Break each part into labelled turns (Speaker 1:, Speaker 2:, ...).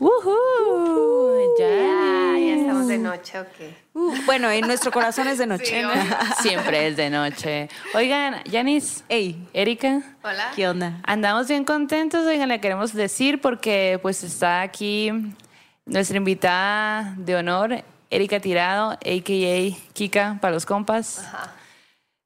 Speaker 1: ¡Woohoo!
Speaker 2: Ya,
Speaker 1: Ya,
Speaker 2: ya estamos de noche, ¿o qué?
Speaker 3: Uh, bueno, en nuestro corazón es de noche.
Speaker 2: Sí.
Speaker 1: Siempre es de noche. Oigan, Yanis,
Speaker 3: Ey,
Speaker 1: Erika,
Speaker 2: Hola.
Speaker 3: ¿qué onda?
Speaker 1: andamos bien contentos. Oigan, le queremos decir porque pues está aquí nuestra invitada de honor, Erika Tirado, a.k.a. Kika, para los compas.
Speaker 2: Ajá.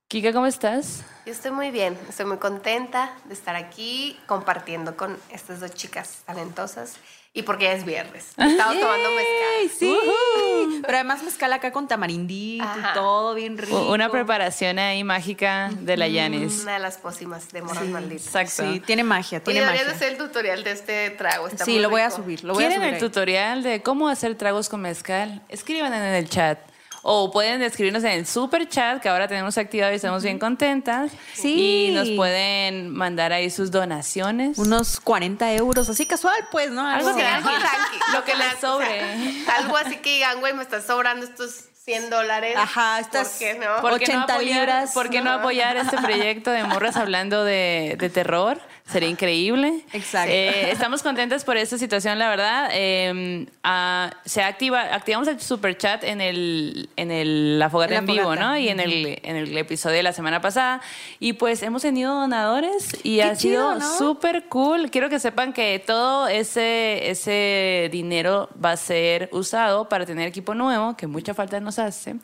Speaker 1: Kika, ¿cómo estás?
Speaker 2: Yo estoy muy bien, estoy muy contenta de estar aquí compartiendo con estas dos chicas talentosas y porque ya es viernes. Estamos tomando
Speaker 3: ¡Ey,
Speaker 2: mezcal.
Speaker 3: sí! Pero además mezcal acá con tamarindito y
Speaker 2: Ajá.
Speaker 3: todo bien rico.
Speaker 1: Una preparación ahí mágica de la Yanis.
Speaker 2: Una de las pócimas de morras malditas.
Speaker 1: Exacto.
Speaker 3: Sí, tiene magia, tiene
Speaker 2: de
Speaker 3: magia.
Speaker 2: hacer el tutorial de este trago. Está
Speaker 3: Sí,
Speaker 2: muy
Speaker 3: lo voy a subir, lo voy a
Speaker 1: ¿Quieren
Speaker 3: subir.
Speaker 1: el
Speaker 3: ahí.
Speaker 1: tutorial de cómo hacer tragos con mezcal? Escriban en el chat. O pueden escribirnos en el super chat que ahora tenemos activado y estamos bien contentas.
Speaker 3: Sí.
Speaker 1: Y nos pueden mandar ahí sus donaciones.
Speaker 3: Unos 40 euros, así casual, pues, ¿no?
Speaker 1: Algo
Speaker 3: Algo
Speaker 1: que
Speaker 2: Tranqui, tranqui.
Speaker 1: Lo que les sobre.
Speaker 2: algo así que digan, güey, me están sobrando estos 100 dólares.
Speaker 3: Ajá, estas-
Speaker 2: ¿Por qué no?
Speaker 3: por-
Speaker 1: ¿Por qué no
Speaker 3: 80
Speaker 1: apoyar,
Speaker 3: libras.
Speaker 1: ¿Por qué no apoyar este proyecto de morras hablando de, de terror? Sería increíble.
Speaker 3: Exacto.
Speaker 1: Eh, estamos contentas por esta situación, la verdad. Eh, ah, se activa, activamos el super chat en el, en el la fogata
Speaker 3: En la
Speaker 1: en vivo. ¿no? Y en el, en el episodio de la semana pasada. Y pues hemos tenido donadores y ha
Speaker 3: chido,
Speaker 1: sido
Speaker 3: ¿no?
Speaker 1: súper cool. Quiero que sepan que todo ese, ese dinero va a ser usado para tener equipo nuevo, que mucha falta nos hace,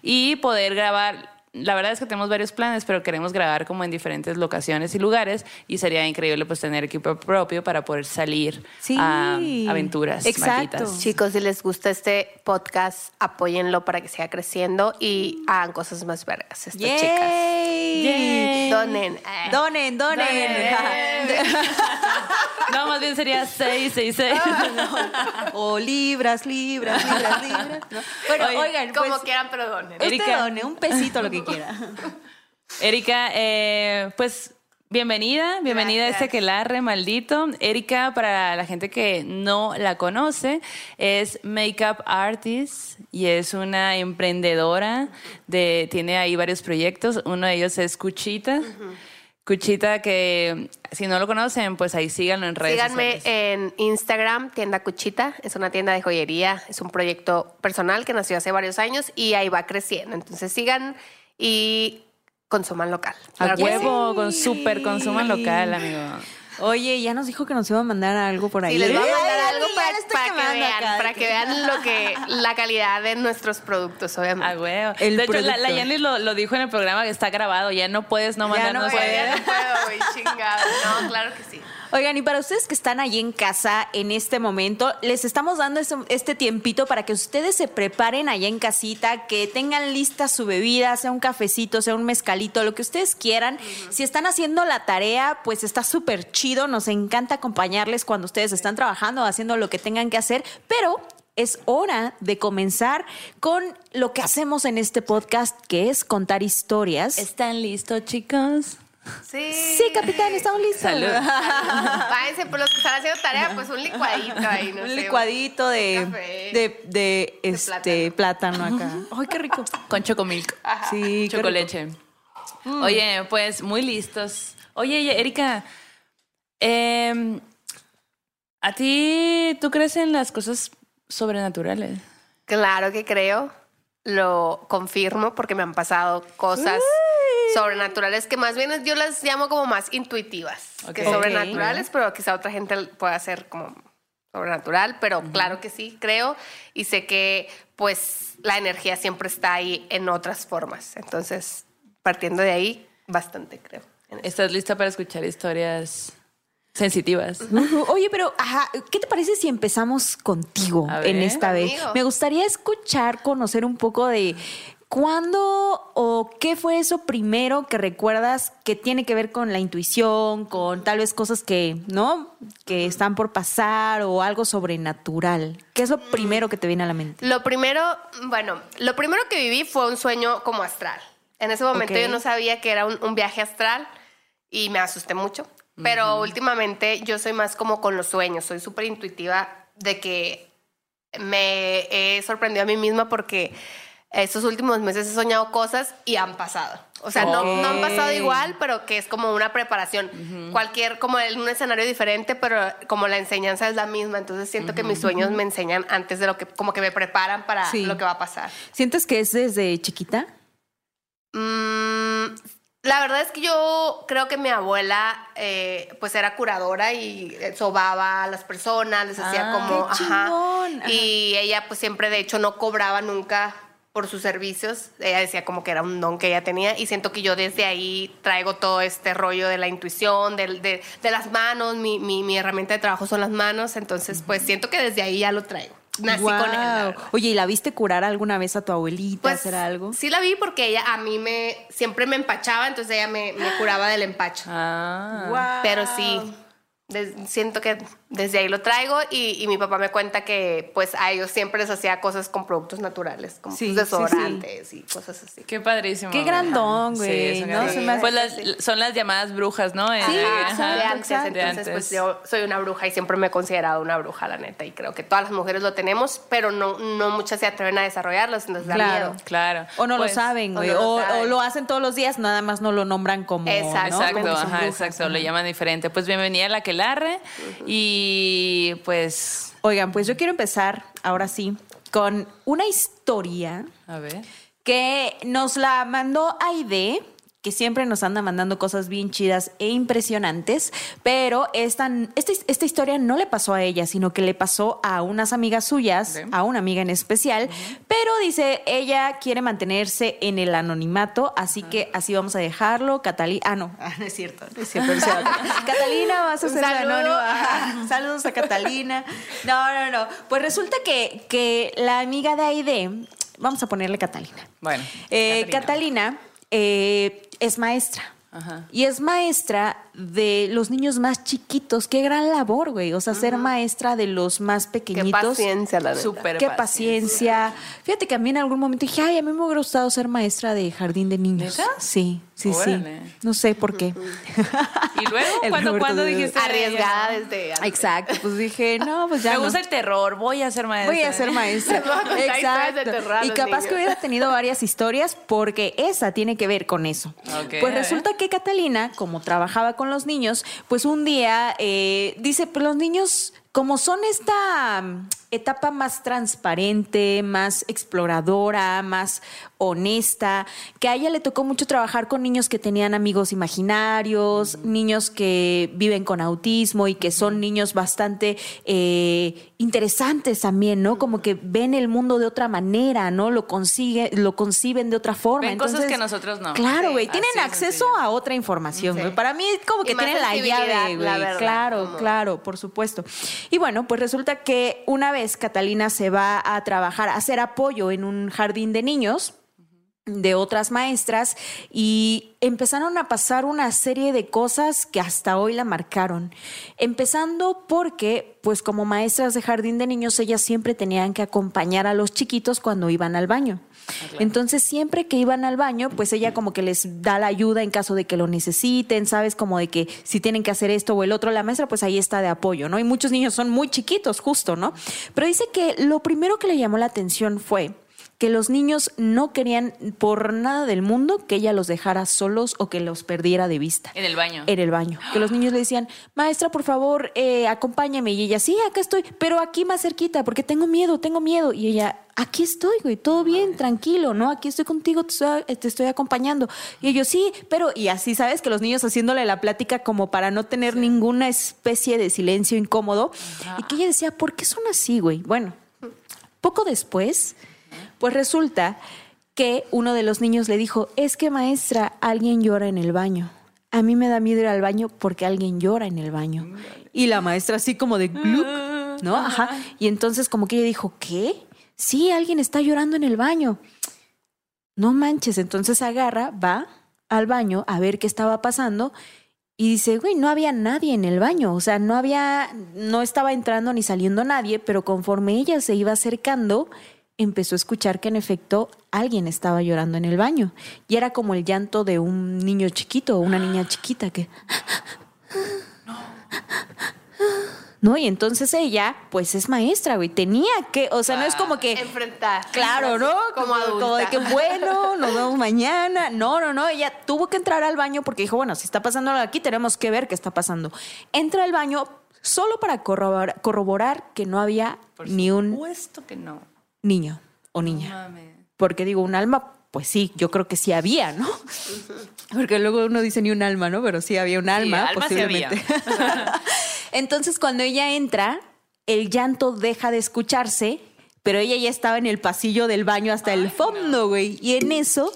Speaker 1: y poder grabar. La verdad es que tenemos varios planes, pero queremos grabar como en diferentes locaciones y lugares y sería increíble pues tener equipo propio para poder salir
Speaker 3: Sí.
Speaker 1: a aventuras
Speaker 3: Exacto.
Speaker 1: malditas.
Speaker 2: Chicos, si les gusta este podcast, apóyenlo para que siga creciendo y hagan cosas más vergas estas
Speaker 3: Yay.
Speaker 2: chicas.
Speaker 1: Yay.
Speaker 2: Donen. eh.
Speaker 3: Donen, donen.
Speaker 1: No, más bien sería 666.
Speaker 3: o libras, libras, libras, libras. ¿no? Bueno,
Speaker 1: Oye,
Speaker 3: oigan,
Speaker 2: Como
Speaker 3: pues,
Speaker 2: quieran, pero donen.
Speaker 1: Erika.
Speaker 3: done un pesito lo que quiera.
Speaker 1: Erika, eh, pues bienvenida, bienvenida a este
Speaker 2: Gracias.
Speaker 1: quelarre maldito. Erika, para la gente que no la conoce, es makeup artist y es una emprendedora de, tiene ahí varios proyectos. Uno de ellos es Cuchita. Cuchita que si no lo conocen, pues ahí síganlo en redes
Speaker 2: Síganme
Speaker 1: sociales.
Speaker 2: en Instagram, Tienda Cuchita. Es una tienda de joyería. Es un proyecto personal que nació hace varios años y ahí va creciendo. Entonces sigan y consuman local.
Speaker 1: A
Speaker 2: Claro
Speaker 1: huevo,
Speaker 3: sí.
Speaker 1: con súper consuman local, amigo.
Speaker 3: Oye, ya nos dijo que nos iba a mandar algo por ahí.
Speaker 2: Sí, les voy a mandar algo para, que vean,
Speaker 3: acá,
Speaker 2: para que vean lo que la calidad de nuestros productos,
Speaker 1: A
Speaker 2: obviamente.
Speaker 1: huevo.
Speaker 3: El
Speaker 1: de hecho, la, la. Yanis lo, lo dijo en el programa que está grabado. Ya no puedes no
Speaker 3: Ya no
Speaker 1: mandarnos.
Speaker 3: puede.
Speaker 2: Ya no puedo, güey, chingado. No, claro que sí.
Speaker 3: Oigan, y para ustedes que están ahí en casa en este momento, les estamos dando este, este tiempito para que ustedes se preparen allá en casita, que tengan lista su bebida, sea un cafecito, sea un mezcalito, lo que ustedes quieran. Si están haciendo la tarea, pues está súper chido, nos encanta acompañarles cuando ustedes están trabajando, haciendo lo que tengan que hacer, pero es hora de comenzar con lo que hacemos en este podcast, que es contar historias.
Speaker 1: ¿Están listos, chicos?
Speaker 2: Sí.
Speaker 3: Sí, capitán, estamos listos.
Speaker 1: Salud.
Speaker 2: Váyanse, por los que están haciendo tarea, pues un licuadito ahí, no
Speaker 3: un
Speaker 2: sé.
Speaker 3: licuadito de,
Speaker 2: café.
Speaker 3: de, de, este plátano. acá. Ay, qué rico.
Speaker 1: Con chocomilk.
Speaker 3: Sí, qué
Speaker 1: Chocoleche. Oye, pues muy listos. Oye, Erika, em, ¿a ti tú crees en las cosas sobrenaturales?
Speaker 2: Claro que creo, lo confirmo porque me han pasado cosas sobrenaturales que más bien yo las llamo como más intuitivas que sobrenaturales, pero quizá otra gente pueda ser como sobrenatural, pero claro que sí, creo y sé que pues la energía siempre está ahí en otras formas. Entonces, partiendo de ahí, bastante creo.
Speaker 1: ¿Estás lista para escuchar historias sensitivas?
Speaker 3: Oye, pero ajá, ¿qué te parece si empezamos contigo
Speaker 1: ver.
Speaker 3: en esta vez? Me gustaría escuchar, conocer un poco de cuándo o qué fue eso primero que recuerdas que tiene que ver con la intuición, con tal vez cosas que, ¿no? Que están por pasar o algo sobrenatural. ¿Qué es lo primero que te viene a la mente?
Speaker 2: Lo primero, bueno, lo primero que viví fue un sueño como astral. En ese momento
Speaker 3: Ok.
Speaker 2: yo no sabía que era un, un viaje astral y me asusté mucho. Pero últimamente yo soy más como con los sueños, soy súper intuitiva de que me he sorprendido a mí misma porque estos últimos meses he soñado cosas y han pasado. O sea, no, no han pasado igual, pero que es como una preparación. Cualquier, como en un escenario diferente, pero como la enseñanza es la misma. Entonces siento que mis sueños me enseñan antes de lo que, como que me preparan para
Speaker 3: Sí.
Speaker 2: lo que va a pasar.
Speaker 3: ¿Sientes que es desde chiquita?
Speaker 2: Mm, la verdad es que yo creo que mi abuela eh, pues era curadora y sobaba a las personas, les hacía
Speaker 1: Ah,
Speaker 2: como...
Speaker 3: qué. Ajá.
Speaker 2: Y ella pues siempre de hecho no cobraba nunca por sus servicios. Ella decía como que era un don que ella tenía y siento que yo desde ahí traigo todo este rollo de la intuición, de, de las manos, mi, mi- mi herramienta de trabajo son las manos, entonces pues siento que desde ahí ya lo traigo. Nací con él.
Speaker 3: Oye, ¿y la viste curar alguna vez a tu abuelita,
Speaker 2: Pues
Speaker 3: hacer algo?
Speaker 2: sí la vi porque ella a mí me siempre me empachaba, entonces ella me, me curaba del empacho.
Speaker 1: Ah.
Speaker 3: Guau.
Speaker 2: Pero sí, siento que desde ahí lo traigo y, y mi papá me cuenta que pues a ellos siempre les hacía cosas con productos naturales, como
Speaker 3: Sí,
Speaker 2: pues,
Speaker 3: sí,
Speaker 2: desodorantes y cosas así.
Speaker 1: Qué padrísimo.
Speaker 3: Qué grandón, güey,
Speaker 1: Pues las, son las llamadas brujas, ¿no? Ajá.
Speaker 3: exacto,
Speaker 2: de antes,
Speaker 3: exacto.
Speaker 2: entonces
Speaker 1: De
Speaker 2: pues yo soy una bruja y siempre me he considerado una bruja, la neta, y creo que todas las mujeres lo tenemos, pero no, no muchas se atreven a desarrollarlo, entonces da
Speaker 3: Claro.
Speaker 2: miedo.
Speaker 1: Claro.
Speaker 3: O no
Speaker 1: Pues,
Speaker 3: lo saben,
Speaker 2: o
Speaker 3: güey.
Speaker 2: no
Speaker 3: O,
Speaker 2: saben.
Speaker 3: o lo hacen todos los días, nada más no lo nombran como.
Speaker 2: Exacto,
Speaker 3: ¿no?
Speaker 1: Exacto,
Speaker 3: Como que
Speaker 1: ajá,
Speaker 3: brujas,
Speaker 1: exacto. Lo llaman diferente. Pues bienvenida a la Quelarre. Y pues,
Speaker 3: Oigan, pues yo quiero empezar ahora sí con una historia
Speaker 1: a ver.
Speaker 3: que nos la mandó Aide, que siempre nos anda mandando cosas bien chidas e impresionantes, pero esta, esta, esta historia no le pasó a ella, sino que le pasó a unas amigas suyas, a una amiga en especial, pero dice, ella quiere mantenerse en el anonimato, así que así vamos a dejarlo. Catalina, ah, no, ah, no es cierto, no es cierto. no es cierto. Catalina, vas a ser anónima. Saludos a Catalina. No, no, no. Pues resulta que, que la amiga de Aide, vamos a ponerle Catalina.
Speaker 1: Bueno.
Speaker 3: Eh, Catalina eh, es maestra.
Speaker 1: Ajá.
Speaker 3: Y es maestra de los niños más chiquitos. Qué gran labor, güey. O sea, ser maestra de los más
Speaker 2: Qué
Speaker 3: pequeñitos.
Speaker 2: paciencia, la neta.
Speaker 1: Súper
Speaker 3: Qué paciencia. Fíjate que a mí en algún momento dije, ay, a mí me hubiera gustado ser maestra de jardín de niños.
Speaker 1: ¿Neta?
Speaker 3: Sí, sí,
Speaker 1: Órale.
Speaker 3: sí. No sé por qué.
Speaker 1: ¿Y luego? ¿Cuándo, ¿cuándo dijiste?
Speaker 2: Arriesgada desde antes.
Speaker 3: Exacto, pues dije, no, pues ya.
Speaker 1: Me
Speaker 3: no.
Speaker 1: gusta el terror, voy a ser maestra.
Speaker 3: Voy a ser maestra.
Speaker 2: De
Speaker 3: Exacto.
Speaker 2: terror
Speaker 3: Y capaz
Speaker 2: niños.
Speaker 3: que hubiera tenido varias historias porque esa tiene que ver con eso. Pues resulta que Catalina, como trabajaba con los niños, pues un día eh, dice, pues los niños, como son esta etapa más transparente, más exploradora, más honesta, que a ella le tocó mucho trabajar con niños que tenían amigos imaginarios, niños que viven con autismo y que son niños bastante eh, interesantes también, ¿no? Como que ven el mundo de otra manera, ¿no? Lo consigue, lo conciben de otra forma.
Speaker 1: Ven cosas que nosotros no.
Speaker 3: Claro,
Speaker 2: Sí,
Speaker 3: güey, tienen acceso
Speaker 1: sencillo.
Speaker 3: a otra información,
Speaker 2: Sí.
Speaker 3: Para mí como que tienen la llave,
Speaker 2: la
Speaker 3: güey. Claro,
Speaker 2: como-
Speaker 3: claro, por supuesto. Y bueno, pues resulta que una vez Catalina se va a trabajar, a hacer apoyo en un jardín de niños de otras maestras y empezaron a pasar una serie de cosas que hasta hoy la marcaron. Empezando porque, pues como maestras de jardín de niños, ellas siempre tenían que acompañar a los chiquitos cuando iban al baño. Entonces, siempre que iban al baño, pues ella como que les da la ayuda en caso de que lo necesiten, ¿sabes? Como de que si tienen que hacer esto o el otro, la maestra pues ahí está de apoyo, ¿no? Y muchos niños son muy chiquitos, justo, ¿no? Pero dice que lo primero que le llamó la atención fue que los niños no querían por nada del mundo que ella los dejara solos o que los perdiera de vista.
Speaker 1: En el baño.
Speaker 3: En el baño. Que los niños le decían, maestra, por favor, eh, acompáñame. Y ella, sí, acá estoy, pero aquí más cerquita, porque tengo miedo, tengo miedo. Y ella, aquí estoy, güey, todo bien, tranquilo, ¿no? Aquí estoy contigo, te estoy, te estoy acompañando. Y ellos, sí, pero, y así, ¿sabes? Que los niños haciéndole la plática como para no tener ninguna especie de silencio incómodo. Y que ella decía, ¿por qué son así, güey? Bueno, poco después, pues resulta que uno de los niños le dijo, es que maestra, alguien llora en el baño. A mí me da miedo ir al baño porque alguien llora en el baño. Y la maestra así como de gluc, ¿no? Ajá. Y entonces como que ella dijo, ¿qué? Sí, alguien está llorando en el baño. No manches, entonces agarra, va al baño a ver qué estaba pasando y dice, güey, no había nadie en el baño, o sea, no había, no estaba entrando ni saliendo nadie, pero conforme ella se iba acercando, empezó a escuchar que en efecto alguien estaba llorando en el baño. Y era como el llanto de un niño chiquito o una niña chiquita que... ¿No? Y entonces ella, pues es maestra, güey. Tenía que, o sea, no es como que.
Speaker 2: Enfrentar.
Speaker 3: Claro, ¿no?
Speaker 2: Como adulta.
Speaker 3: Como de que, bueno, nos vemos mañana. No, no, no. Ella tuvo que entrar al baño porque dijo, bueno, si está pasando algo aquí, tenemos que ver qué está pasando. Entra al baño solo para corroborar, corroborar que no había
Speaker 1: Por
Speaker 3: ni un
Speaker 1: supuesto que no.
Speaker 3: Niño o niña. Porque digo, un alma, pues sí, yo creo que sí había, ¿no? Porque luego uno dice ni un alma, ¿no? Pero sí había un alma,
Speaker 1: alma sí había.
Speaker 3: posiblemente. Entonces, cuando ella entra, el llanto deja de escucharse, pero ella ya estaba en el pasillo del baño hasta el fondo, güey. Y en eso,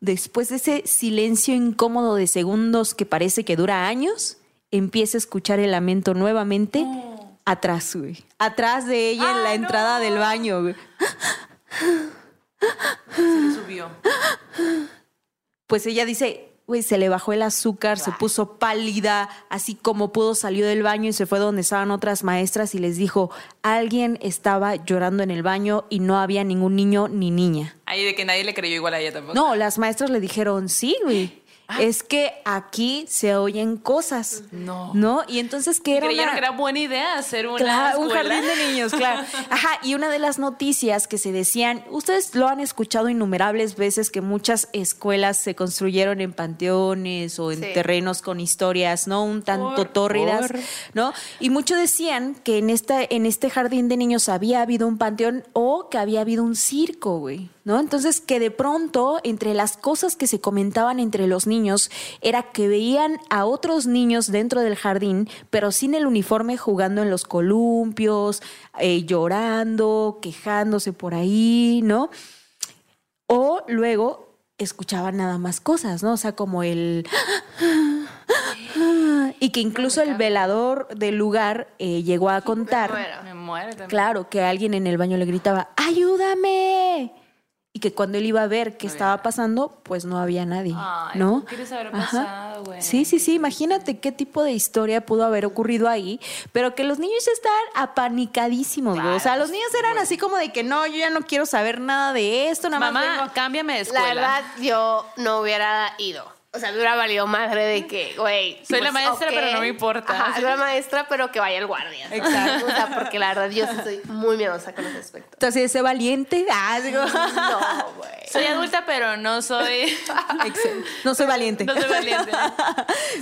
Speaker 3: después de ese silencio incómodo de segundos que parece que dura años, empieza a escuchar el lamento nuevamente atrás, güey. Atrás de ella en la
Speaker 1: Ay,
Speaker 3: entrada del baño, güey.
Speaker 1: Se le subió.
Speaker 3: pues ella dice, güey, se le bajó el azúcar, se puso pálida, así como pudo salió del baño y se fue donde estaban otras maestras y les dijo, alguien estaba llorando en el baño y no había ningún niño ni niña.
Speaker 1: Ahí de que nadie le creyó igual a ella tampoco.
Speaker 3: No, las maestras le dijeron, sí, güey. Es que aquí se oyen cosas.
Speaker 1: No.
Speaker 3: ¿No? Y entonces que era
Speaker 1: Creyeron
Speaker 3: una-
Speaker 1: que era buena idea hacer una
Speaker 3: Claro, un jardín de niños, claro. Ajá, y una de las noticias que se decían, ustedes lo han escuchado innumerables veces que muchas escuelas se construyeron en panteones o en
Speaker 2: Sí.
Speaker 3: terrenos con historias, ¿no? Un tanto
Speaker 1: Por-
Speaker 3: tórridas,
Speaker 1: por.
Speaker 3: ¿no? Y muchos decían que en esta en este jardín de niños había habido un panteón o que había habido un circo, güey, ¿no? Entonces que de pronto entre las cosas que se comentaban entre los niños era que veían a otros niños dentro del jardín, pero sin el uniforme jugando en los columpios, eh, llorando, quejándose por ahí, ¿no? O luego escuchaban nada más cosas, ¿no? O sea, como el... Y que incluso el velador del lugar eh, llegó a contar,
Speaker 2: muero.
Speaker 1: Me muero también.
Speaker 3: claro, que alguien en el baño le gritaba, ¡ayúdame! Y que cuando él iba a ver qué estaba pasando, pues no había nadie,
Speaker 1: Ay,
Speaker 3: ¿no?
Speaker 1: ¿cómo quieres haber pasado, güey?
Speaker 3: Sí, sí, sí, imagínate qué tipo de historia pudo haber ocurrido ahí, pero que los niños estaban apanicadísimos, güey. O sea, los niños eran así como de que no, yo ya no quiero saber nada de esto, nada más
Speaker 1: Mamá, cámbiame de
Speaker 2: La
Speaker 1: escuela.
Speaker 2: verdad, yo no hubiera ido. O sea, hubiera valido madre de que, güey. pues,
Speaker 1: Soy la maestra, pero no me importa.
Speaker 2: Ajá, soy la maestra, pero que vaya el guardia.
Speaker 3: Exacto.
Speaker 2: O sea, porque la verdad yo sí soy muy miedosa con ese aspecto.
Speaker 3: Entonces, ese valiente, ah, digo,
Speaker 2: No, güey.
Speaker 1: Soy adulta, pero no soy.
Speaker 3: Excel. no soy valiente.
Speaker 1: no soy valiente.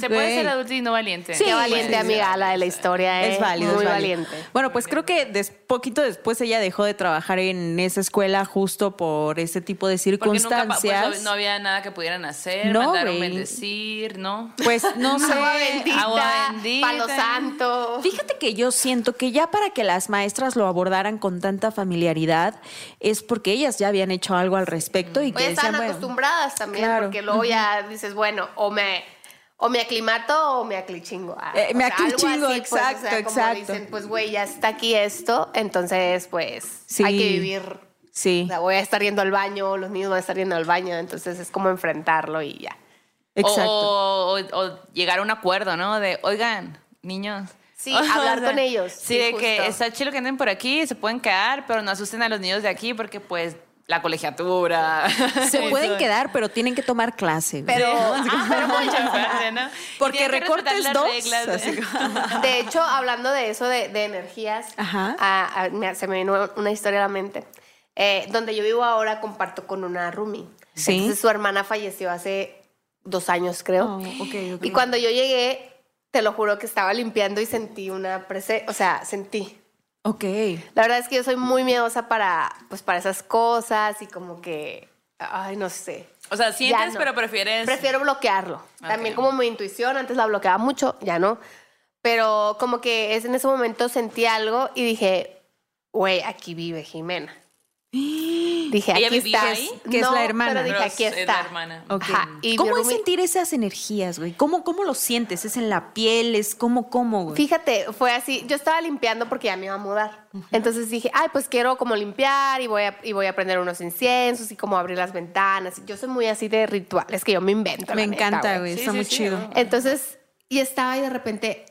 Speaker 1: Se puede ser adulta y no valiente.
Speaker 3: Sí,
Speaker 2: Qué valiente, amiga, la de la historia, ¿eh?
Speaker 3: Es válido.
Speaker 2: Muy
Speaker 3: es válido.
Speaker 2: valiente.
Speaker 3: Bueno, pues creo que des- poquito después ella dejó de trabajar en esa escuela justo por ese tipo de
Speaker 1: Porque nunca pa-
Speaker 3: circunstancias.
Speaker 1: pues, no había nada que pudieran hacer,
Speaker 3: No, güey.
Speaker 1: Bendecir, ¿no?
Speaker 3: Pues no sé.
Speaker 2: Agua bendita,
Speaker 1: Agua bendita.
Speaker 2: palo santo.
Speaker 3: Fíjate que yo siento que ya para que las maestras lo abordaran con tanta familiaridad es porque ellas ya habían hecho algo al respecto y que
Speaker 2: Oye,
Speaker 3: decían,
Speaker 2: están
Speaker 3: bueno,
Speaker 2: acostumbradas también,
Speaker 3: Claro.
Speaker 2: porque luego ya dices, bueno, o me, o me aclimato o me aclichingo. Ah,
Speaker 3: Eh,
Speaker 2: o
Speaker 3: me aclichingo,
Speaker 2: así, pues, o sea,
Speaker 3: exacto,
Speaker 2: como
Speaker 3: exacto.
Speaker 2: dicen, pues, güey, ya está aquí esto, entonces, pues,
Speaker 3: Sí.
Speaker 2: hay que vivir.
Speaker 3: Sí,
Speaker 2: O sea, voy a estar yendo al baño, los niños van a estar yendo al baño, entonces es como enfrentarlo y ya.
Speaker 3: Exacto.
Speaker 1: O, o- o llegar a un acuerdo, ¿no? De, oigan, niños.
Speaker 2: Sí, hablar con ellos,
Speaker 1: Sí,
Speaker 2: sí,
Speaker 1: de que está chido que anden por aquí, se pueden quedar, pero no asusten a los niños de aquí porque, pues, la colegiatura.
Speaker 3: Se pueden quedar, pero tienen que tomar clase.
Speaker 2: Pero,
Speaker 1: Ah, pero mucha parte, ¿no?
Speaker 3: Porque recortes
Speaker 1: las
Speaker 3: dos,
Speaker 1: reglas, ¿eh?
Speaker 2: de hecho, hablando de eso, de, de energías,
Speaker 3: Ajá.
Speaker 2: ah, me- se me vino una historia a la mente. Eh, donde yo vivo ahora comparto con una roomie.
Speaker 3: Sí.
Speaker 2: Entonces su hermana falleció hace dos años, creo.
Speaker 3: Oh.
Speaker 2: Y cuando yo llegué, te lo juro que estaba limpiando y sentí una presencia, o sea, sentí.
Speaker 3: Ok.
Speaker 2: La verdad es que yo soy muy miedosa para, pues, para esas cosas y como que, ay, no sé.
Speaker 1: O sea, sientes,
Speaker 2: no.
Speaker 1: pero prefieres.
Speaker 2: Prefiero bloquearlo. También como mi intuición, antes la bloqueaba mucho, ya no. Pero como que es en ese momento sentí algo y dije, güey, aquí vive Jimena. Dije,
Speaker 1: ¿Ella
Speaker 2: aquí
Speaker 1: vivía
Speaker 2: está.
Speaker 1: ahí?
Speaker 3: Que es la hermana.
Speaker 2: Pero dije,
Speaker 1: Pero
Speaker 2: aquí
Speaker 1: es
Speaker 2: está. Ajá, y
Speaker 3: ¿Cómo es sentir esas energías, güey? ¿Cómo, ¿Cómo lo sientes? ¿Es en la piel? ¿Es cómo, cómo, güey?
Speaker 2: Fíjate, fue así. Yo estaba limpiando porque ya me iba a mudar. Entonces dije, ay, pues quiero como limpiar y voy a, y voy a prender unos inciensos y como abrir las ventanas. Yo soy muy así de rituales que yo me invento.
Speaker 3: Me encanta, güey.
Speaker 1: Sí,
Speaker 3: Está
Speaker 1: sí,
Speaker 3: muy
Speaker 1: sí,
Speaker 3: chido.
Speaker 1: ¿no?
Speaker 2: Entonces, y estaba y de repente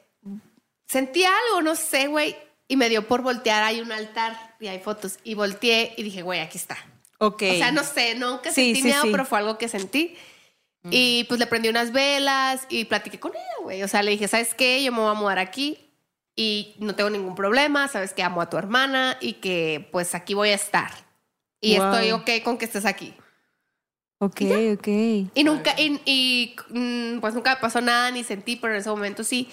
Speaker 2: sentí algo, no sé, güey. Y me dio por voltear, hay un altar y hay fotos. Y volteé y dije, güey, aquí está.
Speaker 3: Ok.
Speaker 2: O sea, no sé, nunca
Speaker 3: Sí,
Speaker 2: sentí
Speaker 3: sí,
Speaker 2: miedo,
Speaker 3: sí.
Speaker 2: pero fue algo que sentí. Y pues le prendí unas velas y platiqué con ella, güey. O sea, le dije, ¿sabes qué? Yo me voy a mudar aquí y no tengo ningún problema. Sabes que amo a tu hermana y que pues aquí voy a estar. Y
Speaker 3: Wow.
Speaker 2: estoy ok con que estés aquí.
Speaker 3: Ok, ok.
Speaker 2: Y nunca, y, y, mm, pues nunca pasó nada ni sentí, pero en ese momento sí.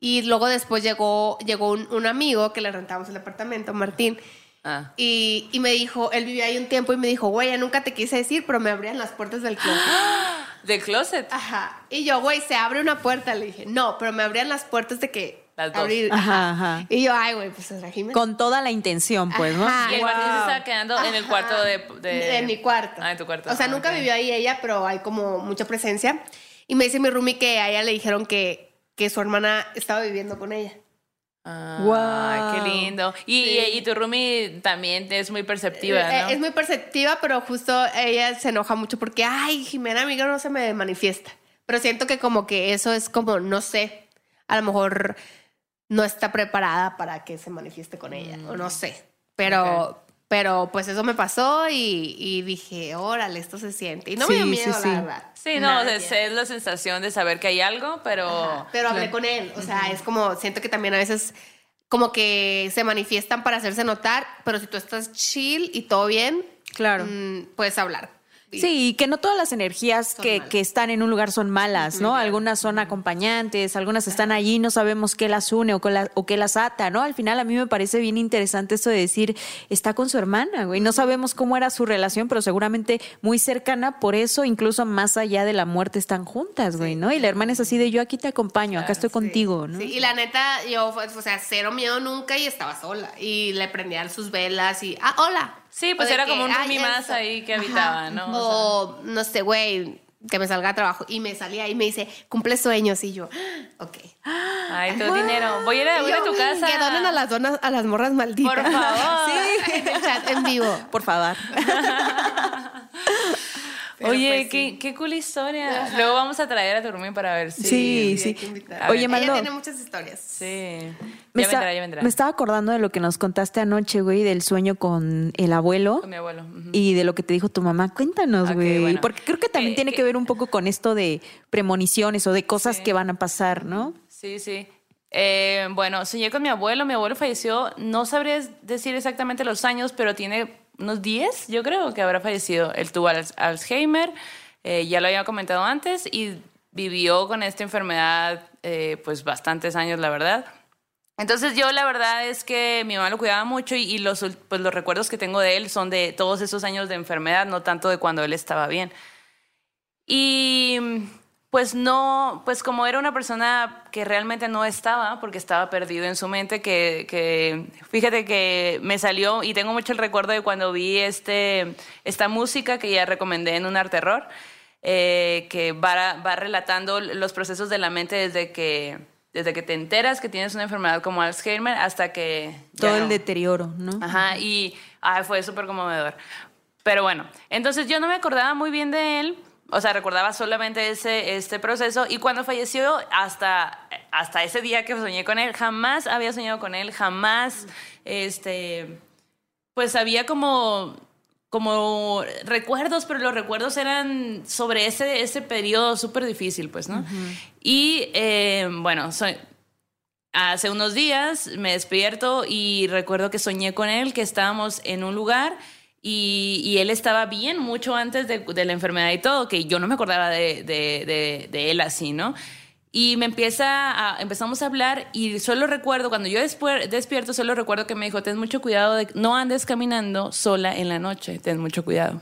Speaker 2: Y luego después llegó, llegó un, un amigo que le rentamos el apartamento, Martín,
Speaker 1: Ah.
Speaker 2: y, y me dijo, él vivía ahí un tiempo y me dijo, güey, ya nunca te quise decir, pero me abrían las puertas del closet.
Speaker 1: De closet.
Speaker 2: Ajá. Y yo, güey, se abre una puerta. Le dije, no, pero me abrían las puertas de que
Speaker 1: Las dos.
Speaker 2: abrir.
Speaker 3: Ajá, ajá.
Speaker 2: Y yo, ay, güey, pues es Jimena.
Speaker 3: Con toda la intención, pues, ¿no?
Speaker 2: Ajá.
Speaker 1: Y el
Speaker 2: Wow.
Speaker 1: Martín se estaba quedando en el cuarto de, de-
Speaker 2: En mi cuarto.
Speaker 1: Ah, en tu cuarto.
Speaker 2: O sea,
Speaker 1: Ah,
Speaker 2: nunca
Speaker 1: ok.
Speaker 2: vivió ahí ella, pero hay como mucha presencia. Y me dice mi roomie que a ella le dijeron que, que su hermana estaba viviendo con ella.
Speaker 1: Ah,
Speaker 3: Wow.
Speaker 1: qué lindo. Y,
Speaker 2: Sí.
Speaker 1: y, y tu roomie también es muy perceptiva,
Speaker 2: Eh,
Speaker 1: ¿no?
Speaker 2: Es muy perceptiva, pero justo ella se enoja mucho porque, ay, Jimena, amiga, no se me manifiesta. Pero siento que como que eso es como, no sé, a lo mejor no está preparada para que se manifieste con ella, o no sé. Pero, pero pues eso me pasó y, y dije, órale, esto se siente. Y no me
Speaker 3: Sí,
Speaker 2: dio
Speaker 3: sí,
Speaker 2: miedo,
Speaker 3: sí.
Speaker 2: la verdad.
Speaker 1: Sí, no, es, es la sensación de saber que hay algo, pero...
Speaker 2: Ajá, Pero hablé con él. O sea, es como, siento que también a veces como que se manifiestan para hacerse notar, pero si tú estás chill y todo bien,
Speaker 3: Claro.
Speaker 2: mm, puedes hablar.
Speaker 3: Sí, y que no todas las energías que, que están en un lugar son malas, ¿no? Algunas son acompañantes, algunas están allí, no sabemos qué las une o qué, la- o qué las ata, ¿no? Al final a mí me parece bien interesante esto de decir, está con su hermana, güey. No sabemos cómo era su relación, pero seguramente muy cercana, por eso incluso más allá de la muerte están juntas, güey, ¿no? Y la hermana es así de yo aquí te acompaño, acá estoy contigo, ¿no?
Speaker 2: Sí, y la neta, yo, o sea, cero miedo nunca y estaba sola. Y le prendían sus velas y, ah, hola.
Speaker 1: Sí, pues era como un
Speaker 2: "Ay,
Speaker 1: roomie más
Speaker 2: esto".
Speaker 1: ahí que habitaba, ¿no?
Speaker 2: O, no sé, güey, que me salga a trabajo. Y me salía y me dice, cumple sueños. Y yo, "Ah, ok.
Speaker 1: Ay, tu dinero. Voy a ir a, voy a tu
Speaker 2: Yo,
Speaker 1: casa.
Speaker 2: Que donen a las donas, a las morras malditas.
Speaker 1: Por favor.
Speaker 2: Sí, en el chat, en vivo.
Speaker 3: Por favor.
Speaker 2: Pero
Speaker 1: Oye,
Speaker 2: pues,
Speaker 1: qué,
Speaker 2: sí.
Speaker 1: qué cool historia. Luego vamos a traer a tu roomie para ver si...
Speaker 3: Sí, sí.
Speaker 2: hay que invitar.
Speaker 1: A ver.
Speaker 3: Oye,
Speaker 2: Ella
Speaker 3: Maldo.
Speaker 2: tiene muchas historias.
Speaker 1: Sí.
Speaker 3: Me,
Speaker 1: ya
Speaker 3: está-
Speaker 1: vendrá, ya vendrá.
Speaker 3: me estaba acordando de lo que nos contaste anoche, güey, del sueño con el abuelo.
Speaker 1: Con mi abuelo.
Speaker 3: Y de lo que te dijo tu mamá, cuéntanos,
Speaker 1: Ok,
Speaker 3: güey.
Speaker 1: bueno.
Speaker 3: Porque creo que también
Speaker 1: Que-
Speaker 3: tiene
Speaker 1: que-
Speaker 3: que ver un poco con esto de premoniciones o de cosas
Speaker 1: Sí.
Speaker 3: que van a pasar, ¿no?
Speaker 1: Sí, sí. Eh, bueno, soñé con mi abuelo. Mi abuelo falleció, no sabría decir exactamente los años, pero tiene unos 10, yo creo que habrá fallecido. Él tuvo Al- Alzheimer, eh, ya lo había comentado antes, y vivió con esta enfermedad eh, pues bastantes años, la verdad. Entonces yo la verdad es que mi mamá lo cuidaba mucho y, y los, pues, los recuerdos que tengo de él son de todos esos años de enfermedad, no tanto de cuando él estaba bien. Y pues no, pues como era una persona que realmente no estaba, porque estaba perdido en su mente, que, que fíjate que me salió y tengo mucho el recuerdo de cuando vi este, esta música que ya recomendé en un arte terror, eh, que va, va relatando los procesos de la mente desde que, desde que te enteras que tienes una enfermedad como Alzheimer hasta que...
Speaker 3: Todo el deterioro, ¿no?
Speaker 1: Ajá, y ay, fue súper conmovedor. Pero bueno, entonces yo no me acordaba muy bien de él, o sea, recordaba solamente ese, este proceso y cuando falleció, hasta, hasta ese día que soñé con él, jamás había soñado con él, jamás, este, pues había como, como recuerdos, pero los recuerdos eran sobre ese, ese periodo súper difícil, pues, ¿no? Y eh, bueno, soy, Hace unos días me despierto y recuerdo que soñé con él, que estábamos en un lugar y, y él estaba bien mucho antes de, de la enfermedad y todo, que yo no me acordaba de, de- de- él así, ¿no? Y me empieza a, empezamos a hablar y solo recuerdo, cuando yo después, despierto, solo recuerdo que me dijo, ten mucho cuidado, de, no andes caminando sola en la noche, ten mucho cuidado.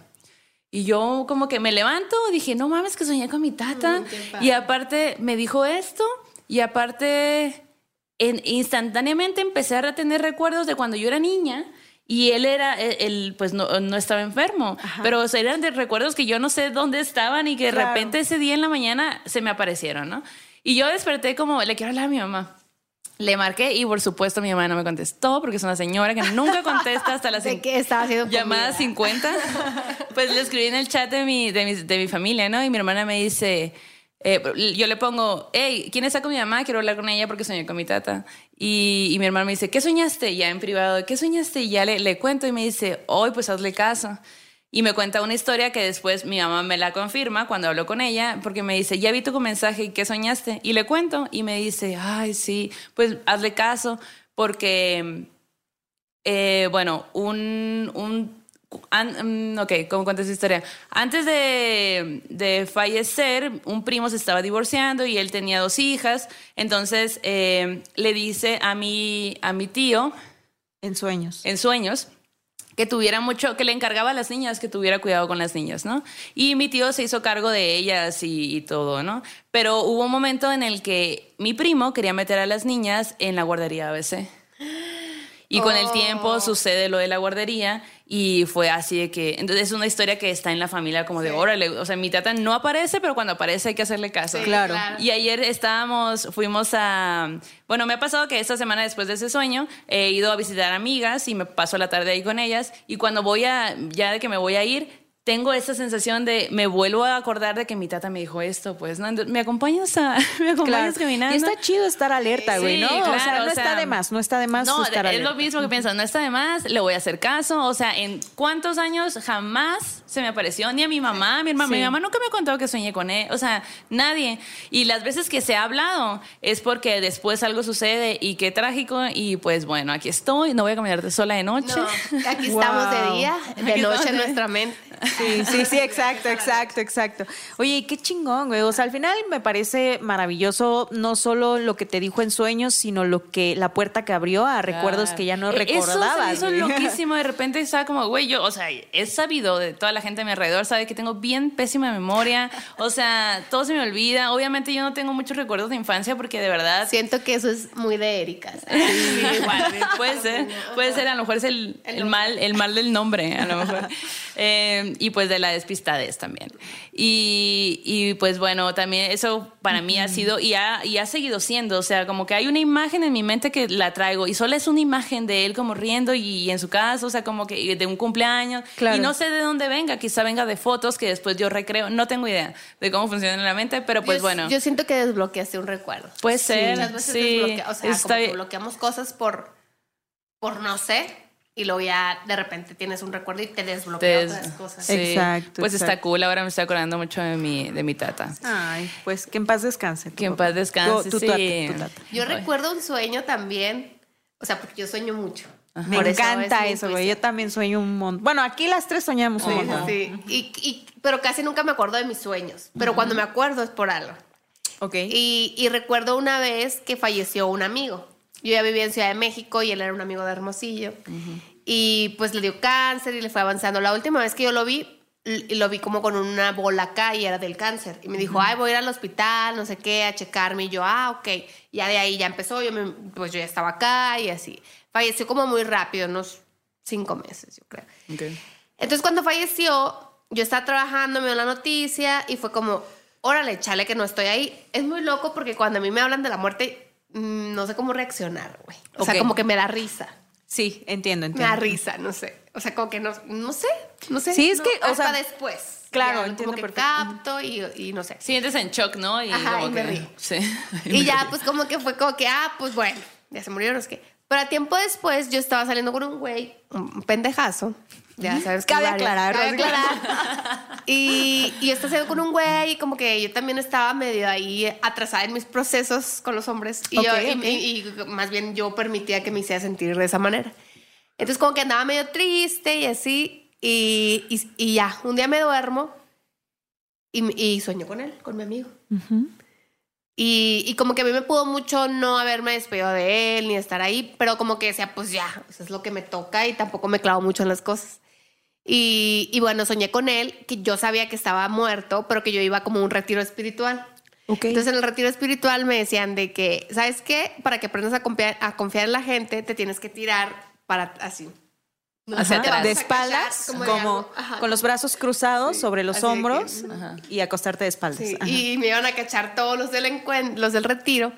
Speaker 1: Y yo como que me levanto, dije, no mames, que soñé con mi tata.
Speaker 2: Mm,
Speaker 1: y aparte me dijo esto, y aparte en- instantáneamente empecé a tener recuerdos de cuando yo era niña. Y él era, él, él, pues no, no estaba enfermo, pero o sea, eran de recuerdos que yo no sé dónde estaban y que de
Speaker 3: Claro.
Speaker 1: repente ese día en la mañana se me aparecieron, ¿no? Y yo desperté como, le quiero hablar a mi mamá. Le marqué y por supuesto mi mamá no me contestó porque es una señora que nunca contesta hasta las
Speaker 2: ¿De qué estaba haciendo
Speaker 1: llamada
Speaker 2: comida?
Speaker 1: 50. Pues le escribí en el chat de mi, de mi, de mi familia, ¿no? Y mi hermana me dice, eh, yo le pongo, hey, ¿quién está con mi mamá? Quiero hablar con ella porque soñé con mi tata. Y, y mi hermana me dice, ¿qué soñaste? Ya en privado, ¿qué soñaste? Y ya le, le cuento y me dice, hoy pues hazle caso. Y me cuenta una historia que después mi mamá me la confirma cuando hablo con ella, porque me dice, ya vi tu mensaje qué soñaste. Y le cuento y me dice, ay, sí, pues hazle caso, porque, eh, bueno, un, un an- mm, ok, ¿cómo cuenta esa historia? Antes de, de fallecer, un primo se estaba divorciando y él tenía dos hijas. Entonces eh, le dice a mi, a mi tío,
Speaker 3: En sueños.
Speaker 1: en sueños que tuviera mucho, que le encargaba a las niñas que tuviera cuidado con las niñas, ¿no? Y mi tío se hizo cargo de ellas y, y todo, ¿no? Pero hubo un momento en el que mi primo quería meter a las niñas en la guardería ABC. Y con el tiempo sucede lo de la guardería y fue así de que, entonces es una historia que está en la familia como de, órale, o sea, mi tata no aparece, pero cuando aparece hay que hacerle caso.
Speaker 2: Sí,
Speaker 3: Claro.
Speaker 1: Y ayer estábamos, fuimos a, bueno, me ha pasado que esta semana después de ese sueño he ido a visitar amigas y me paso la tarde ahí con ellas y cuando voy a, ya de que me voy a ir, tengo esa sensación de, me vuelvo a acordar de que mi tata me dijo esto, pues, ¿no? Me acompañas a, me acompañas caminando.
Speaker 3: Y está chido estar alerta, güey,
Speaker 1: Sí,
Speaker 3: ¿no? o sea,
Speaker 1: claro,
Speaker 3: no
Speaker 1: o sea,
Speaker 3: está de más, no está de más
Speaker 1: No,
Speaker 3: estar
Speaker 1: es
Speaker 3: alerta.
Speaker 1: lo mismo que pienso, no está de más, le voy a hacer caso. O sea, en cuántos años jamás se me apareció, ni a mi mamá, mi hermana,
Speaker 3: Sí.
Speaker 1: mi mamá nunca me ha contado que soñé con él, o sea, nadie. Y las veces que se ha hablado es porque después algo sucede y qué trágico. Y pues bueno, aquí estoy, no voy a caminar sola de noche.
Speaker 2: No, aquí estamos de día, de
Speaker 1: Aquí
Speaker 2: noche en nuestra mente.
Speaker 3: Sí, sí, sí, exacto, exacto, exacto. Oye, y qué chingón, güey. O sea, al final me parece maravilloso no solo lo que te dijo en sueños, sino lo que la puerta que abrió a recuerdos que ya no
Speaker 1: Eh,
Speaker 3: recordabas.
Speaker 1: Eso hizo
Speaker 3: güey.
Speaker 1: loquísimo. De repente estaba como, güey, yo, o sea, he sabido de toda la gente a mi alrededor, sabe que tengo bien pésima memoria. O sea, todo se me olvida. Obviamente yo no tengo muchos recuerdos de infancia porque de verdad.
Speaker 2: Siento que eso es muy de Erika.
Speaker 1: Sí, igual, puede ser, puede ser, a lo mejor es el, el mal, el mal del nombre, a lo mejor. Eh, y pues de la despistadez también. Y, y, pues bueno, también eso para mí ha sido y ha, y ha seguido siendo, o sea, como que hay una imagen en mi mente que la traigo y solo es una imagen de él como riendo y, en su casa, o sea, como que de un cumpleaños.
Speaker 3: Claro.
Speaker 1: Y no sé de dónde venga, quizá venga de fotos que después yo recreo, no tengo idea de cómo funciona en la mente, pero pues
Speaker 2: yo,
Speaker 1: bueno.
Speaker 2: Yo siento que desbloqueaste un recuerdo.
Speaker 1: Puede ser,
Speaker 2: Muchas veces
Speaker 1: sí.
Speaker 2: desbloquea- o sea, como que bloqueamos cosas por, por no sé, y luego ya de repente tienes un recuerdo y te desbloquea
Speaker 1: Te-
Speaker 2: otras cosas.
Speaker 1: sí.
Speaker 3: Exacto,
Speaker 1: Pues está cool. Ahora me estoy acordando mucho de mi, de mi tata.
Speaker 3: Ay, pues que en paz descanse.
Speaker 1: Que en paz descanse,
Speaker 3: Tu, tu
Speaker 1: sí.
Speaker 3: tata, tu tata.
Speaker 2: Yo recuerdo un sueño también, o sea, porque yo sueño mucho.
Speaker 3: Me
Speaker 2: Por
Speaker 3: encanta eso, güey. Yo también sueño un montón. Bueno, aquí las tres soñamos un montón.
Speaker 2: sí. Y, y- pero casi nunca me acuerdo de mis sueños. Pero cuando me acuerdo es por algo.
Speaker 3: Ok.
Speaker 2: Y, y recuerdo una vez que falleció un amigo. Yo ya vivía en Ciudad de México y él era un amigo de Hermosillo. Y pues le dio cáncer y le fue avanzando. La última vez que yo lo vi, lo vi como con una bola acá y era del cáncer. Y me dijo, ay, voy a ir al hospital, no sé qué, a checarme. Y yo, ah, ok. Ya de ahí ya empezó, yo me- pues yo ya estaba acá y así. Falleció como muy rápido, unos cinco meses, yo creo. Entonces cuando falleció, yo estaba trabajando, me dio la noticia y fue como, órale, chale que no estoy ahí. Es muy loco porque cuando a mí me hablan de la muerte, no sé cómo reaccionar, güey. O sea, como que me da risa.
Speaker 3: Sí, entiendo,
Speaker 2: Me da
Speaker 3: entiendo.
Speaker 2: risa, no sé. O sea, como que no, no sé, no sé.
Speaker 3: Sí, es
Speaker 2: no,
Speaker 3: que, o
Speaker 2: hasta
Speaker 3: sea,
Speaker 2: después.
Speaker 3: claro,
Speaker 2: Ya,
Speaker 3: entiendo
Speaker 2: como que
Speaker 3: perfecto.
Speaker 2: capto y, y no sé.
Speaker 1: Sientes en shock, ¿no? Y,
Speaker 2: Ajá,
Speaker 1: como
Speaker 2: y me
Speaker 1: que-
Speaker 2: río.
Speaker 1: Sí.
Speaker 2: Y ya, pues como que fue como que, ah, pues bueno, ya se murieron, es que. Pero a tiempo después yo estaba saliendo con un güey, un pendejazo. Ya sabes que
Speaker 3: Cabe
Speaker 2: varios.
Speaker 3: aclarar,
Speaker 2: Cabe aclarar. y, y yo estaba saliendo con un güey y como que yo también estaba medio ahí atrasada en mis procesos con los hombres. Y, yo,
Speaker 3: Ok,
Speaker 2: y- y- más bien yo permitía que me hiciera sentir de esa manera. Entonces como que andaba medio triste y así. Y, y, ya, un día me duermo y, y sueño con él, con mi amigo.
Speaker 3: Ujú.
Speaker 2: Y, y como que a mí me pudo mucho no haberme despedido de él ni estar ahí, pero como que decía, pues ya, eso es lo que me toca y tampoco me clavo mucho en las cosas. Y, y bueno, soñé con él, que yo sabía que estaba muerto, pero que yo iba como a un retiro espiritual. Entonces en el retiro espiritual me decían de que, ¿sabes qué? Para que aprendas a confiar, a confiar en la gente, te tienes que tirar para así.
Speaker 1: Hacia atrás.
Speaker 3: de espaldas, como,
Speaker 2: de
Speaker 3: con los brazos cruzados
Speaker 2: Sí,
Speaker 3: sobre los
Speaker 2: así de que-
Speaker 3: hombros
Speaker 1: Ajá.
Speaker 3: y acostarte de espaldas.
Speaker 2: Sí, y me iban a cachar todos los del encuentro, los del retiro,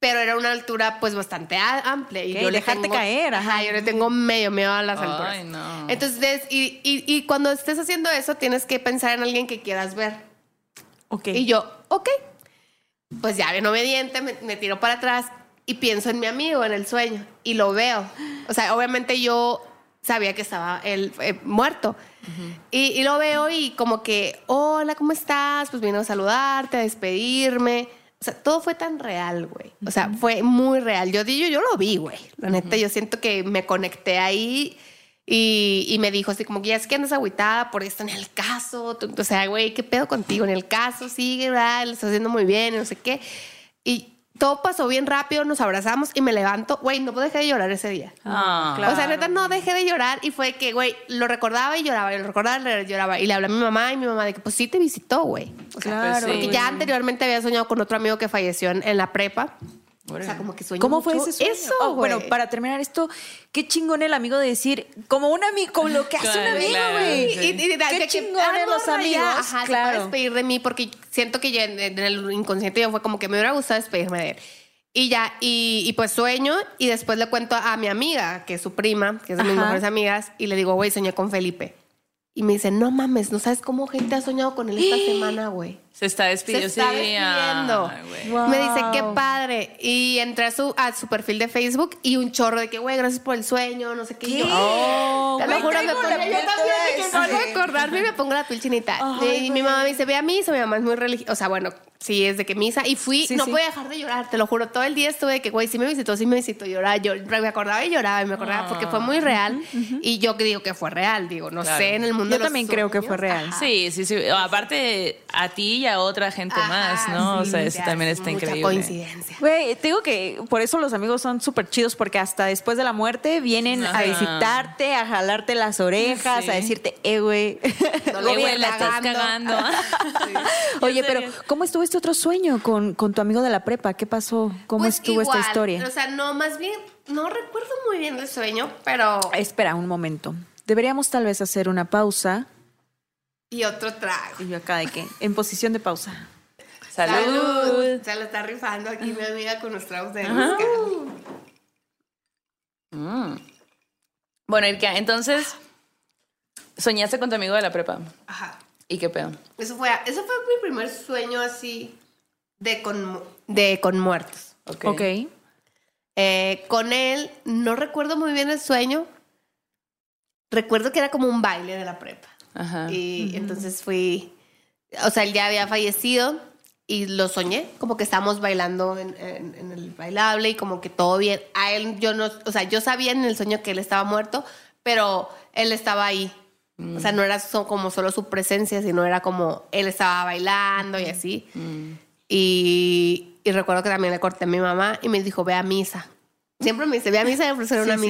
Speaker 2: pero era una altura pues bastante amplia. Y
Speaker 3: Ok,
Speaker 2: yo le
Speaker 3: dejarte
Speaker 2: tengo-
Speaker 3: caer, ajá.
Speaker 2: Ajá, yo le tengo medio miedo a las alturas.
Speaker 1: Ay, no.
Speaker 2: Entonces, y, y, y cuando estés haciendo eso, tienes que pensar en alguien que quieras ver.
Speaker 3: Ok.
Speaker 2: Y yo, ok. Pues ya, bien obediente, me, me tiro para atrás y pienso en mi amigo en el sueño y lo veo. O sea, obviamente yo sabía que estaba él eh, muerto. y, y lo veo y como que, hola, ¿cómo estás? Pues vino a saludarte, a despedirme. O sea, todo fue tan real, güey. O sea, fue muy real. Yo, yo, yo lo vi, güey. La neta, yo siento que me conecté ahí y, y me dijo así como que ya es que andas agüitada por esto en el caso. O sea, güey, ¿qué pedo contigo? En el caso, sigue, ¿verdad? Lo estás haciendo muy bien, no sé qué. Y todo pasó bien rápido, nos abrazamos y me levanto. Güey, no dejar de llorar ese día.
Speaker 1: Ah.
Speaker 3: Claro.
Speaker 2: O sea, neta, no dejé de llorar y fue que, güey, lo recordaba y lloraba, y lo recordaba y lloraba. Y le hablé a mi mamá y mi mamá de que, pues sí te visitó, güey. O sea,
Speaker 3: Claro.
Speaker 1: pues,
Speaker 2: porque
Speaker 1: sí.
Speaker 2: ya anteriormente había soñado con otro amigo que falleció en, en la prepa. O sea, como que sueño
Speaker 3: ¿Cómo fue
Speaker 2: mucho
Speaker 3: ese sueño?
Speaker 2: Eso,
Speaker 3: Oh, bueno, para terminar esto, qué chingón el amigo de decir, como un amigo, como lo que hace un
Speaker 1: Claro,
Speaker 3: amigo,
Speaker 1: claro,
Speaker 3: güey.
Speaker 1: sí.
Speaker 2: Y de-
Speaker 3: Qué
Speaker 2: de que,
Speaker 3: chingón
Speaker 2: ah,
Speaker 3: en
Speaker 2: no,
Speaker 3: los amigos,
Speaker 2: Ajá, se puede
Speaker 3: claro.
Speaker 2: despedir de mí porque siento que yo en, en el inconsciente yo fue como que me hubiera gustado despedirme de él. Y ya, y, y pues sueño y después le cuento a mi amiga, que es su prima, que es de mis
Speaker 3: Ajá.
Speaker 2: mejores amigas, y le digo, güey, soñé con Felipe. Y me dice, no mames, no sabes cómo gente ha soñado con él esta semana, güey.
Speaker 1: Se está
Speaker 2: Se
Speaker 1: despidiendo.
Speaker 2: está
Speaker 1: sí.
Speaker 2: despidiendo.
Speaker 1: Ay, güey.
Speaker 3: Wow.
Speaker 2: Me dice, qué padre. Y entré a su, a su perfil de Facebook y un chorro de que, güey, gracias por el sueño, no sé qué. Y yo,
Speaker 3: Oh,
Speaker 2: te lo juro, me pongo
Speaker 3: la
Speaker 2: yo también, de que acordarme y me pongo la piel chinita. Y mi mamá me dice, ve a misa, mi mamá es muy religiosa, o sea, bueno, sí, es de que misa. Y fui,
Speaker 3: Sí,
Speaker 2: no
Speaker 3: sí.
Speaker 2: podía dejar de llorar, te lo juro, todo el día estuve de que, güey, sí me visitó, sí me visitó, llorar, yo me acordaba y lloraba y me acordaba porque fue muy real. Y yo digo que fue real, digo, no
Speaker 1: Claro.
Speaker 2: sé, en el mundo
Speaker 3: Yo
Speaker 2: de los
Speaker 3: también creo que fue real.
Speaker 2: ajá.
Speaker 1: Sí, sí, sí. Aparte, a ti y a otra gente más, ¿no?
Speaker 2: sí,
Speaker 1: o sea, eso también
Speaker 2: es
Speaker 1: está
Speaker 2: mucha
Speaker 1: increíble.
Speaker 2: coincidencia.
Speaker 3: Güey, te digo que por eso los amigos son súper chidos, porque hasta después de la muerte vienen
Speaker 1: Ajá.
Speaker 3: a visitarte, a jalarte las orejas,
Speaker 1: Sí.
Speaker 3: a decirte, eh, güey.
Speaker 2: No
Speaker 1: Eh,
Speaker 2: lo
Speaker 1: güey, la estás
Speaker 2: cagando.
Speaker 1: cagando.
Speaker 3: Oye, pero ¿cómo estuvo este otro sueño con, con tu amigo de la prepa? ¿Qué pasó? ¿Cómo
Speaker 2: Pues
Speaker 3: estuvo esta historia?
Speaker 2: O sea, no, más bien, no recuerdo muy bien el sueño, pero.
Speaker 3: Espera un momento. Deberíamos tal vez hacer una pausa.
Speaker 2: Y otro trago.
Speaker 3: Y yo acá de que, en posición de pausa.
Speaker 1: Salud.
Speaker 2: Se lo está rifando aquí mi amiga con los tragos de.
Speaker 1: Mm. Bueno, Irka, entonces, soñaste con tu amigo de la prepa.
Speaker 2: Ajá.
Speaker 1: ¿Y qué pedo?
Speaker 2: Eso fue, eso fue mi primer sueño así de con, de con muertos.
Speaker 1: Ok.
Speaker 3: Ok.
Speaker 2: Eh, con él, no recuerdo muy bien el sueño. Recuerdo que era como un baile de la prepa.
Speaker 1: Ajá.
Speaker 2: Y entonces fui, o sea, él ya había fallecido y lo soñé, como que estábamos bailando en, en- en el bailable y como que todo bien. A él yo no, o sea, yo sabía en el sueño que él estaba muerto, pero él estaba ahí. O sea, no era so- como solo su presencia, sino era como él estaba bailando y así. Y, y recuerdo que también le corté a mi mamá y me dijo, ve a misa. Siempre me dice, ve a misa y ofrecer una
Speaker 3: Sí, sí.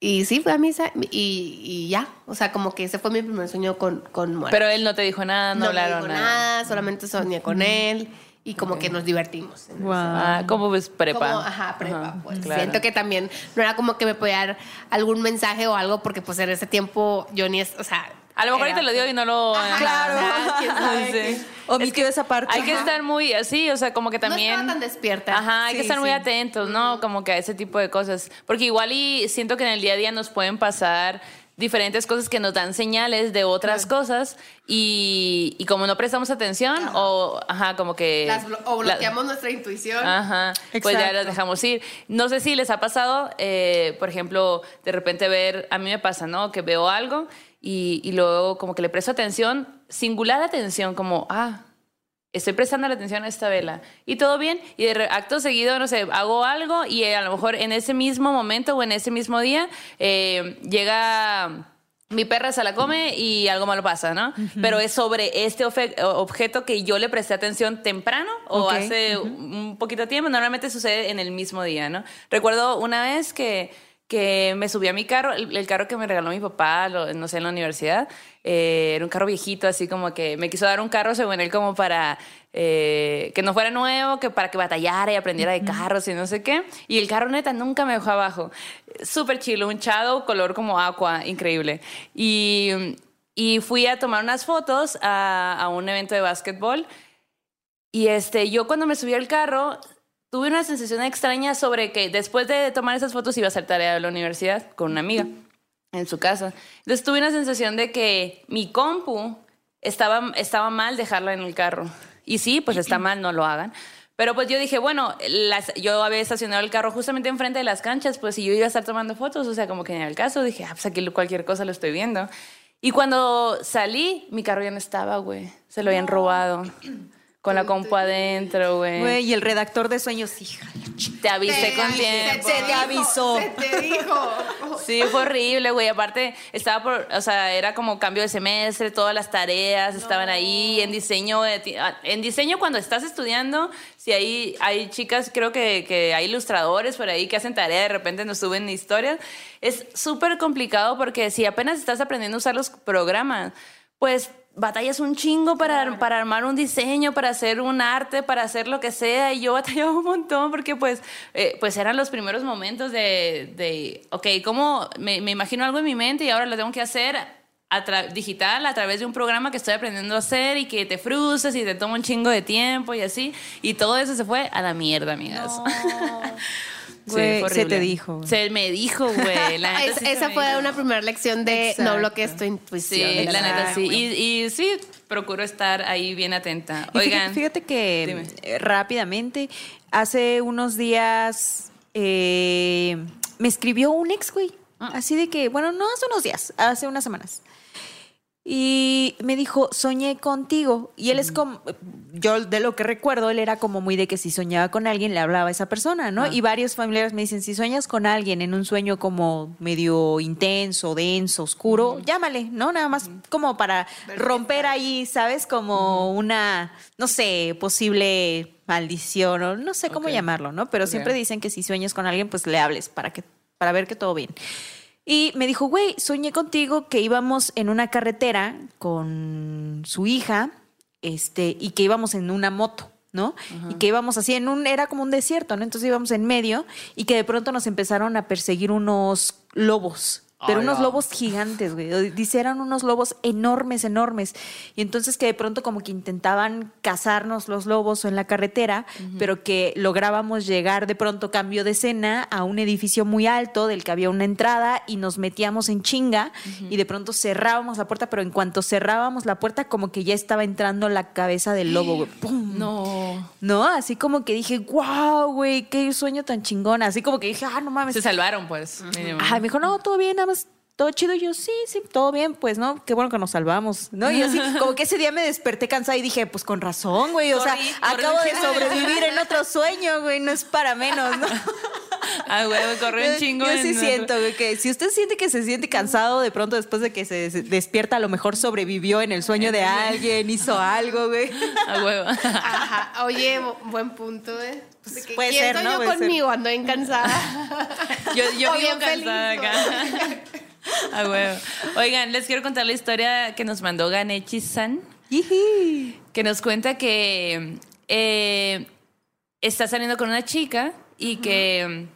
Speaker 2: Y sí, fue a misa y, y ya. O sea, como que ese fue mi primer sueño con, con muerte.
Speaker 1: Pero él no te dijo nada, no,
Speaker 2: no me
Speaker 1: hablaron
Speaker 2: dijo
Speaker 1: nada.
Speaker 2: nada, solamente soñé con él y como que nos divertimos.
Speaker 3: Wow.
Speaker 1: Ah, ¿Cómo ves prepa?
Speaker 2: Como, ajá, prepa,
Speaker 1: Ajá,
Speaker 2: pues.
Speaker 1: claro.
Speaker 2: Siento que también no era como que me podía dar algún mensaje o algo, porque pues en ese tiempo yo ni es, o sea.
Speaker 1: A lo mejor te lo dio y no lo...
Speaker 2: Ajá,
Speaker 3: Claro.
Speaker 2: ajá, quién sabe
Speaker 1: Sí.
Speaker 3: Omitió esa parte.
Speaker 1: Hay que
Speaker 3: Ajá.
Speaker 1: estar muy así, o sea, como que también...
Speaker 2: No estaba tan despierta.
Speaker 1: Ajá, hay que
Speaker 2: Sí,
Speaker 1: estar muy
Speaker 2: sí.
Speaker 1: atentos, ¿no? Como que a ese tipo de cosas. Porque igual y siento que en el día a día nos pueden pasar diferentes cosas que nos dan señales de otras cosas y, y como no prestamos atención o, ajá, como que...
Speaker 2: Las blo- o
Speaker 1: la-
Speaker 2: bloqueamos nuestra intuición.
Speaker 1: Ajá, pues ya
Speaker 3: Exacto.
Speaker 1: las dejamos ir. No sé si les ha pasado, eh, por ejemplo, de repente ver, a mí me pasa, ¿no? Que veo algo y, y luego como que le presto atención, singular atención, como, ah, estoy prestando la atención a esta vela y todo bien y de acto seguido no sé hago algo y eh, a lo mejor en ese mismo momento o en ese mismo día eh, llega mi perra se la come y algo malo pasa, ¿no? Pero es sobre este objeto que yo le presté atención temprano o hace un poquito de tiempo. Normalmente sucede en el mismo día, ¿no? Recuerdo una vez que, que me subí a mi carro, el, el carro que me regaló mi papá, lo- no sé, en la universidad. eh, era un carro viejito, así como que me quiso dar un carro según él como para eh, que no fuera nuevo, que para que batallara y aprendiera de carros y no sé qué. Y el carro neta nunca me dejó abajo. Súper chilo, un chado color como agua, increíble. Y, y fui a tomar unas fotos a, a un evento de básquetbol. Y este, yo cuando me subí al carro tuve una sensación extraña sobre que después de tomar esas fotos iba a hacer tarea de la universidad con una amiga en su casa. Entonces tuve una sensación de que mi compu estaba, estaba mal dejarla en el carro. Y sí, pues está mal, no lo hagan. Pero pues yo dije, bueno, las- yo había estacionado el carro justamente enfrente de las canchas, pues y yo iba a estar tomando fotos, o sea, como que en el caso dije, ah, pues aquí cualquier cosa lo estoy viendo. Y cuando salí, mi carro ya no estaba, güey. Se lo habían robado. Con la compu adentro, güey.
Speaker 3: Güey, y el redactor de sueños, hija.
Speaker 1: Te avisé con tiempo.
Speaker 3: Se te avisó.
Speaker 2: Se te dijo.
Speaker 1: Sí, fue horrible, güey. Aparte, estaba por, o sea, era como cambio de semestre, todas las tareas estaban ahí. En diseño, ti- ah, en diseño cuando estás estudiando, si hay, hay chicas, creo que, que hay ilustradores por ahí que hacen tarea, de repente nos suben historias. Es súper complicado porque si apenas estás aprendiendo a usar los programas, pues batallas un chingo para, para armar un diseño, para hacer un arte, para hacer lo que sea. Y yo batallaba un montón porque pues, eh, pues eran los primeros momentos de, de ok, ¿cómo me, me imagino algo en mi mente y ahora lo tengo que hacer a digital a través de un programa que estoy aprendiendo a hacer y que te frustras y te toma un chingo de tiempo y así. Y todo eso se fue a la mierda, amigas.
Speaker 3: Güey, se te dijo.
Speaker 1: Se me dijo, güey. La
Speaker 2: Es-
Speaker 1: sí
Speaker 2: esa fue
Speaker 1: dijo.
Speaker 2: una primera lección de
Speaker 3: Exacto.
Speaker 2: no bloquees tu
Speaker 1: Sí,
Speaker 2: intuición.
Speaker 1: la neta sí. Y, y sí, procuro estar ahí bien atenta.
Speaker 3: Y
Speaker 1: Oigan,
Speaker 3: Fíjate que
Speaker 1: Dime.
Speaker 3: eh, rápidamente, hace unos días eh, me escribió un ex, güey.
Speaker 1: Ah.
Speaker 3: Así de que, bueno, no hace unos días, hace unas semanas. Y me dijo, soñé contigo. Y él es como, yo de lo que recuerdo, él era como muy de que si soñaba con alguien, le hablaba a esa persona, ¿no?
Speaker 1: Ah.
Speaker 3: Y varios familiares me dicen, si sueñas con alguien en un sueño como medio intenso, denso, oscuro, llámale, ¿no? Nada más como para romper ahí, ¿sabes? Como una, no sé, posible maldición o no sé cómo llamarlo, ¿no? Pero siempre dicen que si sueñas con alguien, pues le hables para que para ver que todo bien. Y me dijo, güey, soñé contigo que íbamos en una carretera con su hija, este, y que íbamos en una moto, ¿no? Y que íbamos así en un, era como un desierto, ¿no? Entonces íbamos en medio y que de pronto nos empezaron a perseguir unos lobos. Pero unos
Speaker 1: no.
Speaker 3: lobos gigantes, güey. Dice, eran unos lobos enormes, enormes. Y entonces que de pronto como que intentaban cazarnos los lobos en la carretera, pero que lográbamos llegar de pronto, cambio de escena, a un edificio muy alto del que había una entrada y nos metíamos en chinga y de pronto cerrábamos la puerta, pero en cuanto cerrábamos la puerta como que ya estaba entrando la cabeza del lobo, güey. ¡Pum!
Speaker 1: no.
Speaker 3: ¿No? Así como que dije, wow, güey, qué sueño tan chingón. Así como que dije, ah, no mames.
Speaker 1: Se salvaron, pues.
Speaker 3: Ay, me dijo, no, todo bien, nada más, todo chido. Y yo, sí, sí, todo bien, pues, ¿no? Qué bueno que nos salvamos, ¿no? Y así, como que ese día me desperté cansada y dije, pues con razón, güey. O sea,
Speaker 1: Corrí,
Speaker 3: acabo de sobrevivir en otro sueño, güey. No es para menos, ¿no?
Speaker 1: Ay, güey, corrió un chingo.
Speaker 3: Yo sí siento, güey, que si usted siente que se siente cansado de pronto después de que se despierta, a lo mejor sobrevivió en el sueño de alguien, hizo algo, güey.
Speaker 1: A huevo.
Speaker 2: Ajá. Oye, bu- buen punto, ¿eh? Pues que,
Speaker 3: Puede
Speaker 2: ¿Quién
Speaker 3: ser,
Speaker 2: soy
Speaker 3: ¿no?
Speaker 2: yo
Speaker 3: Puede ser.
Speaker 2: conmigo? Ando bien cansada.
Speaker 1: Yo, yo vivo
Speaker 2: feliz,
Speaker 1: cansada acá. A huevo. Oigan, les quiero contar la historia que nos mandó Ganechi-san. que nos cuenta que eh, está saliendo con una chica y que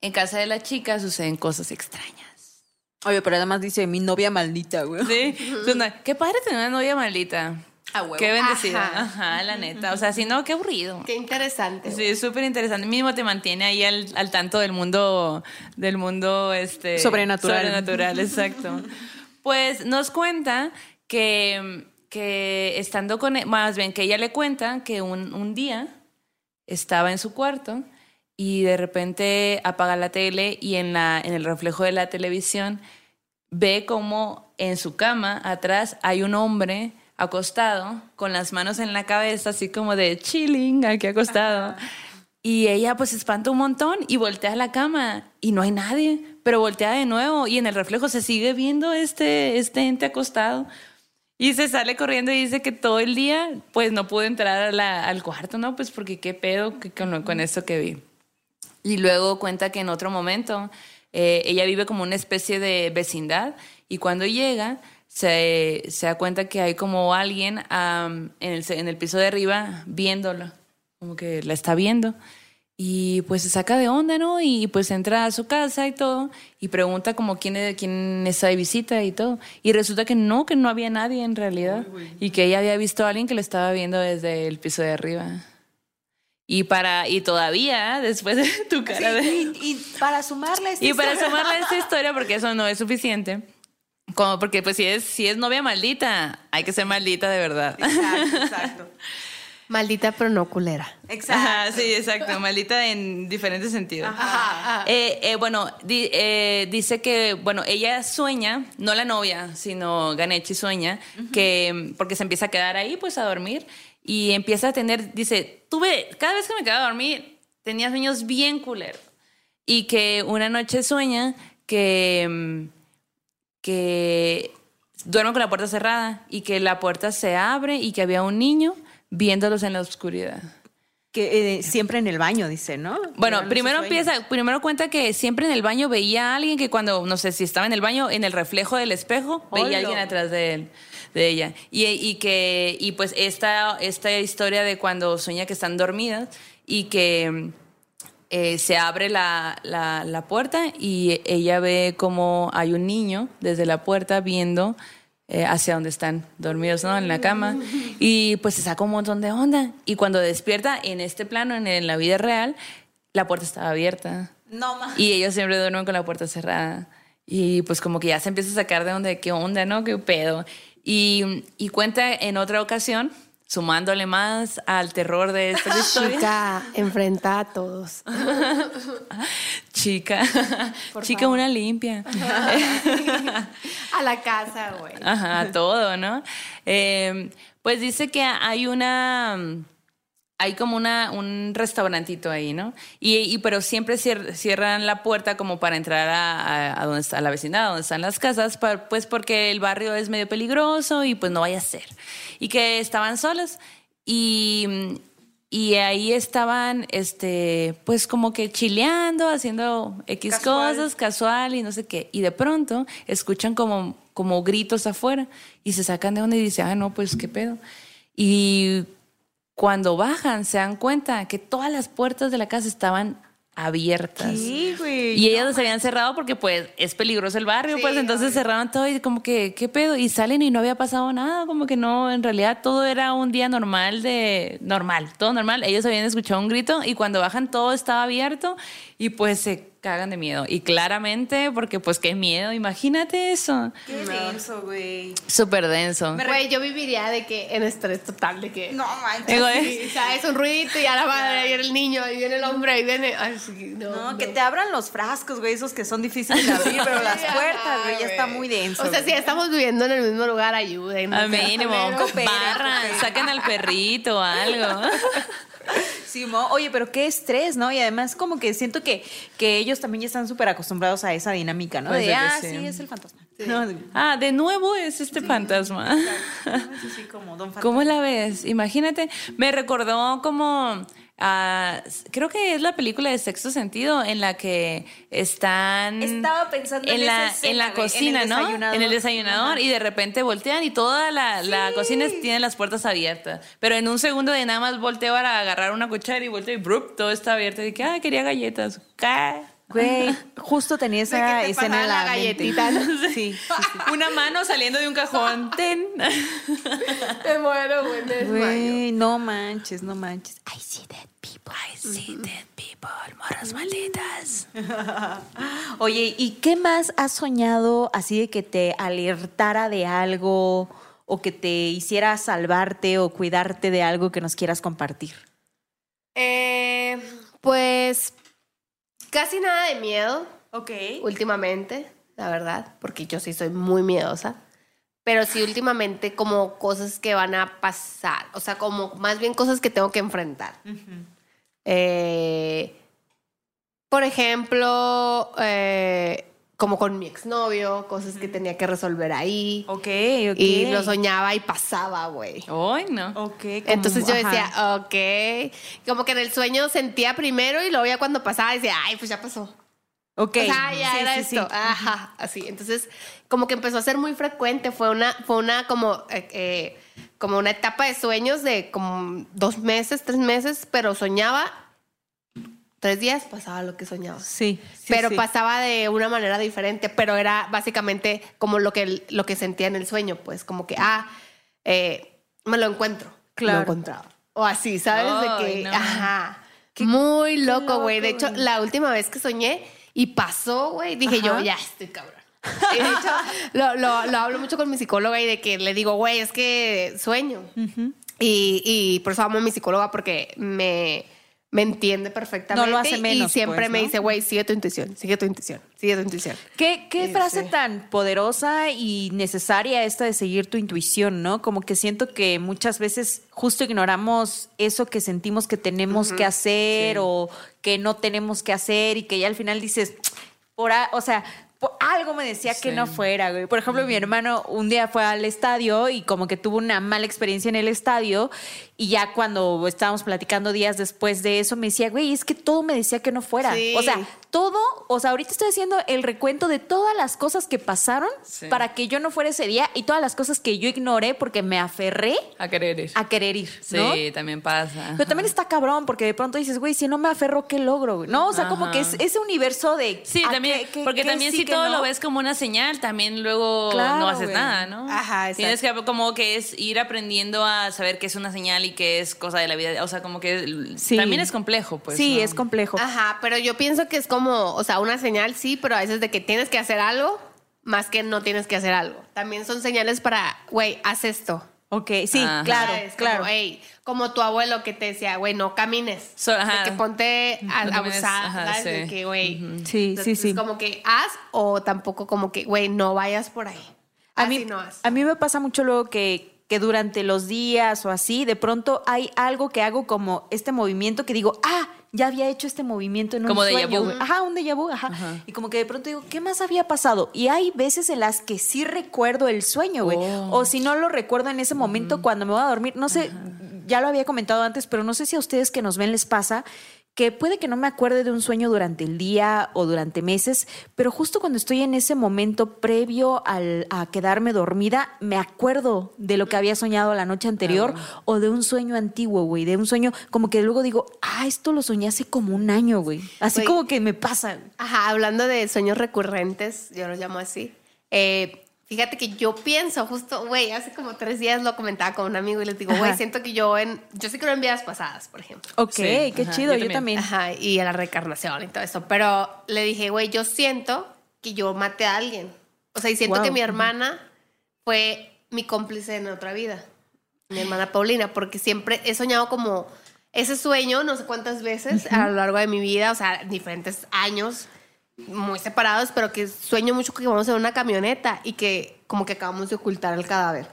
Speaker 1: en casa de la chica suceden cosas extrañas.
Speaker 3: Oye, pero además dice mi novia maldita, güey.
Speaker 1: Sí, qué padre tener una novia maldita.
Speaker 3: A huevo.
Speaker 1: Qué bendecida.
Speaker 2: Ajá.
Speaker 1: Ajá, la neta. O sea, si no, qué aburrido.
Speaker 2: Qué interesante.
Speaker 1: Sí, es súper interesante. Mismo te mantiene ahí al, al tanto del mundo, del mundo este,
Speaker 3: Sobrenatural.
Speaker 1: Sobrenatural, exacto. Pues nos cuenta que, que estando con, e- más bien que ella le cuenta que un, un día estaba en su cuarto y de repente apaga la tele y en, la, en el reflejo de la televisión ve como en su cama atrás hay un hombre acostado con las manos en la cabeza, así como de chilling, aquí acostado. Y ella pues se espanta un montón y voltea a la cama y no hay nadie, pero voltea de nuevo y en el reflejo se sigue viendo este, este ente acostado. Y se sale corriendo y dice que todo el día pues no pudo entrar a la- al cuarto, ¿no? Pues porque qué pedo con, con esto que vi. Y luego cuenta que en otro momento eh, ella vive como una especie de vecindad y cuando llega se, se da cuenta que hay como alguien en, el, en el piso de arriba viéndolo, como que la está viendo. Y pues se saca de onda, ¿no? Y pues entra a su casa y todo y pregunta como quién, es- quién está de visita y todo. Y resulta que no, que no había nadie en realidad. Y que ella había visto a alguien que le estaba viendo desde el piso de arriba. Y para y todavía después de tu cara de
Speaker 3: y, y para sumarle esta
Speaker 1: y para sumarle esta historia porque eso no es suficiente. Como porque pues si es si es novia maldita, hay que ser maldita de verdad.
Speaker 3: Exacto, exacto.
Speaker 2: Maldita pero no culera.
Speaker 1: Ajá, sí, exacto. Maldita en diferentes sentidos. Eh, eh, bueno, di- eh, dice que, bueno, ella sueña, no la novia, sino Ganechi sueña, que porque se empieza a quedar ahí, pues a dormir, y empieza a tener, dice, tuve, cada vez que me quedaba a dormir, tenía sueños bien culeros. Y que una noche sueña que, mm, que duerme con la puerta cerrada y que la puerta se abre y que había un niño viéndolos en la oscuridad.
Speaker 3: Que eh, siempre en el baño, dice, ¿no?
Speaker 1: Bueno,
Speaker 3: Eran
Speaker 1: primero empieza, primero cuenta que siempre en el baño veía a alguien que cuando, no sé si estaba en el baño, en el reflejo del espejo, veía a alguien atrás de él, de ella. Y, y que, y pues esta, esta historia de cuando sueña que están dormidas y que eh, se abre la, la, la puerta y ella ve como hay un niño desde la puerta viendo eh, hacia donde están dormidos, ¿no? En la cama. Y pues se saca un montón de onda. Y cuando despierta en este plano, en, en la vida real, la puerta estaba abierta.
Speaker 3: No más.
Speaker 1: Y ellos siempre duermen con la puerta cerrada. Y pues como que ya se empieza a sacar de onda, qué onda, ¿no? Qué pedo. Y, y cuenta en otra ocasión, sumándole más al terror de esta historia.
Speaker 2: Chica, enfrenta a todos.
Speaker 1: Chica,
Speaker 2: Por
Speaker 1: chica
Speaker 2: favor.
Speaker 1: una limpia.
Speaker 2: A la casa, güey.
Speaker 1: Ajá, todo, ¿no? Eh, pues dice que hay una, hay como una, un restaurantito ahí, ¿no? Y, y- pero siempre cier- cierran la puerta como para entrar a, a- a donde está la vecindad, donde están las casas, pues porque el barrio es medio peligroso y pues no vaya a ser. Y que estaban solas y, y ahí estaban, este, pues como que chileando, haciendo X
Speaker 3: Casual.
Speaker 1: cosas, casual y no sé qué. Y de pronto escuchan como, como gritos afuera y se sacan de onda y dicen, ah, no, pues qué pedo. Y cuando bajan se dan cuenta que todas las puertas de la casa estaban abiertas.
Speaker 3: Sí, güey.
Speaker 1: Y ellas los habían cerrado porque pues es peligroso el barrio,
Speaker 2: Sí,
Speaker 1: pues entonces cerraron todo y como que, ¿qué pedo? Y salen y no había pasado nada, como que no, en realidad todo era un día normal de, normal, todo normal. Ellos habían escuchado un grito y cuando bajan todo estaba abierto y pues se cagan de miedo. Y claramente, porque pues qué miedo, imagínate eso.
Speaker 3: Qué denso, güey.
Speaker 1: Súper denso.
Speaker 2: Güey, yo viviría de que en estrés total, de que.
Speaker 3: No manches.
Speaker 1: Digo,
Speaker 2: Sí, o sea, es un ruidito y a la madre, y viene el niño, y viene el hombre, y viene. Ay, sí, no,
Speaker 3: No, que te abran los frascos, güey, esos que son difíciles de abrir, pero las puertas, güey, ya está muy denso.
Speaker 2: O sea, si estamos viviendo en el mismo lugar, ayuden.
Speaker 1: Al mínimo, barran, saquen al perrito o algo.
Speaker 3: Mo. Oye, pero qué estrés, ¿no? Y además como que siento que, que ellos también ya están súper acostumbrados a esa dinámica, ¿no? De, ah,
Speaker 1: sí.
Speaker 3: es el fantasma. No,
Speaker 1: Ah, de nuevo es este fantasma.
Speaker 3: sí, como Don Fantasma.
Speaker 1: ¿Cómo la ves? Imagínate, me recordó como, ah, creo que es la película de Sexto Sentido en la que están
Speaker 3: Estaba pensando en
Speaker 1: la,
Speaker 3: escena,
Speaker 1: en la
Speaker 3: en
Speaker 1: cocina,
Speaker 3: el
Speaker 1: ¿no? En el desayunador y de repente voltean y toda la, la cocina tiene las puertas abiertas. Pero en un segundo de nada más volteo para agarrar una cuchara y volteo y ¡brup! todo está abierto. Y dije, ah, quería galletas. ¿Qué?
Speaker 3: Güey, justo tenía esa
Speaker 2: te
Speaker 3: escena en la,
Speaker 2: galletita, ¿no?
Speaker 3: Sí, sí, sí.
Speaker 1: Una mano saliendo de un cajón. Ten.
Speaker 2: Me muero, güey.
Speaker 3: Güey, no manches, no manches. I see dead people.
Speaker 1: I see dead people, morras malditas.
Speaker 3: Oye, ¿y qué más has soñado así de que te alertara de algo o que te hiciera salvarte o cuidarte de algo que nos quieras compartir?
Speaker 2: Eh, pues casi nada de miedo
Speaker 3: Ok.
Speaker 2: últimamente, la verdad, porque yo sí soy muy miedosa. Pero sí últimamente como cosas que van a pasar, o sea, como más bien cosas que tengo que enfrentar. Eh, por ejemplo, eh, como con mi exnovio, cosas que tenía que resolver ahí.
Speaker 3: Ok, ok.
Speaker 2: Y lo soñaba y pasaba, güey.
Speaker 1: Hoy no.
Speaker 3: Ok. como-
Speaker 2: Entonces yo
Speaker 3: ajá.
Speaker 2: decía, ok. Como que en el sueño sentía primero y luego ya cuando pasaba decía, ay, pues ya pasó.
Speaker 3: Ok.
Speaker 2: O sea, ya
Speaker 3: Sí,
Speaker 2: era
Speaker 3: sí,
Speaker 2: esto.
Speaker 3: sí.
Speaker 2: Ajá, así. Entonces, como que empezó a ser muy frecuente. Fue una, fue una como, eh, eh, como una etapa de sueños de como dos meses, tres meses, pero soñaba. Tres días pasaba lo que soñaba.
Speaker 3: Sí. sí,
Speaker 2: pero
Speaker 3: sí.
Speaker 2: pasaba de una manera diferente, pero era básicamente como lo que, lo que sentía en el sueño, pues como que, ah, eh, me lo encuentro.
Speaker 3: Claro.
Speaker 2: Lo encontraba. O así, ¿sabes? De que,
Speaker 1: no.
Speaker 2: ajá. Muy loco, güey. De hecho, la última vez que soñé y pasó, güey, dije yo, ya estoy cabrón. Y de hecho, lo, lo- lo hablo mucho con mi psicóloga y de que le digo, güey, es que sueño. Y, y por eso amo a mi psicóloga porque me, me entiende perfectamente.
Speaker 3: No lo hace menos,
Speaker 2: Y siempre
Speaker 3: pues,
Speaker 2: me dice, güey, sigue tu intuición, sigue tu intuición, sigue tu intuición.
Speaker 3: ¿Qué, qué
Speaker 2: Sí,
Speaker 3: frase
Speaker 2: sí.
Speaker 3: tan poderosa y necesaria esta de seguir tu intuición, ¿no? Como que siento que muchas veces justo ignoramos eso que sentimos que tenemos que hacer o que no tenemos que hacer y que ya al final dices, por o sea, por algo me decía que no fuera, güey. Por ejemplo, mi hermano un día fue al estadio y como que tuvo una mala experiencia en el estadio y ya cuando estábamos platicando días después de eso me decía, güey, es que todo me decía que no fuera.
Speaker 2: Sí.
Speaker 3: O sea, todo, o sea, ahorita estoy haciendo el recuento de todas las cosas que pasaron
Speaker 1: Sí.
Speaker 3: para que yo no fuera ese día y todas las cosas que yo ignoré porque me aferré
Speaker 1: A querer ir.
Speaker 3: a querer ir,
Speaker 1: Sí, también pasa.
Speaker 3: Pero también está cabrón porque de pronto dices, güey, si no me aferro, ¿qué logro? No, o sea, como que es ese universo de...
Speaker 1: Sí,
Speaker 3: ¿a
Speaker 1: también, porque también
Speaker 3: sí,
Speaker 1: si todo
Speaker 3: no?
Speaker 1: lo ves como una señal, también luego
Speaker 3: Claro,
Speaker 1: no haces
Speaker 3: güey.
Speaker 1: nada, ¿no?
Speaker 2: Ajá, exacto.
Speaker 1: Tienes que como que es ir aprendiendo a saber qué es una señal y qué es cosa de la vida, o sea, como que
Speaker 3: Sí.
Speaker 1: también es complejo, pues.
Speaker 3: sí,
Speaker 1: ¿no?
Speaker 3: es complejo.
Speaker 2: Ajá, pero yo pienso que es como, o sea, una señal sí, pero a veces de que tienes que hacer algo más que no tienes que hacer algo. También son señales para, güey, haz esto.
Speaker 3: Ok, sí,
Speaker 1: Ajá.
Speaker 3: claro,
Speaker 2: ¿Sabes?
Speaker 3: claro.
Speaker 2: Como, "Ey", como tu abuelo que te decía, güey, no camines.
Speaker 1: So- ajá.
Speaker 2: De que ponte a,
Speaker 1: No
Speaker 2: a
Speaker 1: camines,
Speaker 2: usar,
Speaker 1: ajá,
Speaker 2: ¿sabes? De
Speaker 1: sí.
Speaker 2: que, güey.
Speaker 3: Sí, sí,
Speaker 2: entonces,
Speaker 3: sí.
Speaker 2: como que haz o tampoco como que, güey, no vayas por ahí.
Speaker 3: A
Speaker 2: Así
Speaker 3: mí,
Speaker 2: no haz.
Speaker 3: a mí me pasa mucho luego que, que durante los días o así, de pronto hay algo que hago como este movimiento que digo, ah, ya había hecho este movimiento en un
Speaker 1: Como
Speaker 3: sueño.
Speaker 1: vu.
Speaker 3: güey. Ajá, un déjà vu, ajá. Y como que de pronto digo, ¿qué más había pasado? Y hay veces en las que sí recuerdo el sueño, güey.
Speaker 1: Oh.
Speaker 3: O si no lo recuerdo en ese momento cuando me voy a dormir. No sé, ya lo había comentado antes, pero no sé si a ustedes que nos ven les pasa que puede que no me acuerde de un sueño durante el día o durante meses, pero justo cuando estoy en ese momento previo al, a quedarme dormida, me acuerdo de lo que había soñado la noche anterior o de un sueño antiguo, güey, de un sueño como que luego digo, ah, esto lo soñé hace como un año, güey. Así como que me pasa.
Speaker 2: Ajá, hablando de sueños recurrentes, yo los llamo así. eh, fíjate que yo pienso justo, güey, hace como tres días lo comentaba con un amigo y les digo, güey, siento que yo en, yo sí creo en vidas pasadas, por ejemplo.
Speaker 3: Ok,
Speaker 1: Sí,
Speaker 3: qué
Speaker 1: ajá,
Speaker 3: chido,
Speaker 1: yo
Speaker 3: yo también.
Speaker 1: también.
Speaker 2: Ajá, y a la reencarnación y todo eso. Pero le dije, güey, yo siento que yo maté a alguien. O sea, y siento
Speaker 3: Wow.
Speaker 2: que mi hermana fue mi cómplice en otra vida. Mi hermana Paulina, porque siempre he soñado como ese sueño, no sé cuántas veces a lo largo de mi vida, o sea, diferentes años muy separados, pero que sueño mucho que vamos en una camioneta y que como que acabamos de ocultar el cadáver.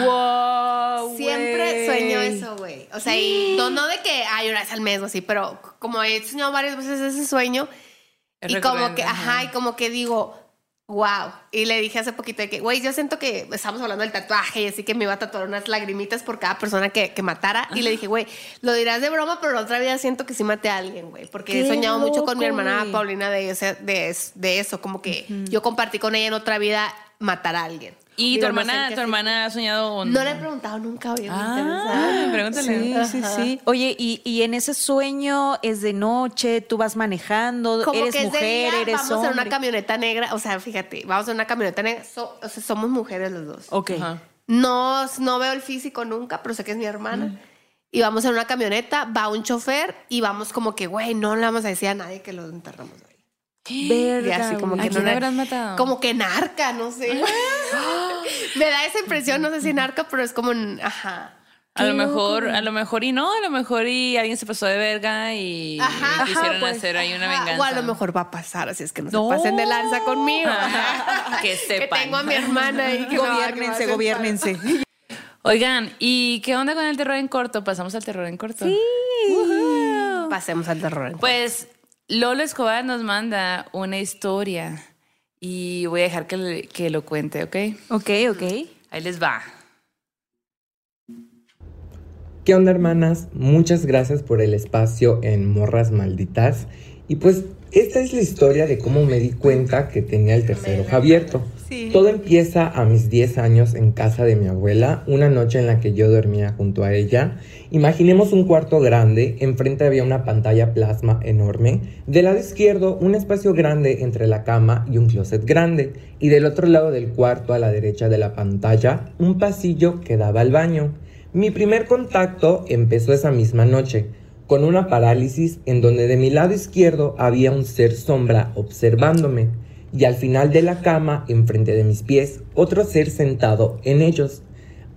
Speaker 3: Wow,
Speaker 2: Siempre sueño eso, güey. O sea, y no, no de que hay una vez al mes o así, pero como he soñado varias veces ese sueño
Speaker 1: Es
Speaker 2: y como que, ajá. y como que digo, wow. Y le dije hace poquito de que, güey, yo siento que estamos hablando del tatuaje y así que me iba a tatuar unas lagrimitas por cada persona que, que matara. Y le dije, güey, lo dirás de broma, pero la otra vida siento que sí maté a alguien, güey. Porque he soñado mucho con mi hermana. Paulina de, ese- de, de eso, como que yo compartí con ella en otra vida matar a alguien.
Speaker 1: ¿Y
Speaker 2: Digo,
Speaker 1: tu
Speaker 2: no sé en
Speaker 1: hermana, tu hermana ha soñado o
Speaker 2: No le he preguntado nunca, me
Speaker 1: Ah, pregúntale.
Speaker 3: Sí, sí, sí. Oye, y, y en ese sueño es de noche, tú vas manejando,
Speaker 2: Como
Speaker 3: eres
Speaker 2: que es de
Speaker 3: mujer,
Speaker 2: día,
Speaker 3: eres
Speaker 2: vamos en
Speaker 3: hombre.
Speaker 2: una camioneta negra, o sea, fíjate, vamos en una camioneta negra, so- o sea, somos mujeres los dos.
Speaker 3: Ok.
Speaker 1: Ajá.
Speaker 2: No, no veo el físico nunca, pero sé que es mi hermana. Y vamos en una camioneta, va un chofer y vamos como que, güey, no le vamos a decir a nadie que lo enterramos
Speaker 3: Verga,
Speaker 2: así como que
Speaker 1: ¿A quién
Speaker 2: no-
Speaker 1: matado?
Speaker 2: Como que narca, no sé. Me da esa impresión, no sé si narca, pero es como, en- ajá.
Speaker 1: A lo
Speaker 3: loco,
Speaker 1: mejor, a lo mejor y no, a lo mejor y alguien se pasó de verga y
Speaker 2: Ajá,
Speaker 1: quisieron
Speaker 2: ajá, pues,
Speaker 1: hacer ahí una
Speaker 2: ajá.
Speaker 1: venganza.
Speaker 2: O a lo mejor va a pasar, así es que no,
Speaker 3: No.
Speaker 2: se pasen de lanza conmigo.
Speaker 1: Que sepan.
Speaker 2: tengo a mi hermana y que no, que
Speaker 3: Gobiernense,
Speaker 2: hacer
Speaker 3: gobiernense.
Speaker 1: Oigan, ¿y qué onda con el terror en corto? Pasamos al terror en corto. Sí.
Speaker 2: Pasemos al terror.
Speaker 1: Pues Lolo Escobar nos manda una historia y voy a dejar que, le- que lo cuente, ¿ok?
Speaker 3: Ok, ok.
Speaker 1: Ahí les va.
Speaker 4: ¿Qué onda hermanas? Muchas gracias por el espacio en Morras Malditas. Y pues esta es la historia de cómo me di cuenta que tenía el tercer ojo abierto.
Speaker 3: Sí.
Speaker 4: Todo empieza a mis 10 años en casa de mi abuela, una noche en la que yo dormía junto a ella. Imaginemos un cuarto grande, enfrente había una pantalla plasma enorme, del lado izquierdo un espacio grande entre la cama y un closet grande, y del otro lado del cuarto a la derecha de la pantalla un pasillo que daba al baño. Mi primer contacto empezó esa misma noche, con una parálisis en donde de mi lado izquierdo había un ser sombra observándome y al final de la cama, enfrente de mis pies, otro ser sentado en ellos.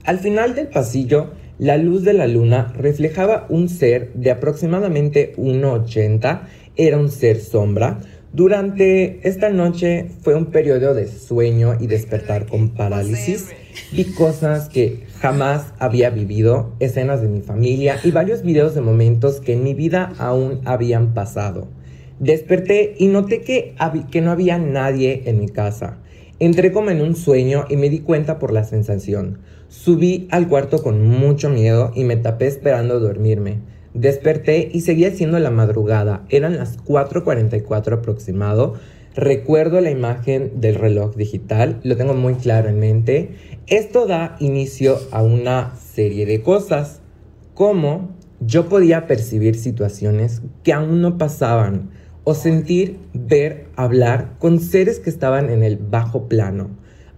Speaker 4: Al final del pasillo, La luz de la luna reflejaba un ser de aproximadamente 1,80, era un ser sombra. Durante esta noche fue un periodo de sueño y despertar con parálisis. Vi cosas que jamás había vivido, escenas de mi familia y varios videos de momentos que en mi vida aún habían pasado. Desperté y noté que, que no había nadie en mi casa. Entré como en un sueño y me di cuenta por la sensación. Subí al cuarto con mucho miedo y me tapé esperando dormirme. Desperté y seguía siendo la madrugada. Eran las 4.44 aproximado. Recuerdo la imagen del reloj digital, lo tengo muy claro en mente. Esto da inicio a una serie de cosas, como yo podía percibir situaciones que aún no pasaban o sentir, ver, hablar con seres que estaban en el bajo plano.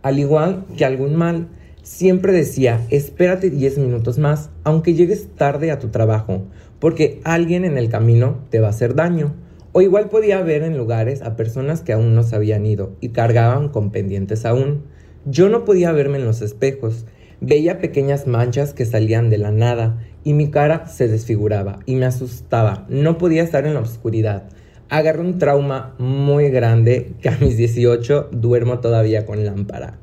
Speaker 4: Al igual que algún mal, siempre decía, espérate 10 minutos más, aunque llegues tarde a tu trabajo, porque alguien en el camino te va a hacer daño. O igual podía ver en lugares a personas que aún no se habían ido y cargaban con pendientes aún. Yo no podía verme en los espejos. Veía pequeñas manchas que salían de la nada y mi cara se desfiguraba y me asustaba. No podía estar en la oscuridad agarré un trauma muy grande que a mis 18 duermo todavía con lámpara.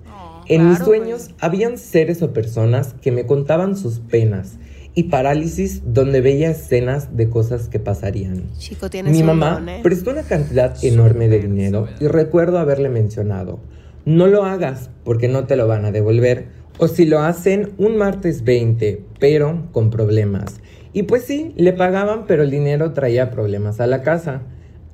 Speaker 4: En mis sueños habían seres o personas que me contaban sus penas y parálisis donde veía escenas de cosas que pasarían. Mi mamá ¿eh? prestó una cantidad enorme de dinero y recuerdo haberle mencionado, no lo hagas porque no te lo van a devolver o si lo hacen un martes 20, pero con problemas. Y pues sí, le pagaban pero el dinero traía problemas a la casa.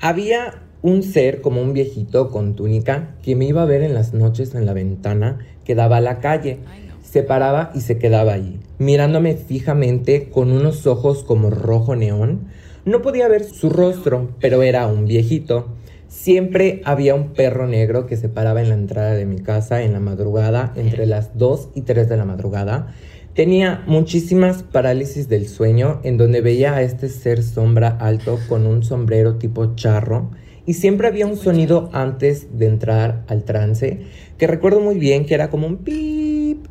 Speaker 4: Había un ser como un viejito con túnica que me iba a ver en las noches en la ventana que daba a la calle. Se paraba y se quedaba ahí, mirándome fijamente con unos ojos como rojo neón. No podía ver su rostro, pero era un viejito. Siempre había un perro negro que se paraba en la entrada de mi casa en la madrugada, entre las 2 y 3 de la madrugada. Tenía muchísimas parálisis del sueño en donde veía a este ser sombra alto con un sombrero tipo charro y siempre había un sonido antes de entrar al trance que recuerdo muy bien que era como un pip.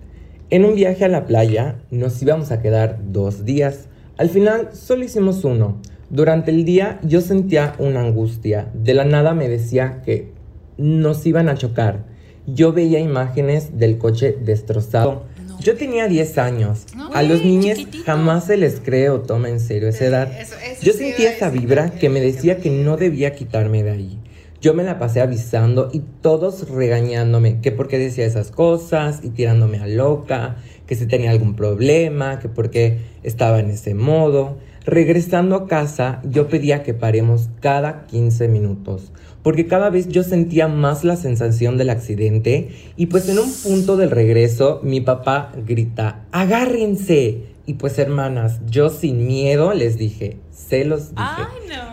Speaker 4: En un viaje a la playa nos íbamos a quedar dos días. Al final solo hicimos uno. Durante el día yo sentía una angustia. De la nada me decía que nos iban a chocar. Yo veía imágenes del coche destrozado yo tenía 10 años. a los niños jamás se les cree o toma en serio esa edad. Yo sentía esa vibra que me decía que no debía quitarme de ahí. Yo me la pasé avisando y todos regañándome que por qué decía esas cosas y tirándome a loca, que si tenía algún problema, que por qué estaba en ese modo. Regresando a casa, yo pedía que paremos cada 15 minutos porque cada vez yo sentía más la sensación del accidente y pues en un punto del regreso mi papá grita, agárrense. Y pues hermanas, yo sin miedo les dije, se los dije.